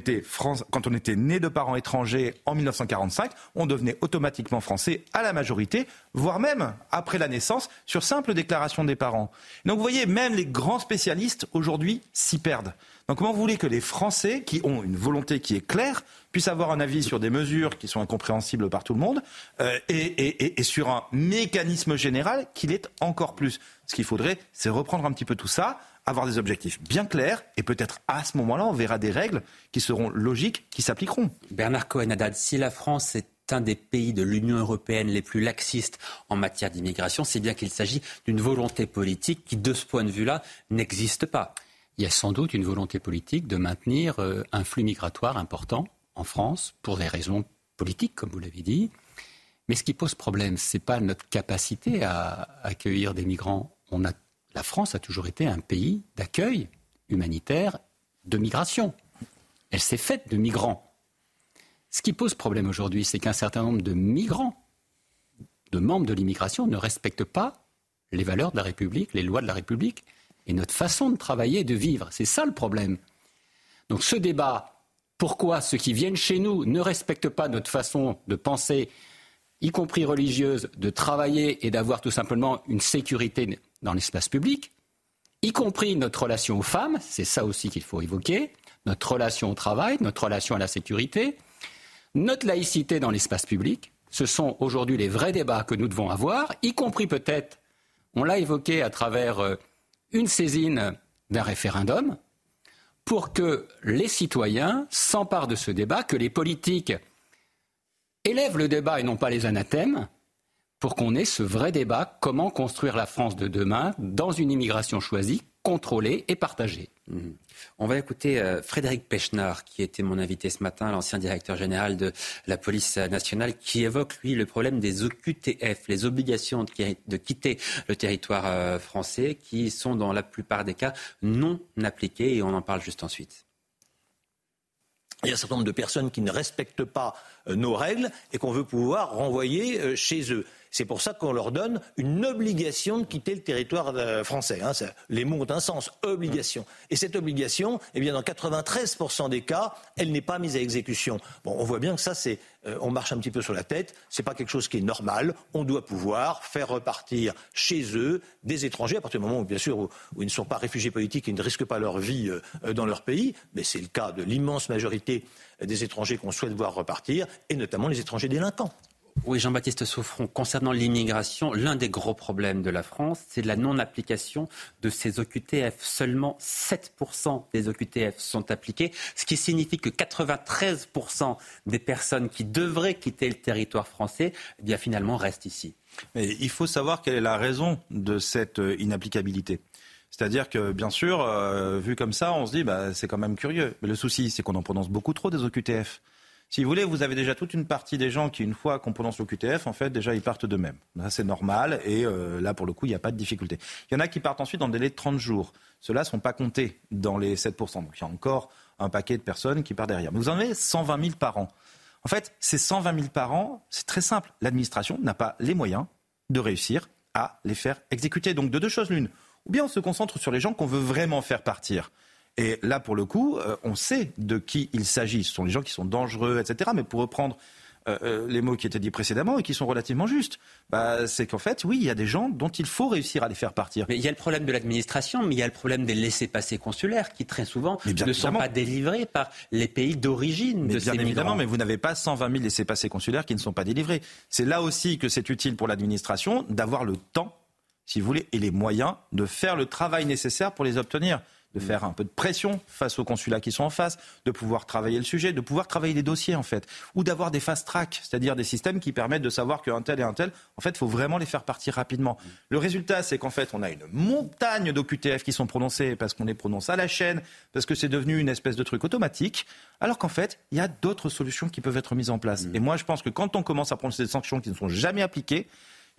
était, né de parents étrangers en 1945, on devenait automatiquement français à la majorité, voire même après la naissance, sur simple déclaration des parents. Donc vous voyez, même les grands spécialistes aujourd'hui s'y perdent. Donc comment vous voulez que les Français, qui ont une volonté qui est claire, puissent avoir un avis sur des mesures qui sont incompréhensibles par tout le monde, euh, et, et sur un mécanisme général qui l'est encore plus? Ce qu'il faudrait, c'est reprendre un petit peu tout ça, avoir des objectifs bien clairs et peut-être à ce moment-là, on verra des règles qui seront logiques, qui s'appliqueront. Bernard Cohen-Haddad, si la France est un des pays de l'Union européenne les plus laxistes en matière d'immigration, c'est bien qu'il s'agit d'une volonté politique qui, de ce point de vue-là, n'existe pas. Il y a sans doute une volonté politique de maintenir euh, un flux migratoire important en France pour des raisons politiques, comme vous l'avez dit. Mais ce qui pose problème, ce n'est pas notre capacité à accueillir des migrants. On a la France a toujours été un pays d'accueil humanitaire de migration. Elle s'est faite de migrants. Ce qui pose problème aujourd'hui, c'est qu'un certain nombre de migrants, de membres de l'immigration, ne respectent pas les valeurs de la République, les lois de la République et notre façon de travailler et de vivre. C'est ça le problème. Donc ce débat, pourquoi ceux qui viennent chez nous ne respectent pas notre façon de penser, y compris religieuse, de travailler et d'avoir tout simplement une sécurité dans l'espace public, y compris notre relation aux femmes, c'est ça aussi qu'il faut évoquer, notre relation au travail, notre relation à la sécurité, notre laïcité dans l'espace public. Ce sont aujourd'hui les vrais débats que nous devons avoir, y compris peut-être, on l'a évoqué à travers euh, une saisine d'un référendum, pour que les citoyens s'emparent de ce débat, que les politiques élèvent le débat et non pas les anathèmes, pour qu'on ait ce vrai débat, comment construire la France de demain dans une immigration choisie, contrôlée et partagée. On va écouter euh, Frédéric Pechnard, qui était mon invité ce matin, l'ancien directeur général de la police nationale, qui évoque, lui, le problème des OQTF, les obligations de, quitter le territoire euh, français, qui sont dans la plupart des cas non appliquées, et on en parle juste ensuite. Il y a un certain nombre de personnes qui ne respectent pas euh, nos règles et qu'on veut pouvoir renvoyer chez eux. C'est pour ça qu'on leur donne une obligation de quitter le territoire euh, français. Hein. les mots ont un sens, obligation. Et cette obligation, eh bien, dans 93% des cas, elle n'est pas mise à exécution. On voit bien que ça, euh, on marche un petit peu sur la tête. C'est pas quelque chose qui est normal. On doit pouvoir faire repartir chez eux des étrangers à partir du moment où, bien sûr, où, ils ne sont pas réfugiés politiques et ne risquent pas leur vie euh, dans leur pays. Mais c'est le cas de l'immense majorité des étrangers qu'on souhaite voir repartir, et notamment les étrangers délinquants. Oui, Jean-Baptiste Souffron, concernant l'immigration, l'un des gros problèmes de la France, c'est la non-application de ces OQTF. Seulement 7% des OQTF sont appliqués, ce qui signifie que 93% des personnes qui devraient quitter le territoire français, eh bien finalement restent ici. Il faut savoir quelle est la raison de cette euh, inapplicabilité. C'est-à-dire que, bien sûr, euh, vu comme ça, on se dit, bah, c'est quand même curieux. Mais le souci, c'est qu'on en prononce beaucoup trop des OQTF. Si vous voulez, vous avez déjà toute une partie des gens qui, une fois qu'on prononce l'OQTF, en fait, déjà, ils partent d'eux-mêmes. c'est normal et euh, là, pour le coup, il n'y a pas de difficulté. Il y en a qui partent ensuite dans le délai de 30 jours. Ceux-là ne sont pas comptés dans les 7%. Donc, il y a encore un paquet de personnes qui partent derrière. Mais vous en avez 120 000 par an. En fait, ces 120 000 par an, c'est très simple. L'administration n'a pas les moyens de réussir à les faire exécuter. Donc, de deux choses l'une. Ou bien on se concentre sur les gens qu'on veut vraiment faire partir. Et là, pour le coup, euh, on sait de qui il s'agit. Ce sont les gens qui sont dangereux, etc. Mais pour reprendre euh, euh, les mots qui étaient dits précédemment et qui sont relativement justes. Bah, c'est qu'en fait, oui, il y a des gens dont il faut réussir à les faire partir. Mais il y a le problème de l'administration, mais il y a le problème des laissés-passer consulaires qui très souvent ne sont pas délivrés par les pays d'origine de bien évidemment, mais vous n'avez pas 120 000 laissés-passer consulaires qui ne sont pas délivrés. C'est là aussi que c'est utile pour l'administration d'avoir le temps, si vous voulez, et les moyens de faire le travail nécessaire pour les obtenir de faire un peu de pression face aux consulats qui sont en face, de pouvoir travailler le sujet, de pouvoir travailler les dossiers en fait, ou d'avoir des fast track, c'est-à-dire des systèmes qui permettent de savoir qu'un tel et un tel, en fait, faut vraiment les faire partir rapidement. Le résultat, c'est qu'en fait, on a une montagne d'OQTF qui sont prononcés parce qu'on les prononce à la chaîne, parce que c'est devenu une espèce de truc automatique, alors qu'en fait, il y a d'autres solutions qui peuvent être mises en place. Mmh. Et moi, je pense que quand on commence à prononcer des sanctions qui ne sont jamais appliquées,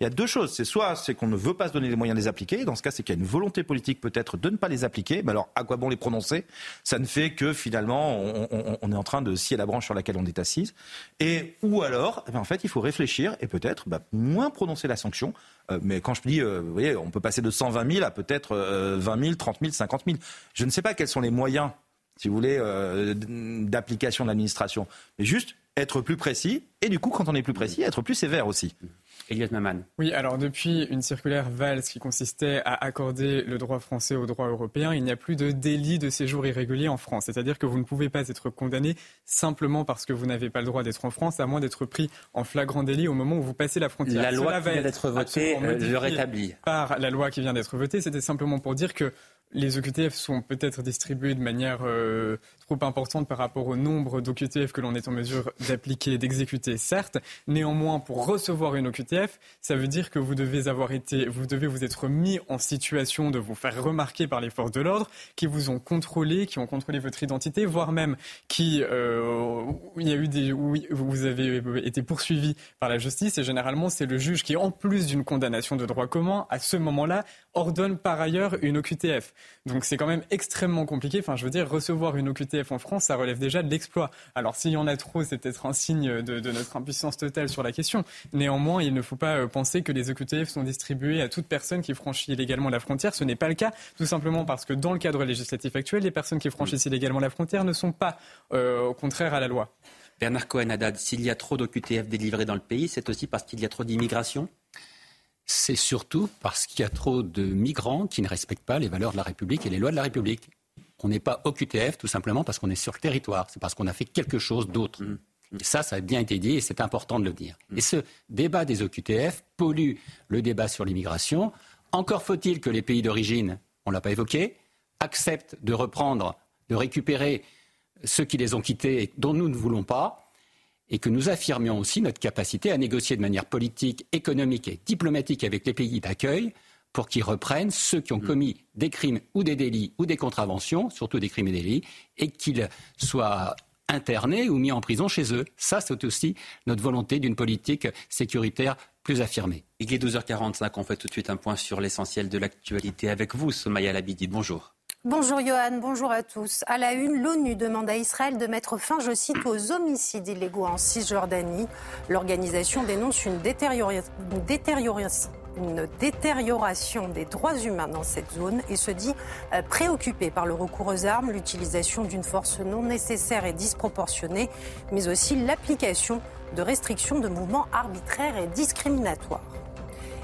il y a deux choses. C'est soit c'est qu'on ne veut pas se donner les moyens de les appliquer. Dans ce cas, c'est qu'il y a une volonté politique peut-être de ne pas les appliquer. Mais alors, à quoi bon les prononcer? Ça ne fait que finalement, on, est en train de scier la branche sur laquelle on est assise. Et ou alors, eh ben, en fait, il faut réfléchir et peut-être bah, moins prononcer la sanction. Euh, mais quand je dis, euh, vous voyez, on peut passer de 120 000 à peut-être 20 000, 30 000, 50 000. Je ne sais pas quels sont les moyens si vous voulez, euh, d'application de l'administration. Mais juste être plus précis, et du coup, quand on est plus précis, être plus sévère aussi. Elias Maman. Oui, alors depuis une circulaire Valls qui consistait à accorder le droit français au droit européen, il n'y a plus de délit de séjour irrégulier en France. C'est-à-dire que vous ne pouvez pas être condamné simplement parce que vous n'avez pas le droit d'être en France, à moins d'être pris en flagrant délit au moment où vous passez la frontière. La loi qui vient d'être votée euh, le rétablit. Par la loi qui vient d'être votée, c'était simplement pour dire que les OQTF sont peut-être distribués de manière euh, importante par rapport au nombre d'OQTF que l'on est en mesure d'appliquer, d'exécuter, certes. Néanmoins, pour recevoir une OQTF, ça veut dire que vous devez avoir été, vous devez vous être mis en situation de vous faire remarquer par les forces de l'ordre, qui vous ont contrôlé, qui ont contrôlé votre identité, voire même qui, euh, il y a eu des, où vous avez été poursuivi par la justice. Et généralement, c'est le juge qui, en plus d'une condamnation de droit commun, à ce moment-là, ordonne par ailleurs une OQTF. Donc c'est quand même extrêmement compliqué. Enfin, je veux dire, recevoir une OQTF en France, ça relève déjà de l'exploit. Alors s'il y en a trop, c'est peut-être un signe de, notre impuissance totale sur la question. Néanmoins, il ne faut pas euh, penser que les OQTF sont distribués à toute personne qui franchit illégalement la frontière. Ce n'est pas le cas, tout simplement parce que dans le cadre législatif actuel, les personnes qui franchissent illégalement la frontière ne sont pas euh, au contraire à la loi. Bernard Cohen-Haddad, s'il y a trop d'OQTF délivrés dans le pays, c'est aussi parce qu'il y a trop d'immigration? C'est surtout parce qu'il y a trop de migrants qui ne respectent pas les valeurs de la République et les lois de la République. On n'est pas au QTF tout simplement parce qu'on est sur le territoire, c'est parce qu'on a fait quelque chose d'autre. Mmh. Et ça, ça a bien été dit et c'est important de le dire. Et ce débat des OQTF pollue le débat sur l'immigration. Encore faut-il que les pays d'origine, on ne l'a pas évoqué, acceptent de reprendre, de récupérer ceux qui les ont quittés et dont nous ne voulons pas, et que nous affirmions aussi notre capacité à négocier de manière politique, économique et diplomatique avec les pays d'accueil pour qu'ils reprennent ceux qui ont mm. commis des crimes ou des délits ou des contraventions, surtout des crimes et délits, et qu'ils soient internés ou mis en prison chez eux. Ça, c'est aussi notre volonté d'une politique sécuritaire plus affirmée. Il est 12h45, on fait tout de suite un point sur l'essentiel de l'actualité avec vous, Somaya Labidi. Bonjour. Bonjour Johan, bonjour à tous. À la une, l'ONU demande à Israël de mettre fin, je cite, aux homicides illégaux en Cisjordanie. L'organisation dénonce une, une détérioration des droits humains dans cette zone et se dit euh, préoccupée par le recours aux armes, l'utilisation d'une force non nécessaire et disproportionnée, mais aussi l'application de restrictions de mouvements arbitraires et discriminatoires.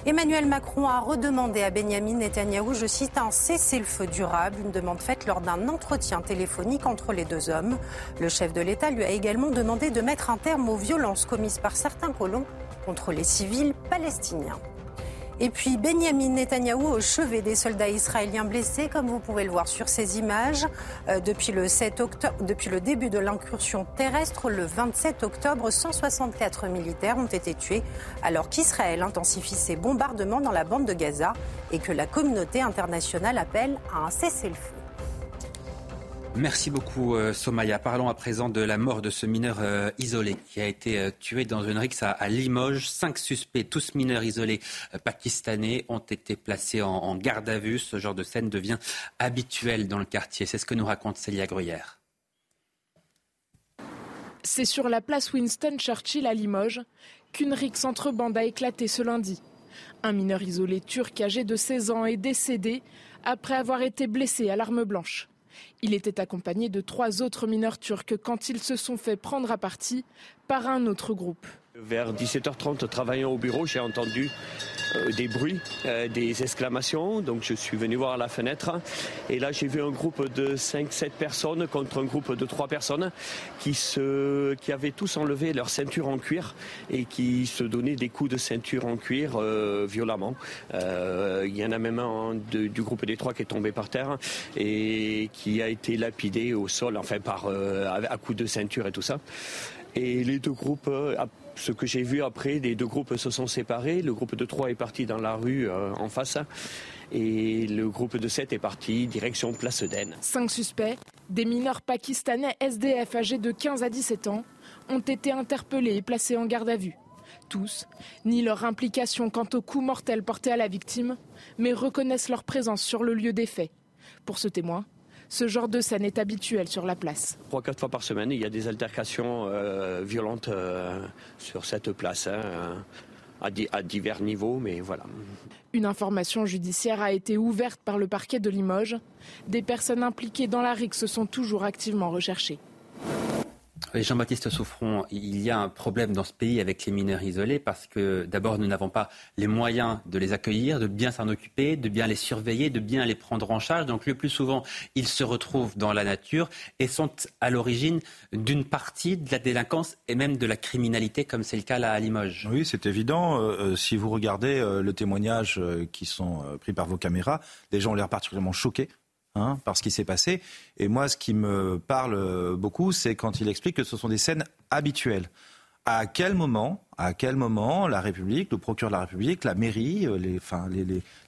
Emmanuel Macron a redemandé à Benjamin Netanyahou, je cite, un cessez-le-feu durable, une demande faite lors d'un entretien téléphonique entre les deux hommes. Le chef de l'État lui a également demandé de mettre un terme aux violences commises par certains colons contre les civils palestiniens. Et puis Benjamin Netanyahou au chevet des soldats israéliens blessés, comme vous pouvez le voir sur ces images. Euh, depuis, le 7 octobre, depuis le début de l'incursion terrestre, le 27 octobre, 164 militaires ont été tués, alors qu'Israël intensifie ses bombardements dans la bande de Gaza et que la communauté internationale appelle à un cessez-le-feu. Merci beaucoup euh, Somaya. Parlons à présent de la mort de ce mineur euh, isolé qui a été euh, tué dans une rixe à, Limoges. Cinq suspects, tous mineurs isolés pakistanais, ont été placés en, garde à vue. Ce genre de scène devient habituel dans le quartier. C'est ce que nous raconte Célia Gruyère. C'est sur la place Winston Churchill à Limoges qu'une rixe entre bandes a éclaté ce lundi. Un mineur isolé turc âgé de 16 ans est décédé après avoir été blessé à l'arme blanche. Il était accompagné de trois autres mineurs turcs quand ils se sont fait prendre à partie par un autre groupe. Vers 17h30, travaillant au bureau, j'ai entendu euh, des bruits, euh, des exclamations. Donc je suis venu voir à la fenêtre. Et là, j'ai vu un groupe de 5-7 personnes contre un groupe de 3 personnes qui, se, qui avaient tous enlevé leur ceinture en cuir et qui se donnaient des coups de ceinture en cuir euh, violemment. Il y en a même un du groupe des trois qui est tombé par terre et qui a été lapidé au sol, enfin par à coups de ceinture et tout ça. Et les deux groupes ce que j'ai vu après, les deux groupes se sont séparés. Le groupe de 3 est parti dans la rue euh, en face et le groupe de 7 est parti direction Place d'Aisne. Cinq suspects, des mineurs pakistanais SDF âgés de 15 à 17 ans, ont été interpellés et placés en garde à vue. Tous nient leur implication quant au coup mortel porté à la victime, mais reconnaissent leur présence sur le lieu des faits. Pour ce témoin, ce genre de scène est habituel sur la place. Trois, quatre fois par semaine, il y a des altercations euh, violentes euh, sur cette place, hein, à, à, divers niveaux, mais voilà. Une information judiciaire a été ouverte par le parquet de Limoges. Des personnes impliquées dans la rixe sont toujours activement recherchées. Jean-Baptiste Souffron, il y a un problème dans ce pays avec les mineurs isolés parce que d'abord nous n'avons pas les moyens de les accueillir, de bien s'en occuper, de bien les surveiller, de bien les prendre en charge. Donc le plus souvent, ils se retrouvent dans la nature et sont à l'origine d'une partie de la délinquance et même de la criminalité comme c'est le cas là à Limoges. Oui, c'est évident. Euh, euh, si vous regardez euh, le témoignage qui sont pris par vos caméras, les gens ont l'air particulièrement choqués Hein, par ce qui s'est passé. Et moi, ce qui me parle beaucoup, c'est quand il explique que ce sont des scènes habituelles. À quel moment, à quel moment la République, le procureur de la République, la mairie, euh, enfin,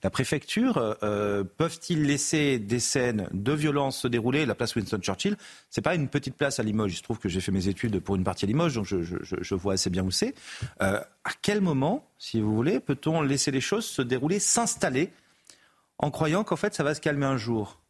la préfecture euh, peuvent-ils laisser des scènes de violence se dérouler La place Winston Churchill, c'est pas une petite place à Limoges. Il se trouve que j'ai fait mes études pour une partie à Limoges, donc je, vois assez bien où c'est. Euh, à quel moment, si vous voulez, peut-on laisser les choses se dérouler, s'installer, en croyant qu'en fait ça va se calmer un jour?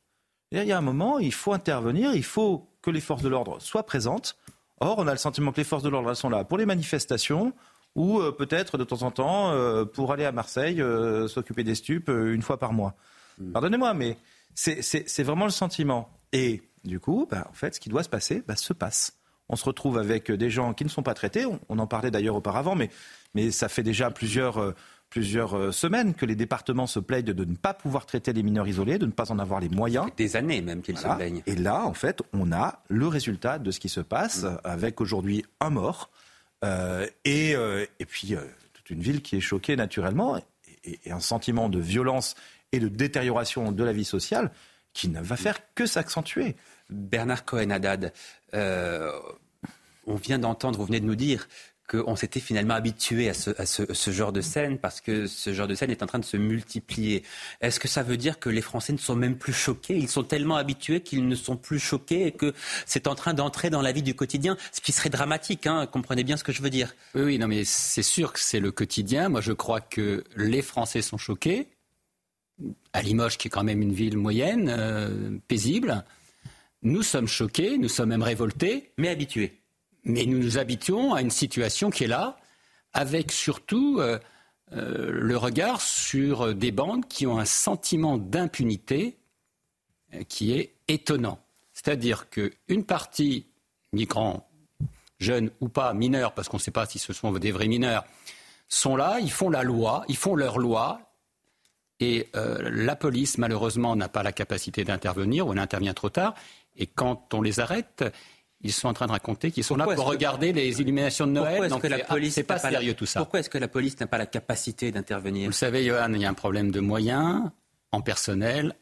Il y a un moment, il faut intervenir, il faut que les forces de l'ordre soient présentes. Or, on a le sentiment que les forces de l'ordre sont là pour les manifestations ou euh, peut-être de temps en temps euh, pour aller à Marseille euh, s'occuper des stupes une fois par mois. Hmm. Pardonnez-moi, mais c'est vraiment le sentiment. Et du coup, bah, en fait, ce qui doit se passer bah, se passe. On se retrouve avec des gens qui ne sont pas traités. On, en parlait d'ailleurs auparavant, mais, mais ça fait déjà plusieurs plusieurs euh, semaines que les départements se plaignent de ne pas pouvoir traiter les mineurs isolés, de ne pas en avoir les moyens. des années même qu'ils se plaignent. Et là, en fait, on a le résultat de ce qui se passe, mm. avec aujourd'hui un mort, euh, et, euh, et, puis toute une ville qui est choquée naturellement, et, et, un sentiment de violence et de détérioration de la vie sociale qui ne va faire que s'accentuer. Bernard Cohen-Haddad, on vient d'entendre, vous venez de nous dire qu'on s'était finalement habitué à, ce, genre de scène parce que ce genre de scène est en train de se multiplier. Est-ce que ça veut dire que les Français ne sont même plus choqués? Ils sont tellement habitués qu'ils ne sont plus choqués et que c'est en train d'entrer dans la vie du quotidien, ce qui serait dramatique. Hein, comprenez bien ce que je veux dire. Oui, oui, non, mais c'est sûr que c'est le quotidien. Moi, je crois que les Français sont choqués. À Limoges, qui est quand même une ville moyenne, euh, paisible. Nous sommes choqués, nous sommes même révoltés. Mais habitués. Mais nous nous habituons à une situation qui est là, avec surtout euh, euh, le regard sur des bandes qui ont un sentiment d'impunité euh, qui est étonnant. C'est-à-dire qu'une partie, migrants, jeunes ou pas, mineurs, parce qu'on ne sait pas si ce sont des vrais mineurs, sont là, ils font la loi, ils font leur loi, et la police, malheureusement, n'a pas la capacité d'intervenir, ou elle intervient trop tard, et quand on les arrête, ils sont en train de raconter qu'ils sont là pour regarder les illuminations de Noël. Pourquoi est-ce que la police c'est pas sérieux tout ça Pourquoi est-ce que la police n'a pas la capacité d'intervenir Vous savez, Johan, il y a un problème de moyens, en personnel,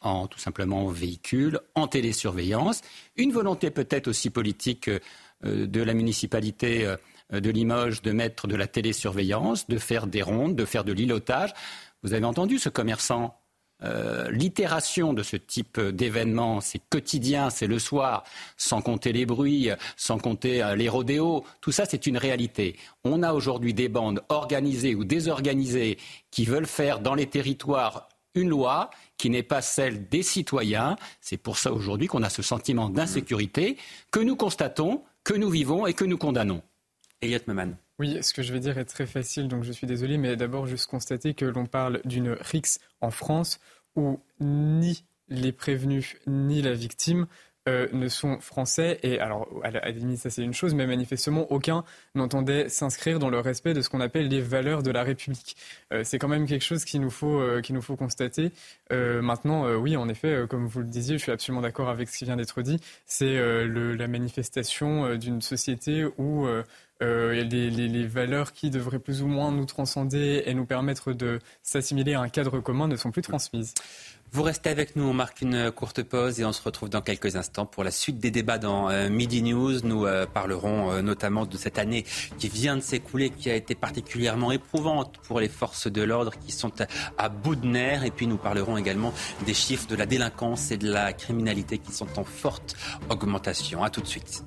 en tout simplement en véhicule, en télésurveillance, une volonté peut-être aussi politique euh, de la municipalité euh, de Limoges de mettre de la télésurveillance, de faire des rondes, de faire de l'îlotage. Vous avez entendu ce commerçant euh, l'itération de ce type d'événement, c'est quotidien, c'est le soir, sans compter les bruits, sans compter euh, les rodéos, tout ça c'est une réalité. On a aujourd'hui des bandes organisées ou désorganisées qui veulent faire dans les territoires une loi qui n'est pas celle des citoyens. C'est pour ça aujourd'hui qu'on a ce sentiment d'insécurité que nous constatons, que nous vivons et que nous condamnons. Elliot Meman. Oui, ce que je vais dire est très facile, donc je suis désolé, mais d'abord juste constater que l'on parle d'une RIX en France où ni les prévenus ni la victime euh, ne sont français. Et alors, à la, ça c'est une chose, mais manifestement, aucun n'entendait s'inscrire dans le respect de ce qu'on appelle les valeurs de la République. Euh, c'est quand même quelque chose qu'il nous faut, euh, qu'il nous faut constater. maintenant, oui, en effet, comme vous le disiez, je suis absolument d'accord avec ce qui vient d'être dit. C'est la manifestation d'une société où euh, les, les, valeurs qui devraient plus ou moins nous transcender et nous permettre de s'assimiler à un cadre commun ne sont plus transmises. Vous restez avec nous, on marque une courte pause et on se retrouve dans quelques instants pour la suite des débats dans euh, Midi News. Nous euh, parlerons notamment de cette année qui vient de s'écouler, qui a été particulièrement éprouvante pour les forces de l'ordre qui sont à, bout de nerfs. Et puis nous parlerons également des chiffres de la délinquance et de la criminalité qui sont en forte augmentation. A tout de suite.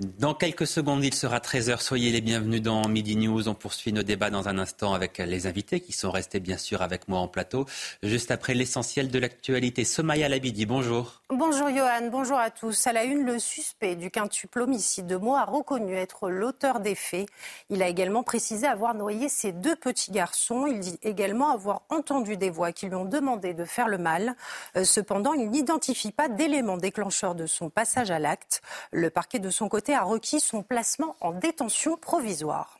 Dans quelques secondes, il sera 13h. Soyez les bienvenus dans Midi News. On poursuit nos débats dans un instant avec les invités qui sont restés bien sûr avec moi en plateau. Juste après l'essentiel de l'actualité. Somaya Labidi, bonjour. Bonjour Johan, bonjour à tous. À la une, le suspect du quintuple homicide de Meaux a reconnu être l'auteur des faits. Il a également précisé avoir noyé ses deux petits garçons. Il dit également avoir entendu des voix qui lui ont demandé de faire le mal. Euh, cependant, il n'identifie pas d'éléments déclencheurs de son passage à l'acte. Le parquet de son côté a requis son placement en détention provisoire.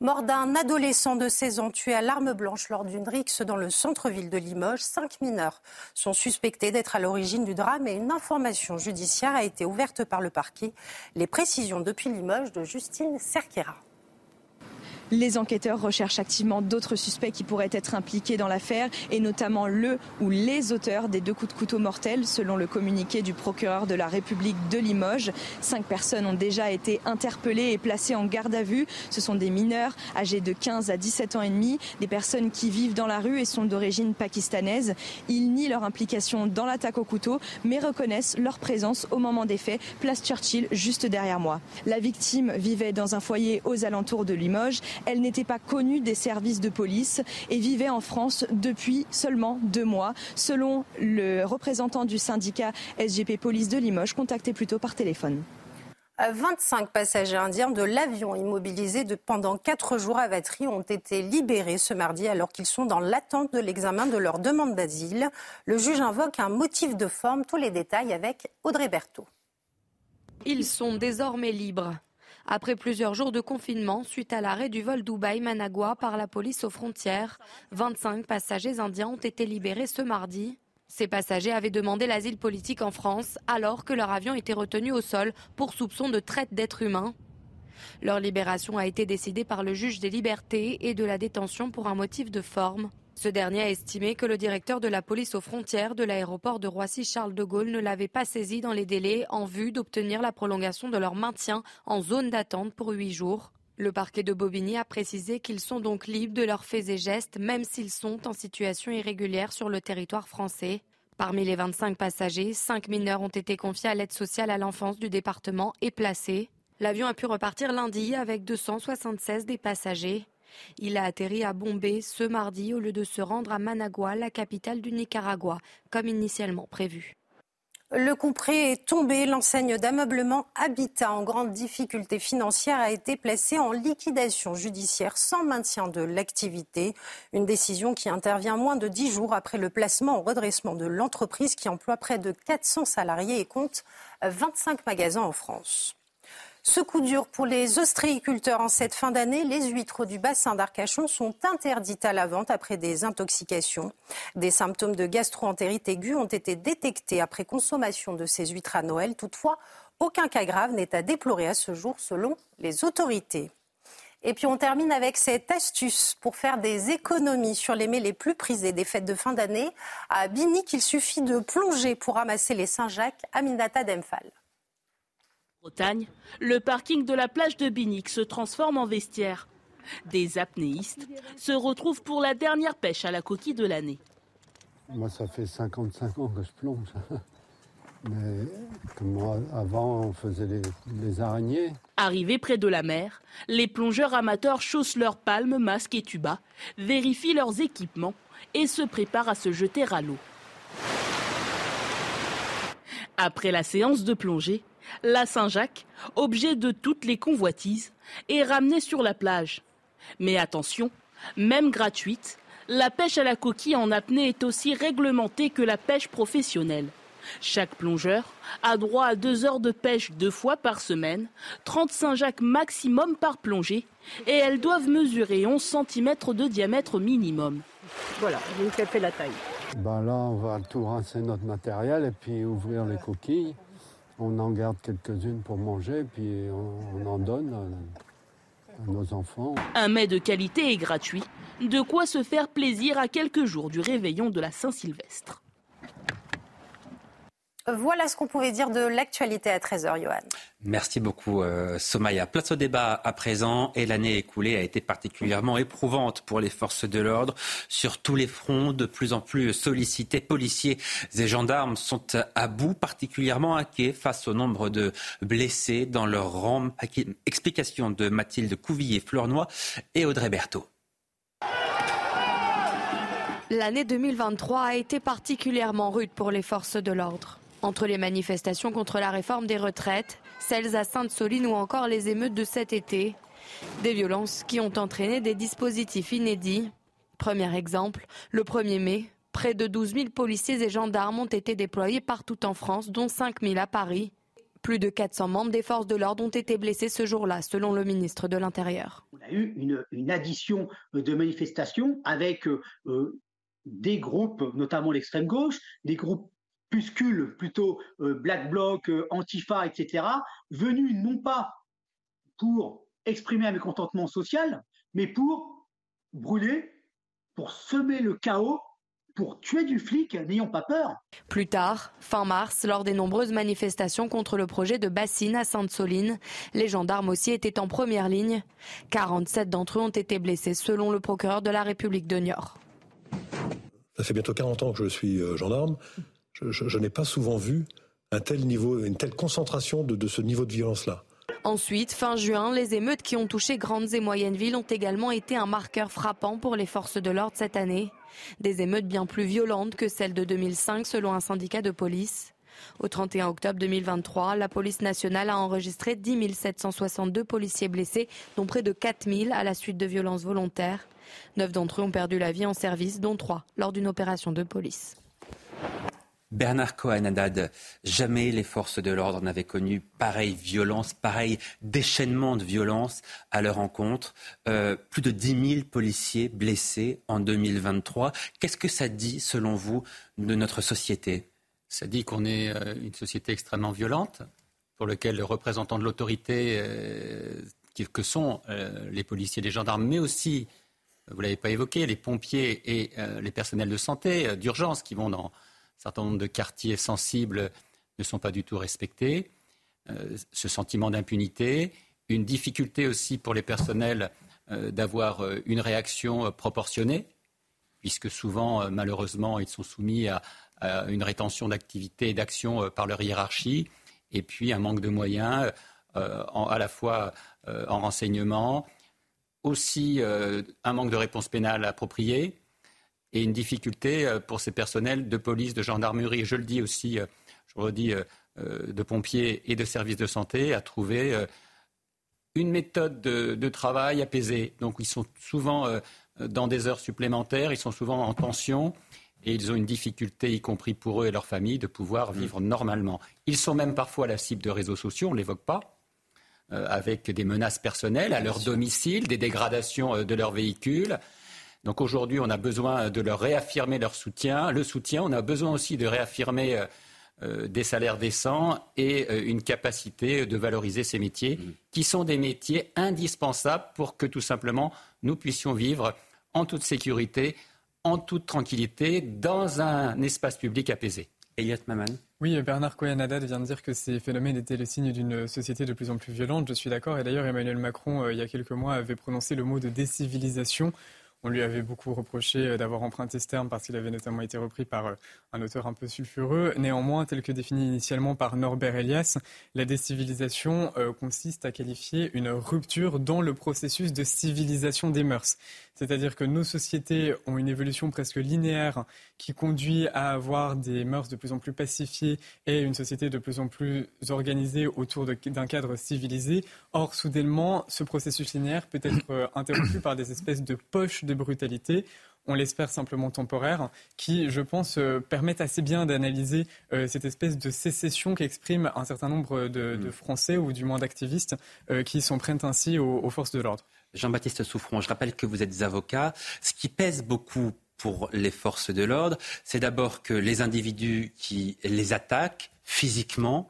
Mort d'un adolescent de 16 ans tué à l'arme blanche lors d'une rixe dans le centre-ville de Limoges, cinq mineurs sont suspectés d'être à l'origine du drame et une information judiciaire a été ouverte par le parquet. Les précisions depuis Limoges de Justine Cerquera. Les enquêteurs recherchent activement d'autres suspects qui pourraient être impliqués dans l'affaire et notamment le ou les auteurs des deux coups de couteau mortels selon le communiqué du procureur de la République de Limoges. Cinq personnes ont déjà été interpellées et placées en garde à vue. Ce sont des mineurs âgés de 15 à 17 ans et demi, des personnes qui vivent dans la rue et sont d'origine pakistanaise. Ils nient leur implication dans l'attaque au couteau mais reconnaissent leur présence au moment des faits, place Churchill juste derrière moi. La victime vivait dans un foyer aux alentours de Limoges. Elle n'était pas connue des services de police et vivait en France depuis seulement deux mois, selon le représentant du syndicat SGP Police de Limoges, contacté plutôt par téléphone. 25 passagers indiens de l'avion immobilisé de pendant quatre jours à Vatry ont été libérés ce mardi alors qu'ils sont dans l'attente de l'examen de leur demande d'asile. Le juge invoque un motif de forme. Tous les détails avec Audrey Berthaud. Ils sont désormais libres. Après plusieurs jours de confinement suite à l'arrêt du vol Dubaï-Managua par la police aux frontières, 25 passagers indiens ont été libérés ce mardi. Ces passagers avaient demandé l'asile politique en France alors que leur avion était retenu au sol pour soupçon de traite d'êtres humains. Leur libération a été décidée par le juge des libertés et de la détention pour un motif de forme. Ce dernier a estimé que le directeur de la police aux frontières de l'aéroport de Roissy-Charles de Gaulle ne l'avait pas saisi dans les délais en vue d'obtenir la prolongation de leur maintien en zone d'attente pour huit jours. Le parquet de Bobigny a précisé qu'ils sont donc libres de leurs faits et gestes, même s'ils sont en situation irrégulière sur le territoire français. Parmi les 25 passagers, 5 mineurs ont été confiés à l'aide sociale à l'enfance du département et placés. L'avion a pu repartir lundi avec 276 des passagers. Il a atterri à Bombay ce mardi au lieu de se rendre à Managua, la capitale du Nicaragua, comme initialement prévu. Le compré est tombé. L'enseigne d'ameublement Habitat en grande difficulté financière a été placée en liquidation judiciaire sans maintien de l'activité. Une décision qui intervient moins de dix jours après le placement au redressement de l'entreprise qui emploie près de 400 salariés et compte 25 magasins en France. Ce coup dur pour les ostréiculteurs en cette fin d'année, les huîtres du bassin d'Arcachon sont interdites à la vente après des intoxications. Des symptômes de gastro-entérite aiguë ont été détectés après consommation de ces huîtres à Noël. Toutefois, aucun cas grave n'est à déplorer à ce jour selon les autorités. Et puis on termine avec cette astuce pour faire des économies sur les mets les plus prisés des fêtes de fin d'année. À Binic, il suffit de plonger pour ramasser les Saint-Jacques. Aminata Demphal. Bretagne, le parking de la plage de Binic se transforme en vestiaire. Des apnéistes se retrouvent pour la dernière pêche à la coquille de l'année. Moi, ça fait 55 ans que je plonge. Mais comme moi, avant, on faisait les, les araignées. Arrivés près de la mer, les plongeurs amateurs chaussent leurs palmes, masques et tubas, vérifient leurs équipements et se préparent à se jeter à l'eau. Après la séance de plongée, la Saint-Jacques, objet de toutes les convoitises, est ramenée sur la plage. Mais attention, même gratuite, la pêche à la coquille en apnée est aussi réglementée que la pêche professionnelle. Chaque plongeur a droit à deux heures de pêche deux fois par semaine, 35 jacques maximum par plongée, et elles doivent mesurer 11 cm de diamètre minimum. Voilà, je vous fait la taille. Ben là, on va tout rincer notre matériel et puis ouvrir les coquilles. On en garde quelques-unes pour manger, puis on, en donne à, nos enfants. Un mets de qualité et gratuit, de quoi se faire plaisir à quelques jours du réveillon de la Saint-Sylvestre. Voilà ce qu'on pouvait dire de l'actualité à 13h, Johan. Merci beaucoup, euh, Somaya. Place au débat à présent. Et l'année écoulée a été particulièrement éprouvante pour les forces de l'ordre. Sur tous les fronts, de plus en plus sollicités, policiers et gendarmes sont à bout, particulièrement inquiets face au nombre de blessés dans leur rang. Explication de Mathilde Couvillier-Fleurnoy et Audrey Berthaud. L'année 2023 a été particulièrement rude pour les forces de l'ordre. Entre les manifestations contre la réforme des retraites, celles à Sainte-Soline ou encore les émeutes de cet été, des violences qui ont entraîné des dispositifs inédits. Premier exemple, le 1er mai, près de 12 000 policiers et gendarmes ont été déployés partout en France, dont 5 000 à Paris. Plus de 400 membres des forces de l'ordre ont été blessés ce jour-là, selon le ministre de l'Intérieur. On a eu une, addition de manifestations avec euh, des groupes, notamment l'extrême gauche, des groupes puscules plutôt euh, Black Bloc, euh, Antifa, etc., venus non pas pour exprimer un mécontentement social, mais pour brûler, pour semer le chaos pour tuer du flic, n'ayons pas peur. Plus tard, fin mars, lors des nombreuses manifestations contre le projet de bassine à Sainte-Soline, les gendarmes aussi étaient en première ligne. 47 d'entre eux ont été blessés selon le procureur de la République de Niort. Ça fait bientôt 40 ans que je suis euh, gendarme. Je, n'ai pas souvent vu une telle concentration de, ce niveau de violence-là. Ensuite, fin juin, les émeutes qui ont touché grandes et moyennes villes ont également été un marqueur frappant pour les forces de l'ordre cette année. Des émeutes bien plus violentes que celles de 2005 selon un syndicat de police. Au 31 octobre 2023, la police nationale a enregistré 10 762 policiers blessés, dont près de 4 000 à la suite de violences volontaires. Neuf d'entre eux ont perdu la vie en service, dont trois lors d'une opération de police. Bernard Cohen jamais les forces de l'ordre n'avaient connu pareille violence, pareil déchaînement de violence à leur encontre. Euh, plus de 10 000 policiers blessés en 2023. Qu'est-ce que ça dit, selon vous, de notre société? Ça dit qu'on est euh, une société extrêmement violente, pour laquelle les représentants de l'autorité, euh, que sont les policiers, les gendarmes, mais aussi vous ne l'avez pas évoqué, les pompiers et euh, les personnels de santé, euh, d'urgence, qui vont dans certain nombre de quartiers sensibles, ne sont pas du tout respectés. Euh, ce sentiment d'impunité, une difficulté aussi pour les personnels d'avoir une réaction proportionnée, puisque souvent, malheureusement, ils sont soumis à, une rétention d'activité et d'action par leur hiérarchie, et puis un manque de moyens, à la fois en renseignement, aussi euh, un manque de réponse pénale appropriée et une difficulté euh, pour ces personnels de police, de gendarmerie, je le dis aussi, euh, je redis, de pompiers et de services de santé, à trouver une méthode de, travail apaisée. Donc ils sont souvent dans des heures supplémentaires, ils sont souvent en tension et ils ont une difficulté, y compris pour eux et leurs familles, de pouvoir mmh. vivre normalement. Ils sont même parfois la cible de réseaux sociaux, on ne l'évoque pas. Euh, avec des menaces personnelles à leur domicile, des dégradations euh, de leur véhicule. Donc aujourd'hui, on a besoin de leur réaffirmer leur soutien, le soutien. On a besoin aussi de réaffirmer euh, des salaires décents et une capacité de valoriser ces métiers, mmh. qui sont des métiers indispensables pour que tout simplement nous puissions vivre en toute sécurité, en toute tranquillité, dans un espace public apaisé. Elliot Maman. Oui, Bernard Cohen-Haddad vient de dire que ces phénomènes étaient le signe d'une société de plus en plus violente. Je suis d'accord. Et d'ailleurs, Emmanuel Macron, euh, il y a quelques mois, avait prononcé le mot de décivilisation on lui avait beaucoup reproché euh, d'avoir emprunté ce terme parce qu'il avait notamment été repris par euh, un auteur un peu sulfureux. Néanmoins, tel que défini initialement par Norbert Elias, la décivilisation euh, consiste à qualifier une rupture dans le processus de civilisation des mœurs. C'est-à-dire que nos sociétés ont une évolution presque linéaire qui conduit à avoir des mœurs de plus en plus pacifiées et une société de plus en plus organisée autour d'un cadre civilisé. Or, soudainement, ce processus linéaire peut être interrompu par des espèces de poches de brutalité on l'espère simplement temporaire, qui, je pense, euh, permettent assez bien d'analyser euh, cette espèce de sécession qu'expriment un certain nombre de, mm. Français, ou du moins d'activistes, euh, qui s'en prennent ainsi aux, forces de l'ordre. Jean-Baptiste Souffron, je rappelle que vous êtes avocat. Ce qui pèse beaucoup pour les forces de l'ordre, c'est d'abord que les individus qui les attaquent physiquement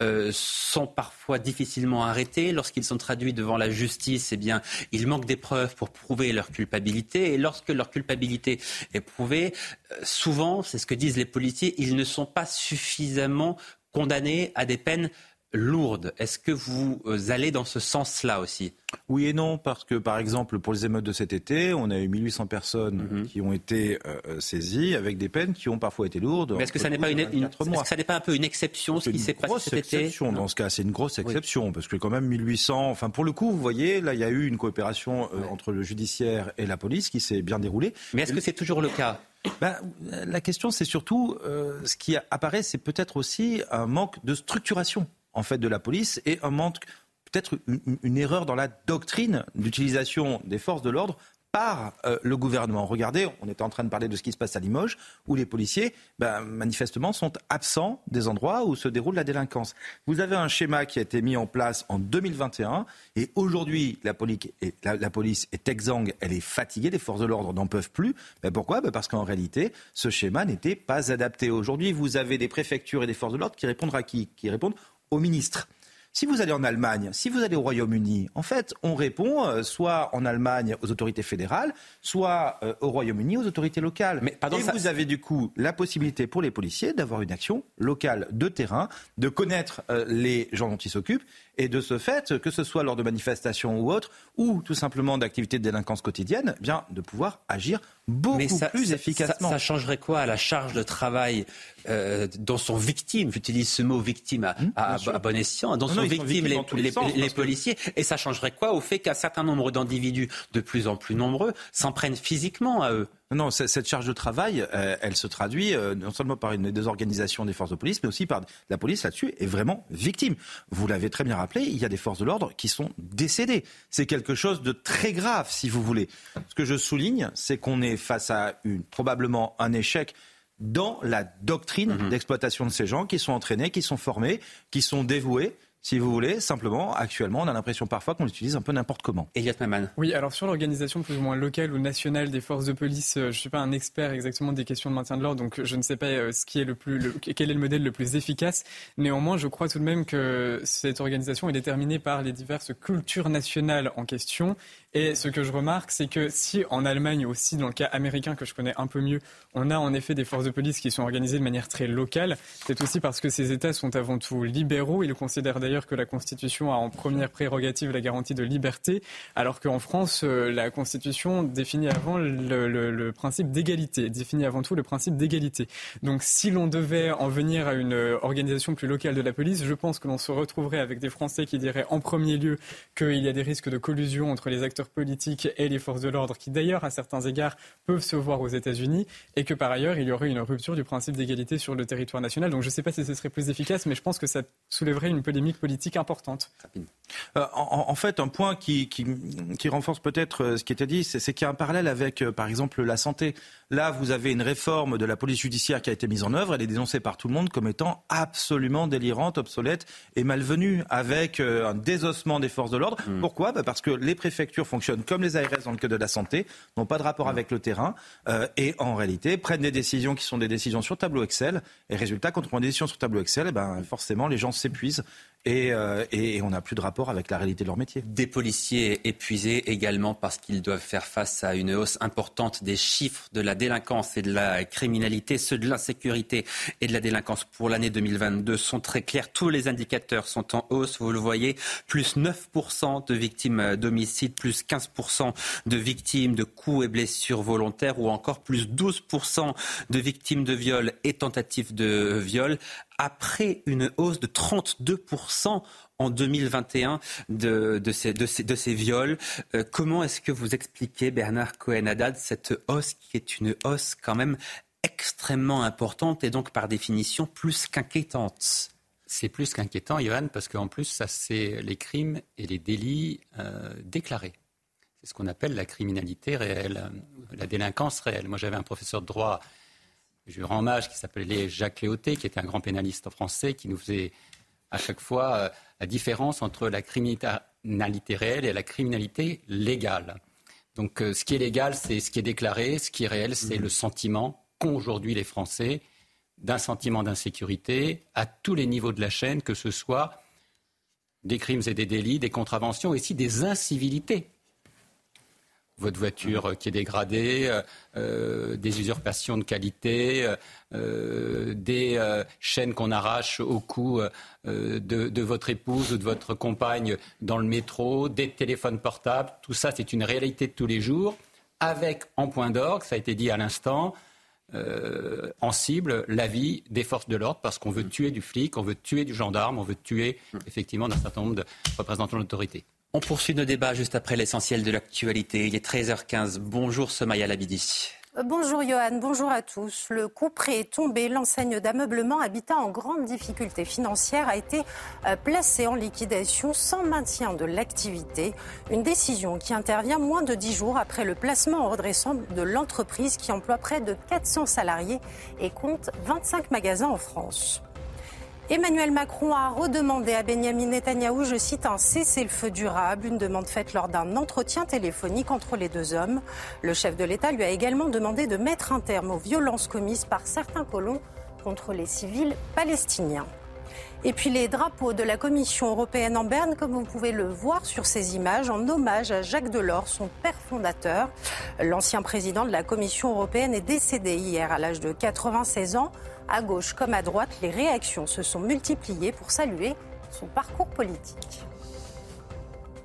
euh, sont parfois difficilement arrêtés. Lorsqu'ils sont traduits devant la justice, eh bien, il manque des preuves pour prouver leur culpabilité. Et lorsque leur culpabilité est prouvée, euh, souvent, c'est ce que disent les policiers, ils ne sont pas suffisamment condamnés à des peines lourde. Est-ce que vous euh, allez dans ce sens-là aussi? Oui et non, parce que par exemple, pour les émeutes de cet été, on a eu 1800 personnes Mhm. qui ont été euh, euh, saisies avec des peines qui ont parfois été lourdes. Mais est-ce que ça n'est pas, 12 une, une- 24 est-ce mois. que ça n'est pas un peu une exception, ce qui s'est passé cet été? exception dans ce cas. C'est une grosse exception parce que quand même 1800. Enfin, pour le coup, vous voyez, là, il y a eu une coopération euh, entre le judiciaire et la police qui s'est bien déroulée. Mais est-ce que c'est toujours le cas? Ben, la question, c'est surtout euh, ce qui apparaît, c'est peut-être aussi un manque de structuration en fait de la police et un manque, peut-être une, erreur dans la doctrine d'utilisation des forces de l'ordre par euh, le gouvernement. Regardez, on était en train de parler de ce qui se passe à Limoges, où les policiers, ben, manifestement, sont absents des endroits où se déroule la délinquance. Vous avez un schéma qui a été mis en place en 2021, et aujourd'hui, la, police est- exsangue, elle est fatiguée, les forces de l'ordre n'en peuvent plus. Ben, pourquoi? Ben, Parce qu'en réalité, ce schéma n'était pas adapté. Aujourd'hui, vous avez des préfectures et des forces de l'ordre qui répondent à qui? Au ministre. Si vous allez en Allemagne, si vous allez au Royaume-Uni, en fait, on répond euh, soit en Allemagne aux autorités fédérales, soit euh, au Royaume-Uni aux autorités locales. Mais pardon, Et ça- vous avez du coup la possibilité pour les policiers d'avoir une action locale de terrain, de connaître euh, les gens dont ils s'occupent, et de ce fait, que ce soit lors de manifestations ou autres, ou tout simplement d'activités de délinquance quotidienne, eh bien de pouvoir agir beaucoup Mais ça, plus efficacement. Ça, ça changerait quoi à la charge de travail euh, dont sont victimes, j'utilise ce mot victime à, à- à bon escient, dont Non, sont non, ils sont victimes les, dans tous les les- sens, les parce que- policiers Et ça changerait quoi au fait qu'un certain nombre d'individus, de plus en plus nombreux, s'en prennent physiquement à eux Non, non, cette charge de travail, euh, elle se traduit euh, non seulement par une désorganisation des forces de police, mais aussi par la police là-dessus est vraiment victime. Vous l'avez très bien rappelé, il y a des forces de l'ordre qui sont décédées. C'est quelque chose de très grave, si vous voulez. Ce que je souligne, c'est qu'on est face à une, probablement un échec dans la doctrine d'exploitation de ces gens qui sont entraînés, qui sont formés, qui sont dévoués. Si vous voulez, simplement, actuellement, on a l'impression parfois qu'on utilise un peu n'importe comment. Elliot Maman. Oui, alors sur l'organisation plus ou moins locale ou nationale des forces de police, euh, je ne suis pas un expert exactement des questions de maintien de l'ordre, donc je ne sais pas euh, ce qui est le plus, le- quel est le modèle le plus efficace. Néanmoins, je crois tout de même que cette organisation est déterminée par les diverses cultures nationales en question. Et ce que je remarque, c'est que si en Allemagne aussi, dans le cas américain que je connais un peu mieux, on a en effet des forces de police qui sont organisées de manière très locale, c'est aussi parce que ces États sont avant tout libéraux. Ils considèrent d'ailleurs que la Constitution a en première prérogative la garantie de liberté, alors qu'en France, euh, la Constitution définit avant le, principe d'égalité, définit avant tout le principe d'égalité. Donc si l'on devait en venir à une organisation plus locale de la police, je pense que l'on se retrouverait avec des Français qui diraient en premier lieu qu'il y a des risques de collusion entre les acteurs politiques et les forces de l'ordre, qui d'ailleurs, à certains égards, peuvent se voir aux États-Unis, et que par ailleurs, il y aurait une rupture du principe d'égalité sur le territoire national. Donc je ne sais pas si ce serait plus efficace, mais je pense que ça soulèverait une polémique politique importante. Euh, en, en fait, un point qui, qui, qui renforce peut-être euh, ce qui était dit, c'est c'est qu'il y a un parallèle avec, euh, par exemple, la santé. Là, vous avez une réforme de la police judiciaire qui a été mise en œuvre. Elle est dénoncée par tout le monde comme étant absolument délirante, obsolète et malvenue, avec un désossement des forces de l'ordre. Pourquoi? Bah, Parce que les préfectures fonctionnent comme les ARS dans le cadre de la santé, n'ont pas de rapport avec le terrain euh, et en réalité prennent des décisions qui sont des décisions sur tableau Excel. Et résultat, quand on prend des décisions sur tableau Excel, eh ben, forcément, les gens s'épuisent et, euh, et, et on n'a plus de rapport avec la réalité de leur métier. Des policiers épuisés également parce qu'ils doivent faire face à une hausse importante des chiffres de la délinquance et de la criminalité. Ceux de l'insécurité et de la délinquance pour l'année 2022 sont très clairs. Tous les indicateurs sont en hausse, vous le voyez. Plus 9% de victimes d'homicide, plus 15% de victimes de coups et blessures volontaires ou encore plus 12% de victimes de viol et tentatives de viol après une hausse de 32% en 2021 de, ces viols. Euh, comment est-ce que vous expliquez, Bernard Cohen-Haddad, cette hausse qui est une hausse quand même extrêmement importante et donc par définition plus qu'inquiétante? C'est plus qu'inquiétant, Johan, parce qu'en plus, ça, c'est les crimes et les délits euh, déclarés. C'est ce qu'on appelle la criminalité réelle, euh, la délinquance réelle. Moi, j'avais un professeur de droit, je lui rends hommage, qui s'appelait Jacques Léoté, qui était un grand pénaliste français, qui nous faisait à chaque fois euh, la différence entre la criminalité réelle et la criminalité légale. Donc, euh, ce qui est légal, c'est ce qui est déclaré. Ce qui est réel, c'est le sentiment qu'ont aujourd'hui les Français d'un sentiment d'insécurité à tous les niveaux de la chaîne, que ce soit des crimes et des délits, des contraventions, et aussi des incivilités votre voiture qui est dégradée, euh, euh, des usurpations de qualité, euh, des chaînes qu'on arrache au cou de, de, votre épouse ou de votre compagne dans le métro, des téléphones portables. Tout ça, c'est une réalité de tous les jours, avec en point d'orgue, ça a été dit à l'instant, en cible la vie des forces de l'ordre parce qu'on veut tuer du flic, on veut tuer du gendarme, on veut tuer effectivement d'un certain nombre de représentants de l'autorité. On poursuit nos débats juste après l'essentiel de l'actualité. Il est 13h15. Bonjour Somaya Labidi. Euh, bonjour Johan, bonjour à tous. Le coup près est tombé. L'enseigne d'ameublement Habitat en grande difficulté financière a été euh, placée en liquidation sans maintien de l'activité. Une décision qui intervient moins de dix jours après le placement en redressant de l'entreprise qui emploie près de 400 salariés et compte 25 magasins en France. Emmanuel Macron a redemandé à Benjamin Netanyahou, je cite, un cessez-le-feu durable, une demande faite lors d'un entretien téléphonique entre les deux hommes. Le chef de l'État lui a également demandé de mettre un terme aux violences commises par certains colons contre les civils palestiniens. Et puis les drapeaux de la Commission européenne en Berne, comme vous pouvez le voir sur ces images, en hommage à Jacques Delors, son père fondateur. L'ancien président de la Commission européenne est décédé hier à l'âge de 96 ans. À gauche comme à droite, les réactions se sont multipliées pour saluer son parcours politique.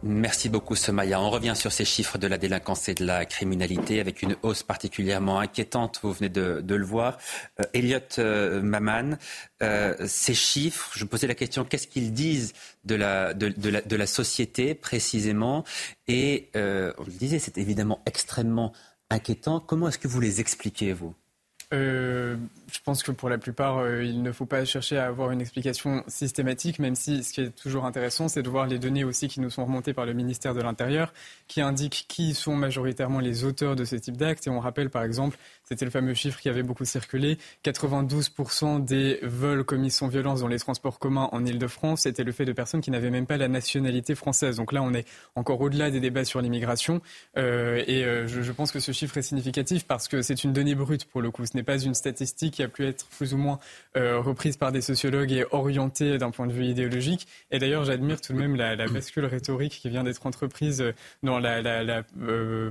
Merci beaucoup Somaya. On revient sur ces chiffres de la délinquance et de la criminalité avec une hausse particulièrement inquiétante, vous venez de, le voir. Euh, Elliot euh, Maman, euh, ces chiffres, je me posais la question, qu'est-ce qu'ils disent de la, de, la, de la, société précisément? Et on le disait, c'est évidemment extrêmement inquiétant. Comment est-ce que vous les expliquez, vous? Euh, je pense que pour la plupart, euh, il ne faut pas chercher à avoir une explication systématique, même si ce qui est toujours intéressant, c'est de voir les données aussi qui nous sont remontées par le ministère de l'Intérieur, qui indiquent qui sont majoritairement les auteurs de ce type d'actes. Et on rappelle par exemple c'était le fameux chiffre qui avait beaucoup circulé. 92% des vols commis sans violence dans les transports communs en Ile-de-France étaient le fait de personnes qui n'avaient même pas la nationalité française. Donc là, on est encore au-delà des débats sur l'immigration. Euh, et euh, je, pense que ce chiffre est significatif parce que c'est une donnée brute pour le coup. Ce n'est pas une statistique a pu être plus ou moins euh, reprise par des sociologues et orientée d'un point de vue idéologique. Et d'ailleurs, j'admire tout de même la, bascule rhétorique qui vient d'être entreprise dans la, la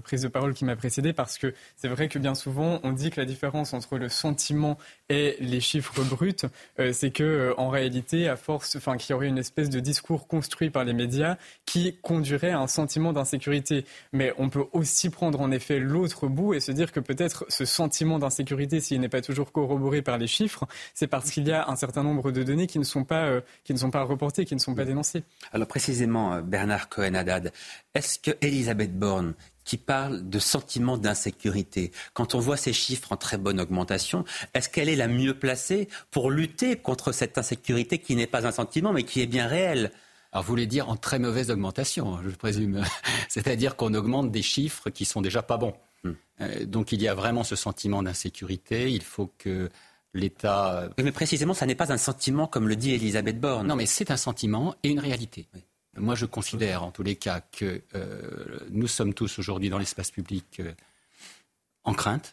prise de parole qui m'a précédé parce que c'est vrai que bien souvent, on dit que la différence entre le sentiment et les chiffres bruts, euh, c'est que euh, en réalité, à force, enfin, qu'il y aurait une espèce de discours construit par les médias qui conduirait à un sentiment d'insécurité. Mais on peut aussi prendre en effet l'autre bout et se dire que peut-être ce sentiment d'insécurité, s'il n'est pas toujours corroboré par les chiffres, c'est parce qu'il y a un certain nombre de données qui ne sont pas, euh, qui ne sont pas reportées, qui ne sont pas dénoncées. Alors précisément, Bernard Cohen-Haddad, est-ce que Elisabeth Borne, qui parle de sentiment d'insécurité. Quand on voit ces chiffres en très bonne augmentation, est-ce qu'elle est la mieux placée pour lutter contre cette insécurité qui n'est pas un sentiment mais qui est bien réelle? Alors, vous voulez dire en très mauvaise augmentation, je présume. C'est-à-dire qu'on augmente des chiffres qui sont déjà pas bons. Hmm. Euh, donc, il y a vraiment ce sentiment d'insécurité. Il faut que l'État. Mais précisément, ça n'est pas un sentiment comme le dit Elisabeth Borne. Non, mais c'est un sentiment et une réalité. Moi, je considère en tous les cas que euh, nous sommes tous aujourd'hui dans l'espace public euh, en crainte,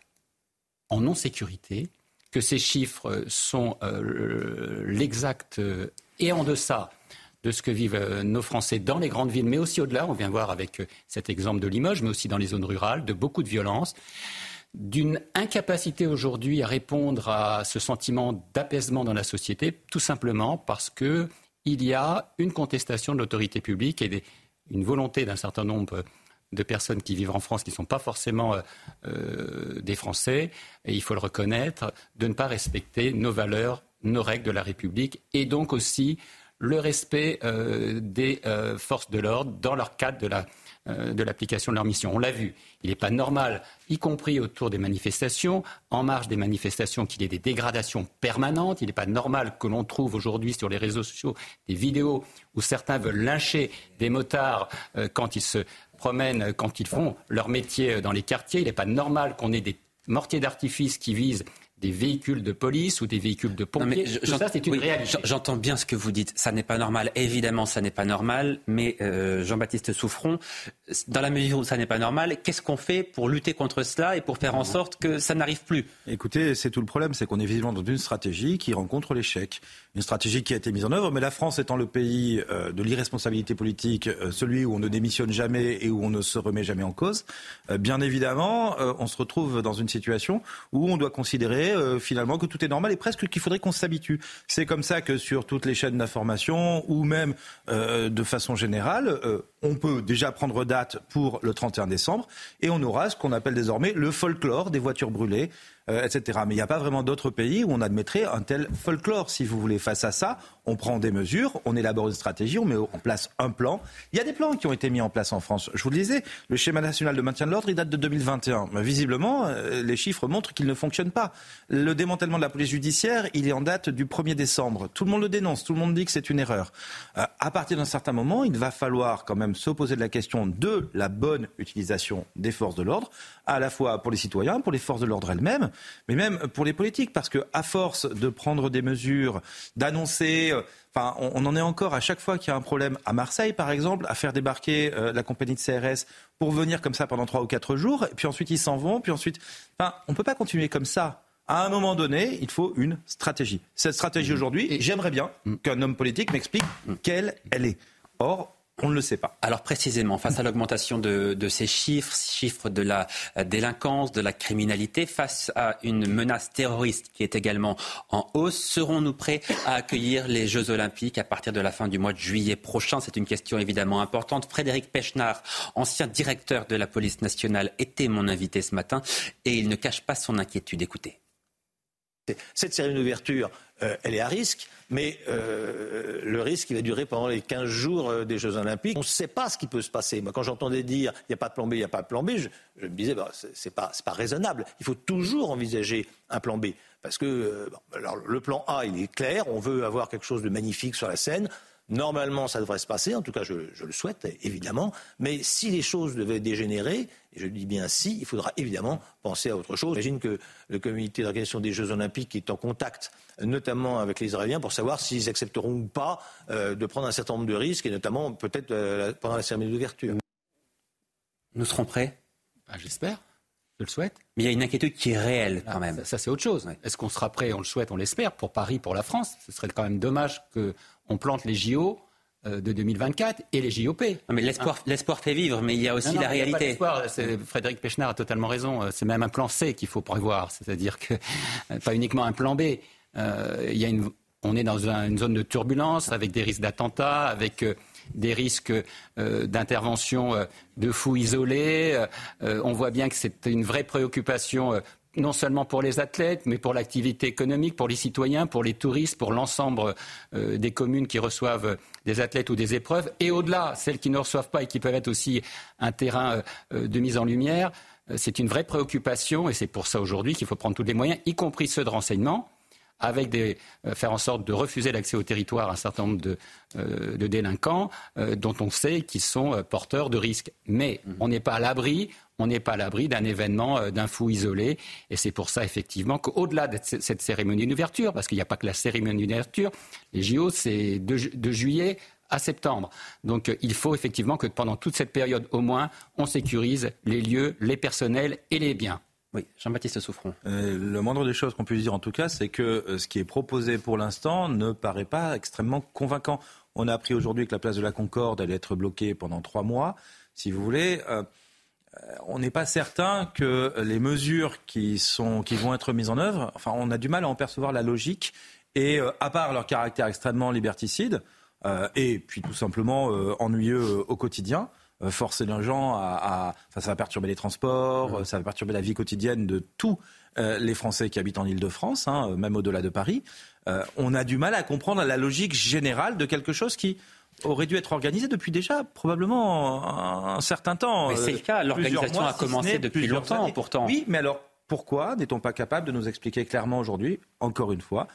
en non-sécurité, que ces chiffres sont euh, l'exact et en deçà de ce que vivent nos Français dans les grandes villes, mais aussi au-delà. On vient voir avec cet exemple de Limoges, mais aussi dans les zones rurales, de beaucoup de violence, d'une incapacité aujourd'hui à répondre à ce sentiment d'apaisement dans la société, tout simplement parce que il y a une contestation de l'autorité publique et une volonté d'un certain nombre de personnes qui vivent en France qui ne sont pas forcément euh, euh, des Français, et il faut le reconnaître, de ne pas respecter nos valeurs, nos règles de la République, et donc aussi le respect euh, des forces de l'ordre dans leur cadre de la de l'application de leur mission. On l'a vu, il n'est pas normal, y compris autour des manifestations, en marge des manifestations, qu'il y ait des dégradations permanentes. Il n'est pas normal que l'on trouve aujourd'hui sur les réseaux sociaux des vidéos où certains veulent lyncher des motards euh, quand ils se promènent, quand ils font leur métier dans les quartiers. Il n'est pas normal qu'on ait des mortiers d'artifice qui visent des véhicules de police ou des véhicules de pompiers. Tout ça, c'est une réalité. J'entends bien ce que vous dites. Ça n'est pas normal. Évidemment, ça n'est pas normal. Mais euh, Jean-Baptiste Souffron, dans la mesure où ça n'est pas normal, qu'est-ce qu'on fait pour lutter contre cela et pour faire en sorte que ça n'arrive plus? Écoutez, c'est tout le problème, c'est qu'on est visiblement dans une stratégie qui rencontre l'échec. Une stratégie qui a été mise en œuvre, mais la France étant le pays euh, de l'irresponsabilité politique, euh, celui où on ne démissionne jamais et où on ne se remet jamais en cause, bien évidemment, on se retrouve dans une situation où on doit considérer euh, finalement que tout est normal et presque qu'il faudrait qu'on s'habitue. C'est comme ça que sur toutes les chaînes d'information ou même euh, de façon générale, euh, on peut déjà prendre date pour le 31 décembre et on aura ce qu'on appelle désormais le folklore des voitures brûlées. etc. Mais il n'y a pas vraiment d'autres pays où on admettrait un tel folklore, si vous voulez. Face à ça, on prend des mesures, on élabore une stratégie, on met en place un plan. Il y a des plans qui ont été mis en place en France. Je vous le disais, le schéma national de maintien de l'ordre, il date de 2021. Mais visiblement, euh, les chiffres montrent qu'il ne fonctionne pas. Le démantèlement de la police judiciaire, il est en date du 1er décembre. Tout le monde le dénonce, tout le monde dit que c'est une erreur. Euh, à partir d'un certain moment, il va falloir quand même se poser de la question de la bonne utilisation des forces de l'ordre, à la fois pour les citoyens, pour les forces de l'ordre elles-mêmes, mais même pour les politiques, parce que à force de prendre des mesures, d'annoncer Enfin, on, en est encore à chaque fois qu'il y a un problème à Marseille, par exemple, à faire débarquer euh, la compagnie de CRS pour venir comme ça pendant trois ou quatre jours, et puis ensuite ils s'en vont, puis ensuite, enfin, on peut pas continuer comme ça. À un moment donné, il faut une stratégie. Cette stratégie aujourd'hui, j'aimerais bien mm. qu'un homme politique m'explique mm. quelle elle est. Or, on ne le sait pas. Alors précisément, face à l'augmentation de, ces chiffres, chiffres de la délinquance, de la criminalité, face à une menace terroriste qui est également en hausse, serons-nous prêts à accueillir les Jeux olympiques à partir de la fin du mois de juillet prochain? C'est une question évidemment importante. Frédéric Pechnard, ancien directeur de la police nationale, était mon invité ce matin et il ne cache pas son inquiétude. Écoutez. Cette série d'ouverture, euh, elle est à risque. Mais euh, le risque, il va durer pendant les 15 jours euh, des Jeux Olympiques. On ne sait pas ce qui peut se passer. Moi, quand j'entendais dire il n'y a pas de plan B, il n'y a pas de plan B, je, me disais bah, ce n'est pas, raisonnable. Il faut toujours envisager un plan B. Parce que le plan A, il est clair. On veut avoir quelque chose de magnifique sur la scène. Normalement, ça devrait se passer, en tout cas je, le souhaite évidemment, mais si les choses devaient dégénérer, et je dis bien si, il faudra évidemment penser à autre chose. J'imagine que le comité d'organisation des Jeux Olympiques est en contact notamment avec les Israéliens pour savoir s'ils accepteront ou pas euh, de prendre un certain nombre de risques, et notamment peut-être euh, pendant la cérémonie d'ouverture. Nous serons prêts? Bah, J'espère. Je le souhaite. Mais il y a une inquiétude qui est réelle quand même. Ça, c'est autre chose. Est-ce qu'on sera prêt? On le souhaite, on l'espère, pour Paris, pour la France. Ce serait quand même dommage qu'on plante les JO euh, de 2024 et les JOP. mais l'espoir, hein l'espoir fait vivre, mais il y a aussi la réalité. Frédéric Pechnard a totalement raison. C'est même un plan C qu'il faut prévoir, c'est-à-dire que pas uniquement un plan B. Euh, il y a une, on est dans une zone de turbulence avec des risques d'attentats, avec euh, des risques euh, d'intervention de fous isolés. on voit bien que c'est une vraie préoccupation non seulement pour les athlètes, mais pour l'activité économique, pour les citoyens, pour les touristes, pour l'ensemble des communes qui reçoivent des athlètes ou des épreuves, et au-delà, celles qui ne reçoivent pas et qui peuvent être aussi un terrain de mise en lumière. C'est une vraie préoccupation, et c'est pour ça aujourd'hui qu'il faut prendre tous les moyens, y compris ceux de renseignement, avec des, euh, faire en sorte de refuser l'accès au territoire à un certain nombre de, euh, délinquants euh, dont on sait qu'ils sont porteurs de risques. Mais mhm. on n'est pas à l'abri, on n'est pas à l'abri d'un événement, d'un fou isolé. Et c'est pour ça, effectivement, qu'au-delà de cette cérémonie d'ouverture, parce qu'il n'y a pas que la cérémonie d'ouverture, les JO, c'est de, juillet à septembre. Donc il faut effectivement que pendant toute cette période, au moins, on sécurise les lieux, les personnels et les biens. Oui, Jean-Baptiste Souffron. Euh, le moindre des choses qu'on puisse dire en tout cas, c'est que euh, ce qui est proposé pour l'instant ne paraît pas extrêmement convaincant. On a appris aujourd'hui que la place de la Concorde allait être bloquée pendant trois mois. Si vous voulez, euh, on n'est pas certain que les mesures qui, sont, qui vont être mises en œuvre, enfin, on a du mal à en percevoir la logique. Et à part leur caractère extrêmement liberticide, et puis tout simplement ennuyeux au quotidien, forcer les gens à, ça va perturber les transports, ça va perturber la vie quotidienne de tous euh, les Français qui habitent en Ile-de-France, hein, même au-delà de Paris. Euh, on a du mal à comprendre la logique générale de quelque chose qui aurait dû être organisé depuis déjà probablement un, certain temps. Mais c'est le cas, l'organisation a commencé depuis longtemps pourtant. Oui, mais alors pourquoi n'est-on pas capable de nous expliquer clairement aujourd'hui, encore une fois,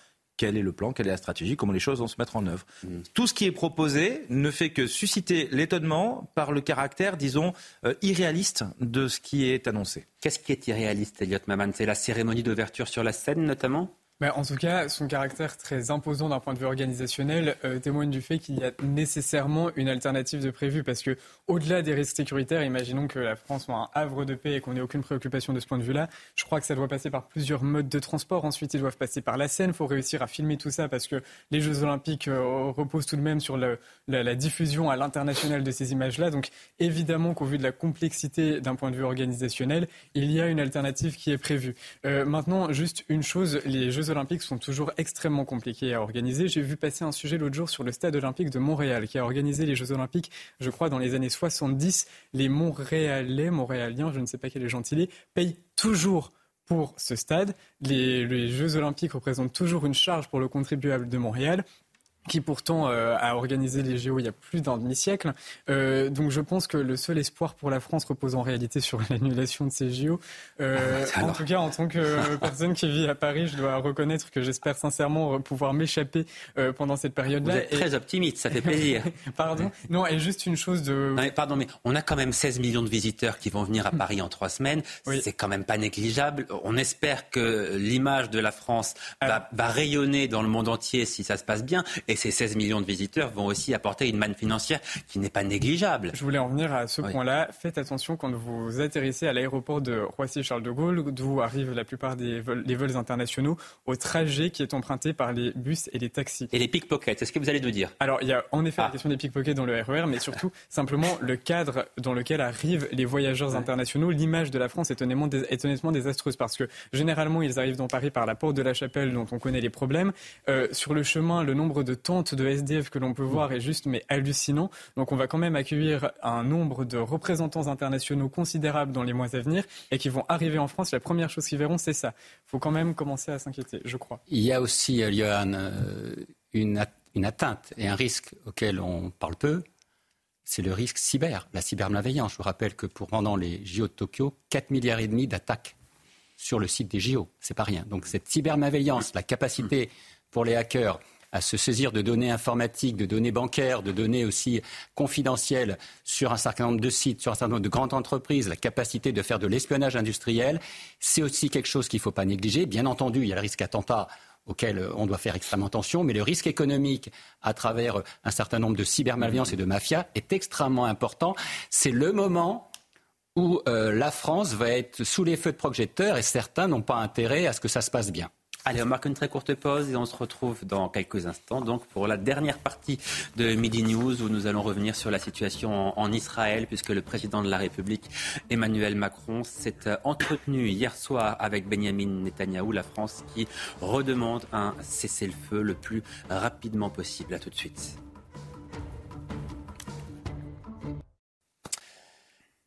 quel est le plan, quelle est la stratégie, comment les choses vont se mettre en œuvre. Mm. Tout ce qui est proposé ne fait que susciter l'étonnement par le caractère, disons, euh, irréaliste de ce qui est annoncé. Qu'est-ce qui est irréaliste, Elliot Maman? C'est la cérémonie d'ouverture sur la scène, notamment? En tout cas, son caractère très imposant d'un point de vue organisationnel euh, témoigne du fait qu'il y a nécessairement une alternative de prévu. Parce que, au-delà des risques sécuritaires, imaginons que la France soit un havre de paix et qu'on n'ait aucune préoccupation de ce point de vue-là. Je crois que ça doit passer par plusieurs modes de transport. Ensuite, ils doivent passer par la Seine. Il faut réussir à filmer tout ça parce que les Jeux Olympiques euh, reposent tout de même sur la, la diffusion à l'international de ces images-là. Donc, évidemment qu'au vu de la complexité d'un point de vue organisationnel, il y a une alternative qui est prévue. Euh, maintenant, juste une chose, les Jeux Olympiques sont toujours extrêmement compliqués à organiser. J'ai vu passer un sujet l'autre jour sur le Stade olympique de Montréal, qui a organisé les Jeux Olympiques, je crois, dans les années 70. Les Montréalais, Montréaliens, je ne sais pas quel est gentilé, payent toujours pour ce stade. Les, Jeux olympiques représentent toujours une charge pour le contribuable de Montréal qui pourtant euh, a organisé les JO il y a plus d'un demi-siècle. Euh, donc je pense que le seul espoir pour la France repose en réalité sur l'annulation de ces JO. Euh, ah, en tout cas, en tant que personne qui vit à Paris, je dois reconnaître que j'espère sincèrement pouvoir m'échapper pendant cette période-là. Vous êtes très optimiste, ça fait plaisir. pardon? Non, et juste une chose de... pardon, mais on a quand même 16 millions de visiteurs qui vont venir à Paris en trois semaines. C'est quand même pas négligeable. On espère que l'image de la France va, va, rayonner dans le monde entier si ça se passe bien. Et et ces 16 millions de visiteurs vont aussi apporter une manne financière qui n'est pas négligeable. Je voulais en venir à ce point-là. Faites attention quand vous atterrissez à l'aéroport de Roissy-Charles de Gaulle, d'où arrivent la plupart des vols, vols internationaux, au trajet qui est emprunté par les bus et les taxis. Et les pickpockets, c'est ce que vous allez nous dire? Alors, il y a en effet la ah. question des pickpockets dans le RER, e mais surtout simplement le cadre dans lequel arrivent les voyageurs internationaux. L'image de la France est honnêtement, est honnêtement désastreuse parce que généralement, ils arrivent dans Paris par la porte de la Chapelle, dont on connaît les problèmes. Euh, sur le chemin, le nombre de tente de SDF que l'on peut voir est juste mais hallucinant. Donc on va quand même accueillir un nombre de représentants internationaux considérables dans les mois à venir et qui vont arriver en France. La première chose qu'ils verront, c'est ça. Il faut quand même commencer à s'inquiéter, je crois. Il y a aussi, euh, euh, une, une atteinte et un risque auquel on parle peu, c'est le risque cyber, la cybermalveillance. Je vous rappelle que pour pendant les JO de Tokyo, 4 milliards et demi d'attaques sur le site des JO, c'est pas rien. Donc cette cybermalveillance, la capacité pour les hackers à se saisir de données informatiques, de données bancaires, de données aussi confidentielles sur un certain nombre de sites, sur un certain nombre de grandes entreprises, la capacité de faire de l'espionnage industriel, c'est aussi quelque chose qu'il ne faut pas négliger. Bien entendu, il y a le risque attentat auquel on doit faire extrêmement attention, mais le risque économique à travers un certain nombre de cybermalveillances et de mafias est extrêmement important. C'est le moment où euh, la France va être sous les feux de projecteurs et certains n'ont pas intérêt à ce que ça se passe bien. Allez, on marque une très courte pause et on se retrouve dans quelques instants donc pour la dernière partie de Midi News où nous allons revenir sur la situation en, Israël puisque le président de la République Emmanuel Macron s'est euh, entretenu hier soir avec Benjamin Netanyahou, la France qui redemande un cessez-le-feu le plus rapidement possible. À tout de suite.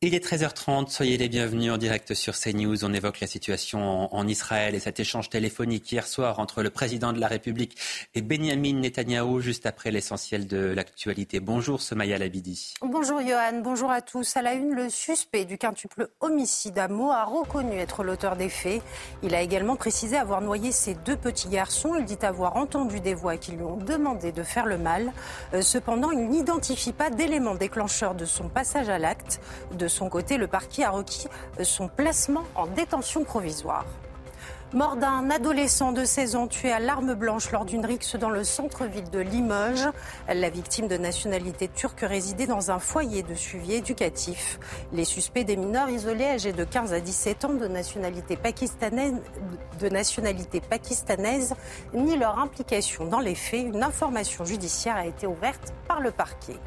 Il est 13h30, soyez les bienvenus en direct sur CNews. On évoque la situation en, Israël et cet échange téléphonique hier soir entre le président de la République et Benjamin Netanyahou, juste après l'essentiel de l'actualité. Bonjour Somaya Labidi. Bonjour Johan, bonjour à tous. À la une, le suspect du quintuple homicide à Meaux a reconnu être l'auteur des faits. Il a également précisé avoir noyé ses deux petits garçons. Il dit avoir entendu des voix qui lui ont demandé de faire le mal. Euh, cependant, il n'identifie pas d'éléments déclencheurs de son passage à l'acte. De son côté, le parquet a requis son placement en détention provisoire. Mort d'un adolescent de 16 ans tué à l'arme blanche lors d'une rixe dans le centre-ville de Limoges. La victime de nationalité turque résidait dans un foyer de suivi éducatif. Les suspects des mineurs isolés âgés de 15 à 17 ans de nationalité pakistanaise, de nationalité pakistanaise ni leur implication dans les faits. Une information judiciaire a été ouverte par le parquet.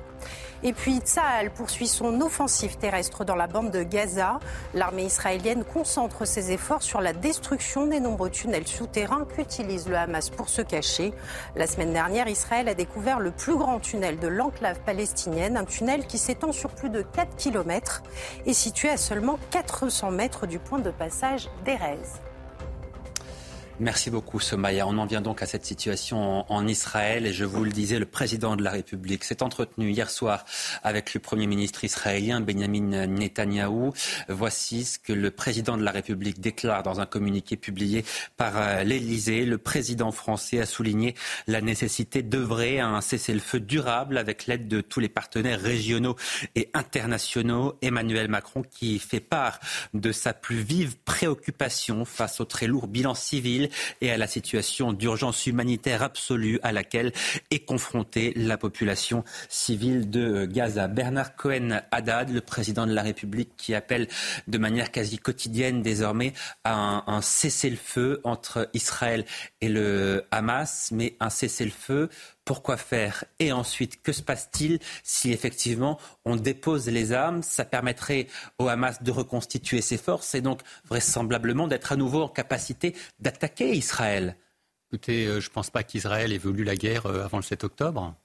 Et puis Tsahal poursuit son offensive terrestre dans la bande de Gaza. L'armée israélienne concentre ses efforts sur la destruction des nombreux tunnels souterrains qu'utilise le Hamas pour se cacher. La semaine dernière, Israël a découvert le plus grand tunnel de l'enclave palestinienne, un tunnel qui s'étend sur plus de 4 km et situé à seulement 400 mètres du point de passage d'Erez. Merci beaucoup, Somaya. On en vient donc à cette situation en, Israël et je vous le disais, le président de la République s'est entretenu hier soir avec le Premier ministre israélien Benjamin Netanyahou. Voici ce que le président de la République déclare dans un communiqué publié par euh, l'Élysée. Le président français a souligné la nécessité d'œuvrer à un cessez-le-feu durable avec l'aide de tous les partenaires régionaux et internationaux. Emmanuel Macron qui fait part de sa plus vive préoccupation face au très lourd bilan civil et à la situation d'urgence humanitaire absolue à laquelle est confrontée la population civile de Gaza. Bernard Cohen-Haddad, le président de la République, qui appelle de manière quasi quotidienne désormais à un cessez-le-feu entre Israël et le Hamas, mais un cessez-le-feu pourquoi faire Et ensuite, que se passe-t-il si effectivement on dépose les armes? Ça permettrait au Hamas de reconstituer ses forces et donc vraisemblablement d'être à nouveau en capacité d'attaquer Israël. Écoutez, euh, je ne pense pas qu'Israël ait voulu la guerre euh, avant le 7 octobre.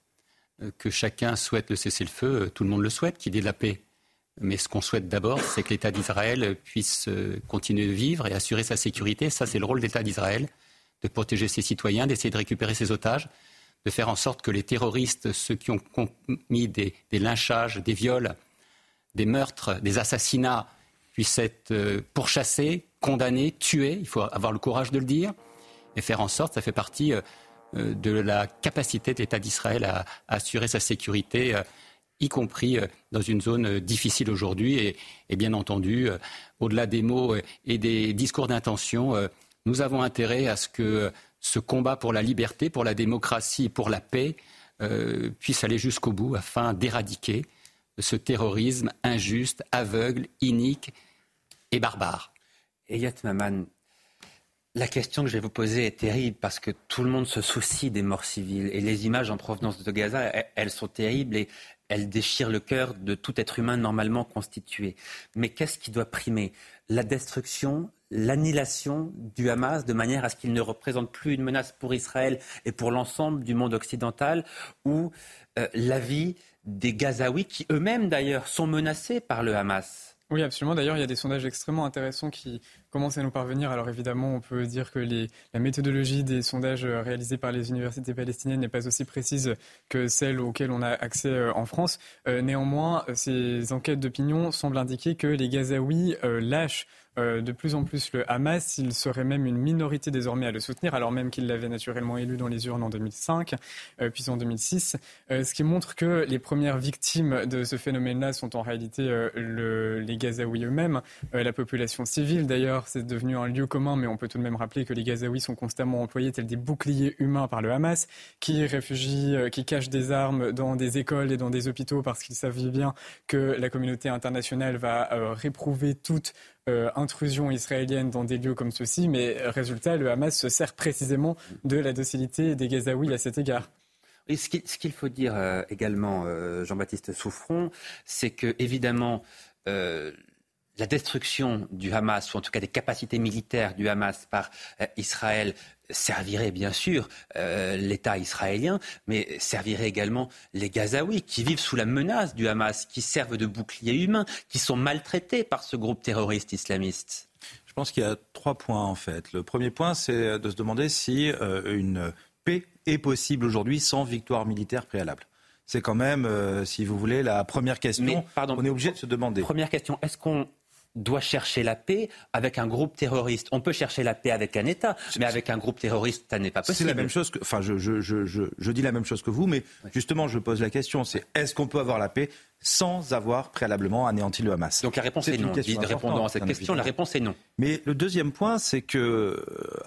Euh, que chacun souhaite le cessez-le-feu, tout le monde le souhaite, qu'il y ait de la paix. Mais ce qu'on souhaite d'abord, c'est que l'État d'Israël puisse continuer de vivre et assurer sa sécurité. Ça, c'est le rôle de l'État d'Israël, de protéger ses citoyens, d'essayer de récupérer ses otages de faire en sorte que les terroristes, ceux qui ont commis des, lynchages, des viols, des meurtres, des assassinats, puissent être euh, pourchassés, condamnés, tués. Il faut avoir le courage de le dire et faire en sorte, ça fait partie euh, euh, de la capacité de l'État d'Israël à, assurer sa sécurité, y compris dans une zone difficile aujourd'hui. Et, et, bien entendu, au-delà des mots et des discours d'intention, nous avons intérêt à ce que ce combat pour la liberté, pour la démocratie, pour la paix euh, puisse aller jusqu'au bout afin d'éradiquer ce terrorisme injuste, aveugle, inique et barbare. Eyat Maman, la question que je vais vous poser est terrible parce que tout le monde se soucie des morts civiles et les images en provenance de Gaza, elles sont terribles et elles déchirent le cœur de tout être humain normalement constitué. Mais qu'est-ce qui doit primer? La destruction, l'annihilation du Hamas de manière à ce qu'il ne représente plus une menace pour Israël et pour l'ensemble du monde occidental, ou euh, la vie des Gazaouis qui eux-mêmes d'ailleurs sont menacés par le Hamas. Oui, absolument. D'ailleurs, il y a des sondages extrêmement intéressants qui commencent à nous parvenir. Alors évidemment, on peut dire que la méthodologie des sondages euh, réalisés par les universités palestiniennes n'est pas aussi précise que celle auxquelles on a accès euh, en France. néanmoins, ces enquêtes d'opinion semblent indiquer que les Gazaouis lâchent euh, de plus en plus le Hamas. Il serait même une minorité désormais à le soutenir, alors même qu'il l'avait naturellement élu dans les urnes en 2005, euh, puis en 2006. Euh, ce qui montre que les premières victimes de ce phénomène-là sont en réalité les Gazaouis eux-mêmes, la population civile. D'ailleurs, c'est devenu un lieu commun, mais on peut tout de même rappeler que les Gazaouis sont constamment employés tels des boucliers humains par le Hamas, qui réfugient, qui cachent des armes dans des écoles et dans des hôpitaux parce qu'ils savent bien que la communauté internationale va réprouver toute euh, intrusion israélienne dans des lieux comme ceux-ci, mais euh, résultat, le Hamas se sert précisément de la docilité des Gazaouis à cet égard. Et ce qu'il faut dire euh, également, Jean-Baptiste Souffron, c'est que évidemment la destruction du Hamas, ou en tout cas des capacités militaires du Hamas par Israël, servirait bien sûr euh, l'État israélien, mais servirait également les Gazaouis qui vivent sous la menace du Hamas, qui servent de boucliers humains, qui sont maltraités par ce groupe terroriste islamiste. Je pense qu'il y a trois points en fait. Le premier point, c'est de se demander si euh, une paix est possible aujourd'hui sans victoire militaire préalable. C'est quand même, euh, si vous voulez, la première question. pardon, on est obligé de se demander. Première question, est-ce qu'on doit chercher la paix avec un groupe terroriste. On peut chercher la paix avec un État, mais avec un groupe terroriste, ça n'est pas possible. C'est la même chose que, enfin, je, je, je, je, dis la même chose que vous, mais justement, je pose la question, c'est est-ce qu'on peut avoir la paix sans avoir préalablement anéanti le Hamas? Donc la réponse est, non. Répondant à cette question, la réponse est non. Mais le deuxième point, c'est que euh,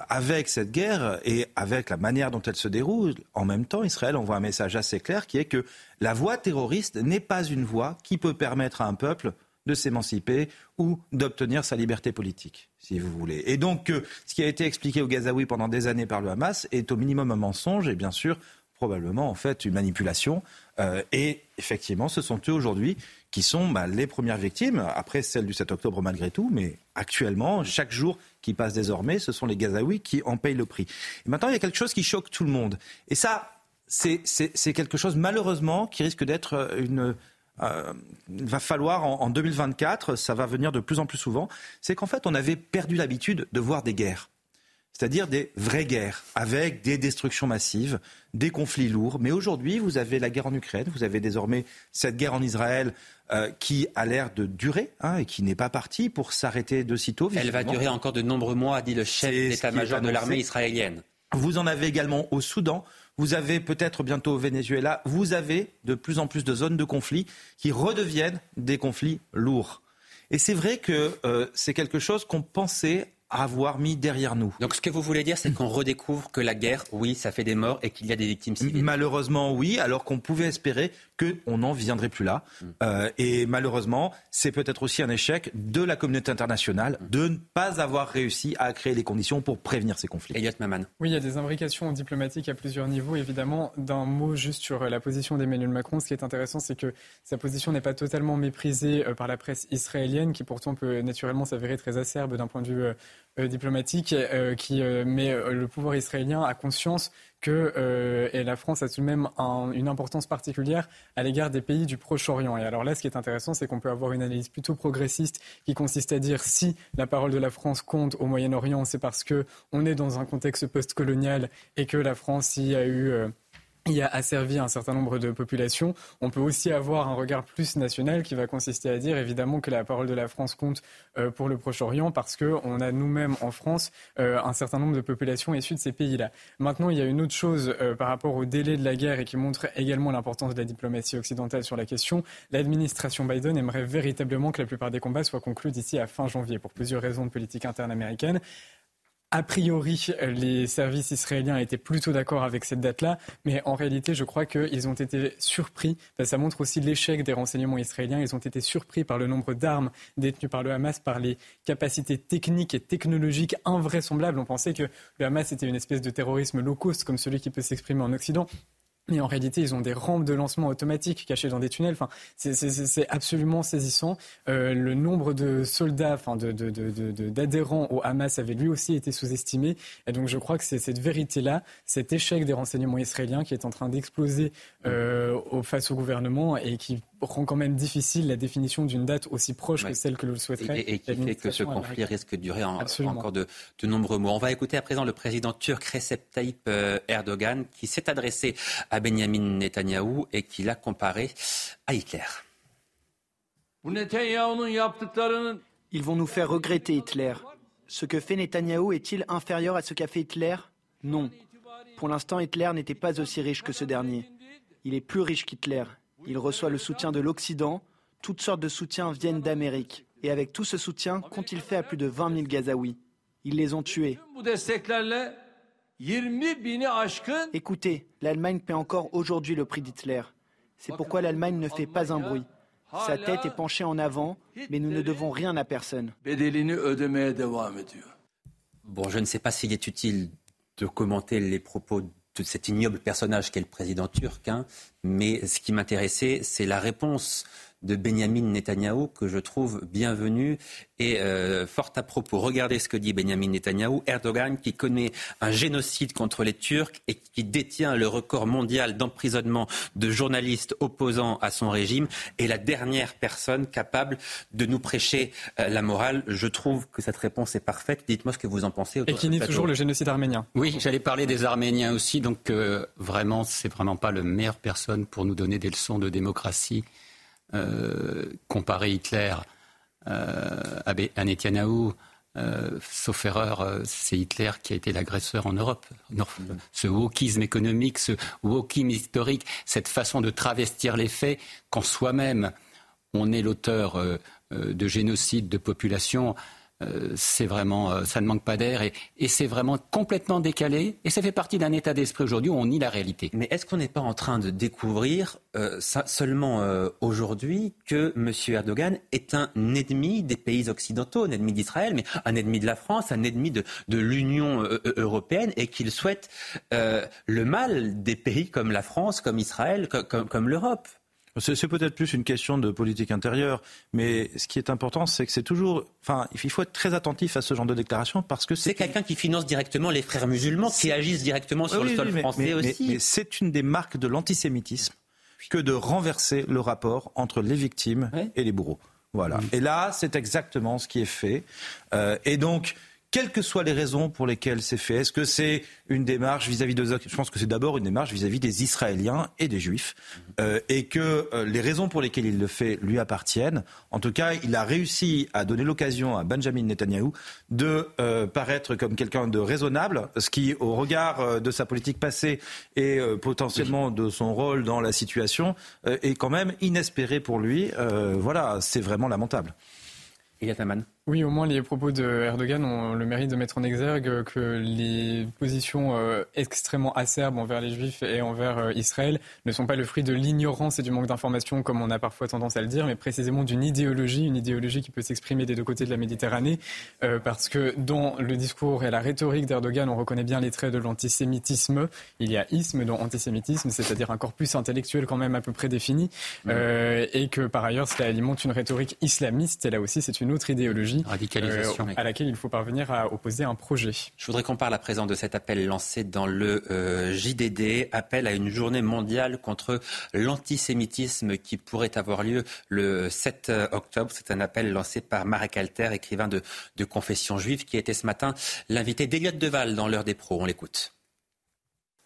avec cette guerre et avec la manière dont elle se déroule, en même temps, Israël envoie un message assez clair qui est que la voie terroriste n'est pas une voie qui peut permettre à un peuple de s'émanciper ou d'obtenir sa liberté politique, si vous voulez. Et donc, euh, ce qui a été expliqué aux Gazaouis pendant des années par le Hamas est au minimum un mensonge et bien sûr probablement en fait une manipulation. Euh, et effectivement, ce sont eux aujourd'hui qui sont bah, les premières victimes, après celle du 7 octobre malgré tout, mais actuellement, chaque jour qui passe désormais, ce sont les Gazaouis qui en payent le prix. Et maintenant, il y a quelque chose qui choque tout le monde. Et ça, c'est quelque chose malheureusement qui risque d'être une euh, il va falloir en, 2024, ça va venir de plus en plus souvent, c'est qu'en fait on avait perdu l'habitude de voir des guerres. c'est-à-dire des vraies guerres, avec des destructions massives, des conflits lourds. Mais aujourd'hui, vous avez la guerre en Ukraine, vous avez désormais cette guerre en Israël euh, qui a l'air de durer hein, et qui n'est pas partie pour s'arrêter de sitôt. Elle va durer encore de nombreux mois, a dit le chef d'état-major de l'armée israélienne. Vous en avez également au Soudan. Vous avez peut-être bientôt au Venezuela. Vous avez de plus en plus de zones de conflit qui redeviennent des conflits lourds. Et c'est vrai que euh, c'est quelque chose qu'on pensait avoir mis derrière nous. Donc ce que vous voulez dire, c'est qu'on redécouvre que la guerre, oui, ça fait des morts et qu'il y a des victimes civiles. Malheureusement, oui, alors qu'on pouvait espérer qu'on n'en viendrait plus là. Mm. Euh, et malheureusement, c'est peut-être aussi un échec de la communauté internationale mm. de ne pas avoir réussi à créer les conditions pour prévenir ces conflits. Elliot Maman. Oui, il y a des imbrications diplomatiques à plusieurs niveaux. Évidemment, d'un mot juste sur la position d'Emmanuel Macron, ce qui est intéressant, c'est que sa position n'est pas totalement méprisée euh, par la presse israélienne, qui pourtant peut naturellement s'avérer très acerbe d'un point de vue euh, diplomatique euh, qui euh, met le pouvoir israélien à conscience que et la France a tout de même une importance particulière à l'égard des pays du Proche-Orient. Et alors là, ce qui est intéressant, c'est qu'on peut avoir une analyse plutôt progressiste qui consiste à dire si la parole de la France compte au Moyen-Orient, c'est parce que on est dans un contexte post-colonial et que la France y a eu il a asservi un certain nombre de populations. On peut aussi avoir un regard plus national qui va consister à dire évidemment que la parole de la France compte euh, pour le Proche-Orient parce qu'on a nous-mêmes en France euh, un certain nombre de populations issues de ces pays-là. Maintenant, il y a une autre chose euh, par rapport au délai de la guerre et qui montre également l'importance de la diplomatie occidentale sur la question. L'administration Biden aimerait véritablement que la plupart des combats soient conclus d'ici à fin janvier pour plusieurs raisons de politique interne américaine. A priori, les services israéliens étaient plutôt d'accord avec cette date-là, mais en réalité, je crois qu'ils ont été surpris. ça montre aussi l'échec des renseignements israéliens. Ils ont été surpris par le nombre d'armes détenues par le Hamas, par les capacités techniques et technologiques invraisemblables. On pensait que le Hamas était une espèce de terrorisme low cost, comme celui qui peut s'exprimer en Occident. Mais en réalité, ils ont des rampes de lancement automatiques cachées dans des tunnels. Enfin, c'est absolument saisissant. Euh, le nombre de soldats, enfin, d'adhérents de, de, au Hamas avait lui aussi été sous-estimé. Et donc, je crois que c'est cette vérité-là, cet échec des renseignements israéliens qui est en train d'exploser euh, face au gouvernement et qui rend quand même difficile la définition d'une date aussi proche que celle que l'on souhaiterait. Et, qui fait que ce conflit risque de durer encore de, nombreux mois. On va écouter à présent le président turc Recep Tayyip euh, Erdogan qui s'est adressé à Benjamin Netanyahou et qui l'a comparé à Hitler. Ils vont nous faire regretter Hitler. Ce que fait Netanyahou est-il inférieur à ce qu'a fait Hitler? Non. Pour l'instant, Hitler n'était pas aussi riche que ce dernier. Il est plus riche qu'Hitler. Il reçoit le soutien de l'Occident. Toutes sortes de soutiens viennent d'Amérique. Et avec tout ce soutien, qu'ont-ils fait à plus de 20 000 Gazaouis? Ils les ont tués. Écoutez, l'Allemagne paie encore aujourd'hui le prix d'Hitler. C'est pourquoi l'Allemagne ne fait pas un bruit. Sa tête est penchée en avant, mais nous ne devons rien à personne. Bon, je ne sais pas s'il est utile de commenter les propos de cet ignoble personnage qu'est le président turc, hein, mais ce qui m'intéressait, c'est la réponse de Benjamin Netanyahou que je trouve bienvenue et euh, fort à propos. Regardez ce que dit Benjamin Netanyahou. Erdogan qui connaît un génocide contre les Turcs et qui détient le record mondial d'emprisonnement de journalistes opposants à son régime est la dernière personne capable de nous prêcher euh, la morale. Je trouve que cette réponse est parfaite. Dites-moi ce que vous en pensez. Et qui nie toujours le génocide arménien. Oui, j'allais parler des Arméniens aussi. Donc euh, vraiment, c'est vraiment pas la meilleure personne pour nous donner des leçons de démocratie. Euh, comparer Hitler euh, à, Netanyahu, euh, sauf erreur, c'est Hitler qui a été l'agresseur en Europe. Ce wokisme économique, ce wokisme historique, cette façon de travestir les faits, quand soi-même on est l'auteur de génocide de population, euh, c'est vraiment, euh, ça ne manque pas d'air et, c'est vraiment complètement décalé et ça fait partie d'un état d'esprit aujourd'hui où on nie la réalité. Mais est-ce qu'on n'est pas en train de découvrir euh, seulement aujourd'hui que M. Erdogan est un ennemi des pays occidentaux, un ennemi d'Israël, mais un ennemi de la France, un ennemi de, l'Union européenne et qu'il souhaite le mal des pays comme la France, comme Israël, comme l'Europe? C'est peut-être plus une question de politique intérieure, mais ce qui est important, c'est que c'est toujours. Enfin, il faut être très attentif à ce genre de déclaration parce que c'est. quelqu'un qui finance directement les frères musulmans, qui agissent directement sur le sol français aussi. Mais c'est une des marques de l'antisémitisme que de renverser le rapport entre les victimes et les bourreaux. Voilà. Et là, c'est exactement ce qui est fait. Euh, et donc, quelles que soient les raisons pour lesquelles c'est fait. Est-ce que c'est une démarche vis-à-vis de... Je pense que c'est d'abord une démarche vis-à-vis des Israéliens et des Juifs, euh, et que euh, les raisons pour lesquelles il le fait lui appartiennent. En tout cas, il a réussi à donner l'occasion à Benjamin Netanyahou de euh, paraître comme quelqu'un de raisonnable, ce qui, au regard de sa politique passée et potentiellement de son rôle dans la situation, est quand même inespéré pour lui. voilà, c'est vraiment lamentable. Taman. Oui, au moins les propos de Erdogan ont le mérite de mettre en exergue que les positions euh, extrêmement acerbes envers les Juifs et envers euh, Israël ne sont pas le fruit de l'ignorance et du manque d'information, comme on a parfois tendance à le dire, mais précisément d'une idéologie, une idéologie qui peut s'exprimer des deux côtés de la Méditerranée, euh, parce que dans le discours et la rhétorique d'Erdogan, on reconnaît bien les traits de l'antisémitisme. Il y a isme dans antisémitisme, c'est-à-dire un corpus intellectuel quand même à peu près défini, et que par ailleurs cela alimente une rhétorique islamiste, et là aussi c'est une autre idéologie Radicalisation. Euh, à laquelle il faut parvenir à opposer un projet. Je voudrais qu'on parle à présent de cet appel lancé dans le euh, JDD, appel à une journée mondiale contre l'antisémitisme qui pourrait avoir lieu le 7 octobre. C'est un appel lancé par Marek Alter, écrivain de, confession juive, qui était ce matin l'invité d'Eliott Deval dans l'heure des pros. On l'écoute.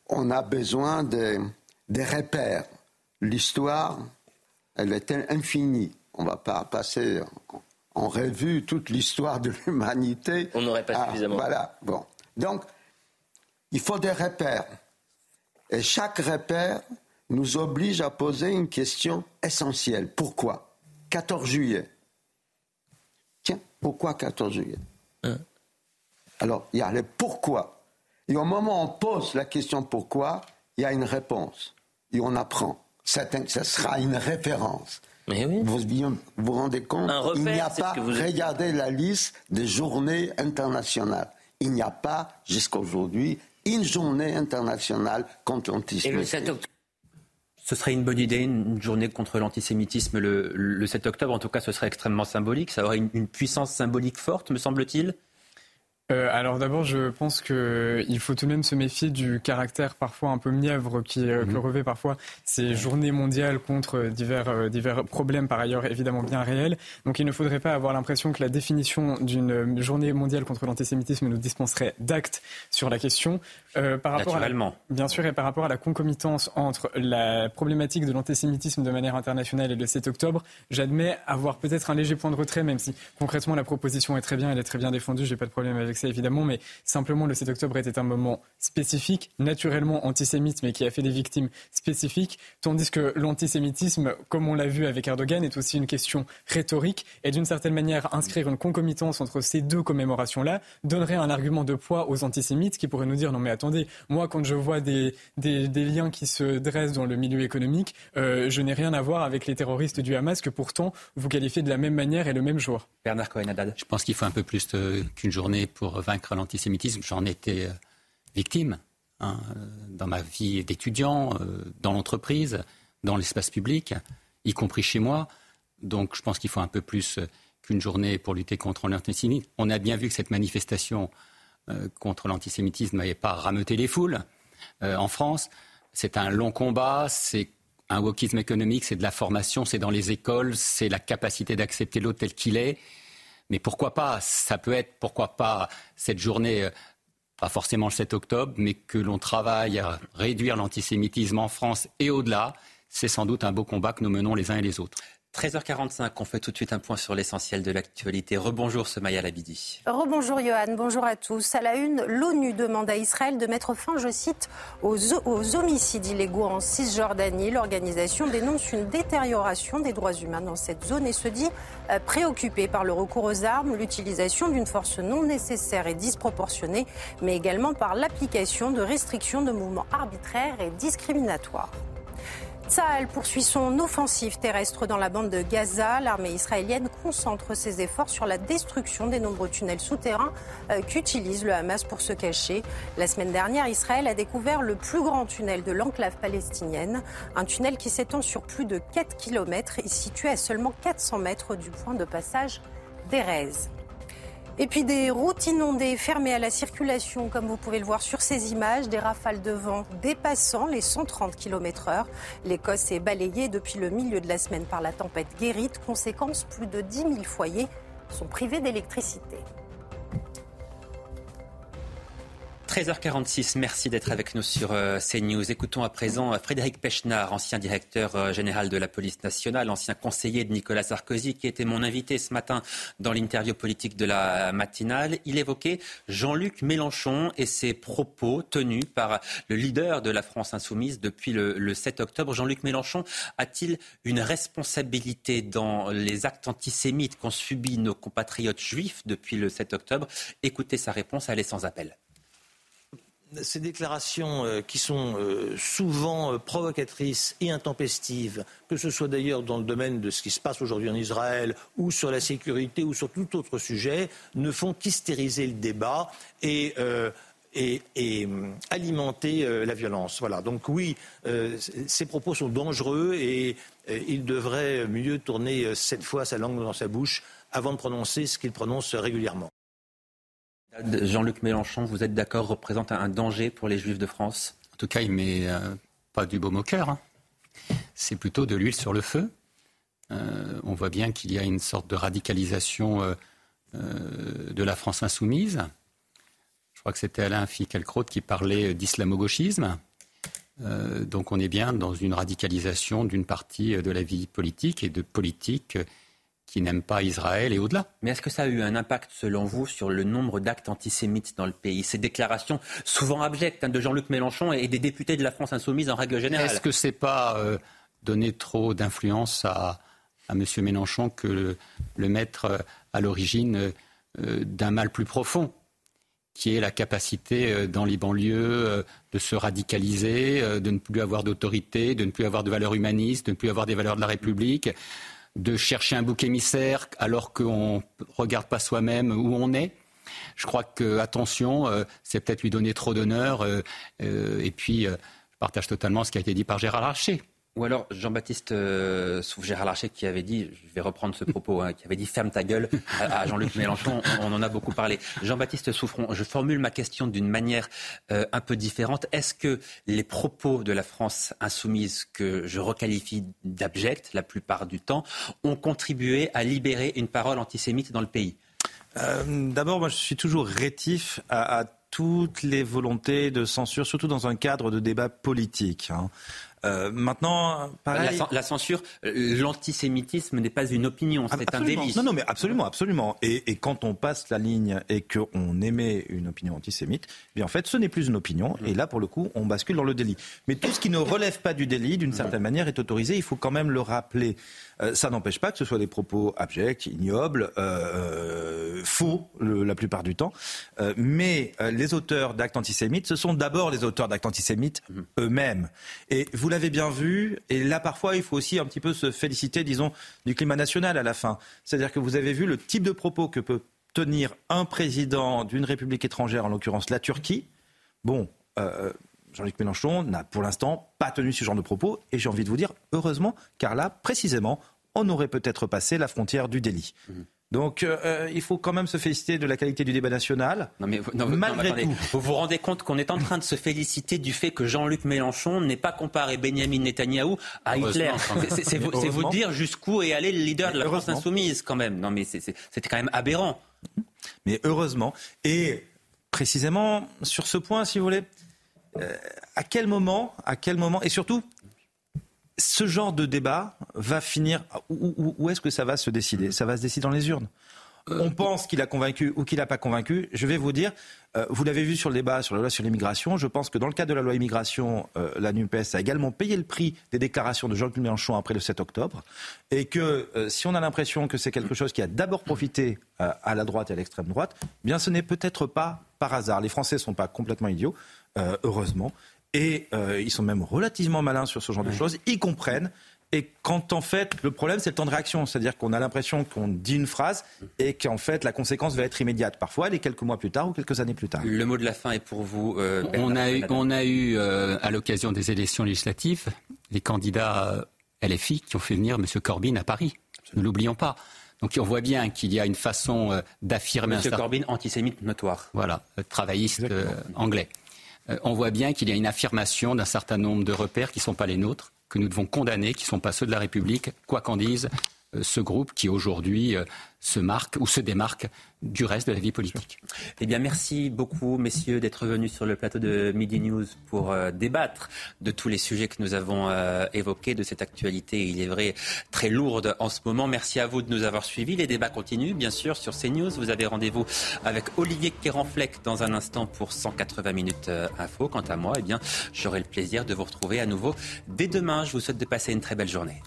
On a besoin de, des repères. L'histoire, elle est infinie. On ne va pas passer on revue toute l'histoire de l'humanité. On n'aurait pas ah, suffisamment. Voilà. Bon. Donc, il faut des repères. Et chaque repère nous oblige à poser une question essentielle. Pourquoi? 14 juillet. Tiens, pourquoi 14 juillet? Hein? Alors, il y a le pourquoi. Et au moment où on pose la question pourquoi, il y a une réponse. Et on apprend. Ça sera une référence. Vous vous rendez compte Il n'y a pas, regardez la liste des journées internationales. Il n'y a pas, jusqu'à aujourd'hui, une journée internationale contre l'antisémitisme. Ce serait une bonne idée, une journée contre l'antisémitisme le, 7 octobre. En tout cas, ce serait extrêmement symbolique. Ça aurait une puissance symbolique forte, me semble-t-il. Euh, alors d'abord, je pense qu'il faut tout de même se méfier du caractère parfois un peu mièvre qui, euh, mhm. revêt parfois ces journées mondiales contre divers, euh, divers problèmes par ailleurs évidemment bien réels. Donc il ne faudrait pas avoir l'impression que la définition d'une journée mondiale contre l'antisémitisme nous dispenserait d'actes sur la question. par rapport À bien sûr, et par rapport à la concomitance entre la problématique de l'antisémitisme de manière internationale et le 7 octobre, j'admets avoir peut-être un léger point de retrait, même si concrètement la proposition est très bien, elle est très bien défendue, j'ai pas de problème avec ça évidemment, mais simplement le 7 octobre était un moment spécifique, naturellement antisémite, mais qui a fait des victimes spécifiques, tandis que l'antisémitisme, comme on l'a vu avec Erdogan, est aussi une question rhétorique, et d'une certaine manière, inscrire une concomitance entre ces deux commémorations-là donnerait un argument de poids aux antisémites qui pourraient nous dire, non mais attendez, moi quand je vois des, des, liens qui se dressent dans le milieu économique, euh, je n'ai rien à voir avec les terroristes du Hamas que pourtant vous qualifiez de la même manière et le même jour. Bernard Cohen Je pense qu'il faut un peu plus qu'une journée pour vaincre l'antisémitisme. J'en étais euh, victime hein, dans ma vie d'étudiant, euh, dans l'entreprise, dans l'espace public, y compris chez moi. Donc je pense qu'il faut un peu plus euh, qu'une journée pour lutter contre l'antisémitisme. On a bien vu que cette manifestation contre l'antisémitisme n'avait pas rameuté les foules en France. C'est un long combat, c'est un wokisme économique, c'est de la formation, c'est dans les écoles, c'est la capacité d'accepter l'autre tel qu'il est. Mais pourquoi pas Ça peut être, pourquoi pas, cette journée, euh, pas forcément le 7 octobre, mais que l'on travaille à réduire l'antisémitisme en France et au-delà. C'est sans doute un beau combat que nous menons les uns et les autres. 13h45, on fait tout de suite un point sur l'essentiel de l'actualité. Rebonjour Maya Labidi. Rebonjour Johan, bonjour à tous. À la une, l'ONU demande à Israël de mettre fin, je cite, aux, aux homicides illégaux en Cisjordanie. L'organisation dénonce une détérioration des droits humains dans cette zone et se dit euh, préoccupée par le recours aux armes, l'utilisation d'une force non nécessaire et disproportionnée, mais également par l'application de restrictions de mouvements arbitraires et discriminatoires. Tsahal poursuit son offensive terrestre dans la bande de Gaza. L'armée israélienne concentre ses efforts sur la destruction des nombreux tunnels souterrains euh, qu'utilise le Hamas pour se cacher. La semaine dernière, Israël a découvert le plus grand tunnel de l'enclave palestinienne, un tunnel qui s'étend sur plus de 4 km et situé à seulement 400 mètres du point de passage d'Erez. Et puis des routes inondées, fermées à la circulation, comme vous pouvez le voir sur ces images, des rafales de vent dépassant les 130 km/h. L'Écosse est balayée depuis le milieu de la semaine par la tempête Guérite. Conséquence, plus de 10 000 foyers sont privés d'électricité. 13h46, merci d'être avec nous sur euh, CNews. Écoutons à présent euh, Frédéric Pechnard, ancien directeur euh, général de la police nationale, ancien conseiller de Nicolas Sarkozy, qui était mon invité ce matin dans l'interview politique de la matinale. Il évoquait Jean-Luc Mélenchon et ses propos tenus par le leader de la France insoumise depuis le, le 7 octobre. Jean-Luc Mélenchon a-t-il une responsabilité dans les actes antisémites qu'ont subis nos compatriotes juifs depuis le 7 octobre? Écoutez sa réponse, elle est sans appel ces déclarations euh, qui sont euh, souvent euh, provocatrices et intempestives, que ce soit d'ailleurs dans le domaine de ce qui se passe aujourd'hui en Israël ou sur la sécurité ou sur tout autre sujet, ne font qu'hystériser le débat et, et, alimenter la violence. Voilà. Donc oui, ces propos sont dangereux et il devrait mieux tourner cette fois sa langue dans sa bouche avant de prononcer ce qu'il prononce régulièrement. Jean-Luc Mélenchon, vous êtes d'accord, représente un danger pour les Juifs de France? En tout cas, il met euh, pas du baume au cœur. Hein. C'est plutôt de l'huile sur le feu. Euh, on voit bien qu'il y a une sorte de radicalisation euh, de la France insoumise. Je crois que c'était Alain Finkielkraut qui parlait d'islamo-gauchisme. donc on est bien dans une radicalisation d'une partie de la vie politique et de politique qui n'aiment pas Israël et au-delà. Mais est-ce que ça a eu un impact, selon vous, sur le nombre d'actes antisémites dans le pays? Ces déclarations souvent abjectes hein, de Jean-Luc Mélenchon et des députés de la France insoumise en règle générale. Est-ce que c'est pas euh, donner trop d'influence à, à M. Mélenchon que le, le mettre euh, à l'origine euh, d'un mal plus profond qui est la capacité dans les banlieues de se radicaliser, de ne plus avoir d'autorité, de ne plus avoir de valeurs humanistes, de ne plus avoir des valeurs de la République, de chercher un bouc émissaire alors qu'on ne regarde pas soi-même où on est. Je crois que, attention, euh, c'est peut-être lui donner trop d'honneur. Euh, euh, et puis, je partage totalement ce qui a été dit par Gérard Larcher. Ou alors Jean-Baptiste euh, Gérard Larcher qui avait dit, je vais reprendre ce propos, hein, qui avait dit ferme ta gueule à, Jean-Luc Mélenchon, on, en a beaucoup parlé. Jean-Baptiste Souffron, je formule ma question d'une manière euh, un peu différente. Est-ce que les propos de la France insoumise, que je requalifie d'abject la plupart du temps, ont contribué à libérer une parole antisémite dans le pays? Euh, D'abord, moi je suis toujours rétif à, toutes les volontés de censure, surtout dans un cadre de débat politique. Hein. Euh, maintenant, pareil... la, censure, l'antisémitisme n'est pas une opinion, c'est un délit. Non, non, mais absolument, absolument. Et, et quand on passe la ligne et qu'on émet une opinion antisémite, eh bien en fait, ce n'est plus une opinion. Et là, pour le coup, on bascule dans le délit. Mais tout ce qui ne relève pas du délit, d'une certaine manière, est autorisé. Il faut quand même le rappeler. Euh, ça n'empêche pas que ce soit des propos abjects, ignobles, euh, faux la plupart du temps. Euh, mais les auteurs d'actes antisémites, ce sont d'abord les auteurs d'actes antisémites mhm. eux-mêmes. Et vous l'avez bien vu, et là parfois il faut aussi un petit peu se féliciter, disons, du climat national à la fin. C'est-à-dire que vous avez vu le type de propos que peut tenir un président d'une république étrangère, en l'occurrence la Turquie. Bon, Jean-Luc Mélenchon n'a pour l'instant pas tenu ce genre de propos, et j'ai envie de vous dire, heureusement, car là, précisément, on aurait peut-être passé la frontière du délit. Mhm. Donc, euh, euh, il faut quand même se féliciter de la qualité du débat national. Non, mais, malgré tout. Vous vous rendez compte qu'on est en train de se féliciter du fait que Jean-Luc Mélenchon n'ait pas comparé Benjamin Netanyahou à Hitler. C'est vous, dire jusqu'où est allé le leader de la France insoumise, quand même. Non, mais c'était quand même aberrant. Mais heureusement. Et précisément, sur ce point, si vous voulez, euh, à quel moment, à quel moment, et surtout, ce genre de débat va finir. Où, est-ce que ça va se décider? Ça va se décider dans les urnes. Euh, On pense qu'il a convaincu ou qu'il n'a pas convaincu. Je vais vous dire, euh, vous l'avez vu sur le débat sur la loi sur l'immigration. Je pense que dans le cadre de la loi immigration, euh, la NUPES a également payé le prix des déclarations de Jean-Luc Mélenchon après le 7 octobre. Et que si on a l'impression que c'est quelque chose qui a d'abord profité à la droite et à l'extrême droite, eh bien ce n'est peut-être pas par hasard. Les Français ne sont pas complètement idiots, heureusement. Et euh, ils sont même relativement malins sur ce genre de choses. Ils comprennent. Et quand en fait, le problème, c'est le temps de réaction. C'est-à-dire qu'on a l'impression qu'on dit une phrase et qu'en fait, la conséquence va être immédiate. Parfois, elle est quelques mois plus tard ou quelques années plus tard. Le mot de la fin est pour vous. Euh, on, a eu, on a eu, euh, à l'occasion des élections législatives, les candidats LFI qui ont fait venir M. Corbyn à Paris. Ne l'oublions pas. Donc on voit bien qu'il y a une façon d'affirmer... M. Corbyn, antisémite notoire. Voilà, travailliste anglais. Euh, on voit bien qu'il y a une affirmation d'un certain nombre de repères qui ne sont pas les nôtres, que nous devons condamner, qui ne sont pas ceux de la République, quoi qu'en disent ce groupe qui aujourd'hui se marque ou se démarque du reste de la vie politique. Eh bien, merci beaucoup, messieurs, d'être venus sur le plateau de Midi News pour euh, débattre de tous les sujets que nous avons euh, évoqués, de cette actualité, il est vrai, très lourde en ce moment. Merci à vous de nous avoir suivis. Les débats continuent, bien sûr, sur CNews. Vous avez rendez-vous avec Olivier Kéranfleck dans un instant pour 180 minutes euh, info. Quant à moi, eh bien, j'aurai le plaisir de vous retrouver à nouveau dès demain. Je vous souhaite de passer une très belle journée.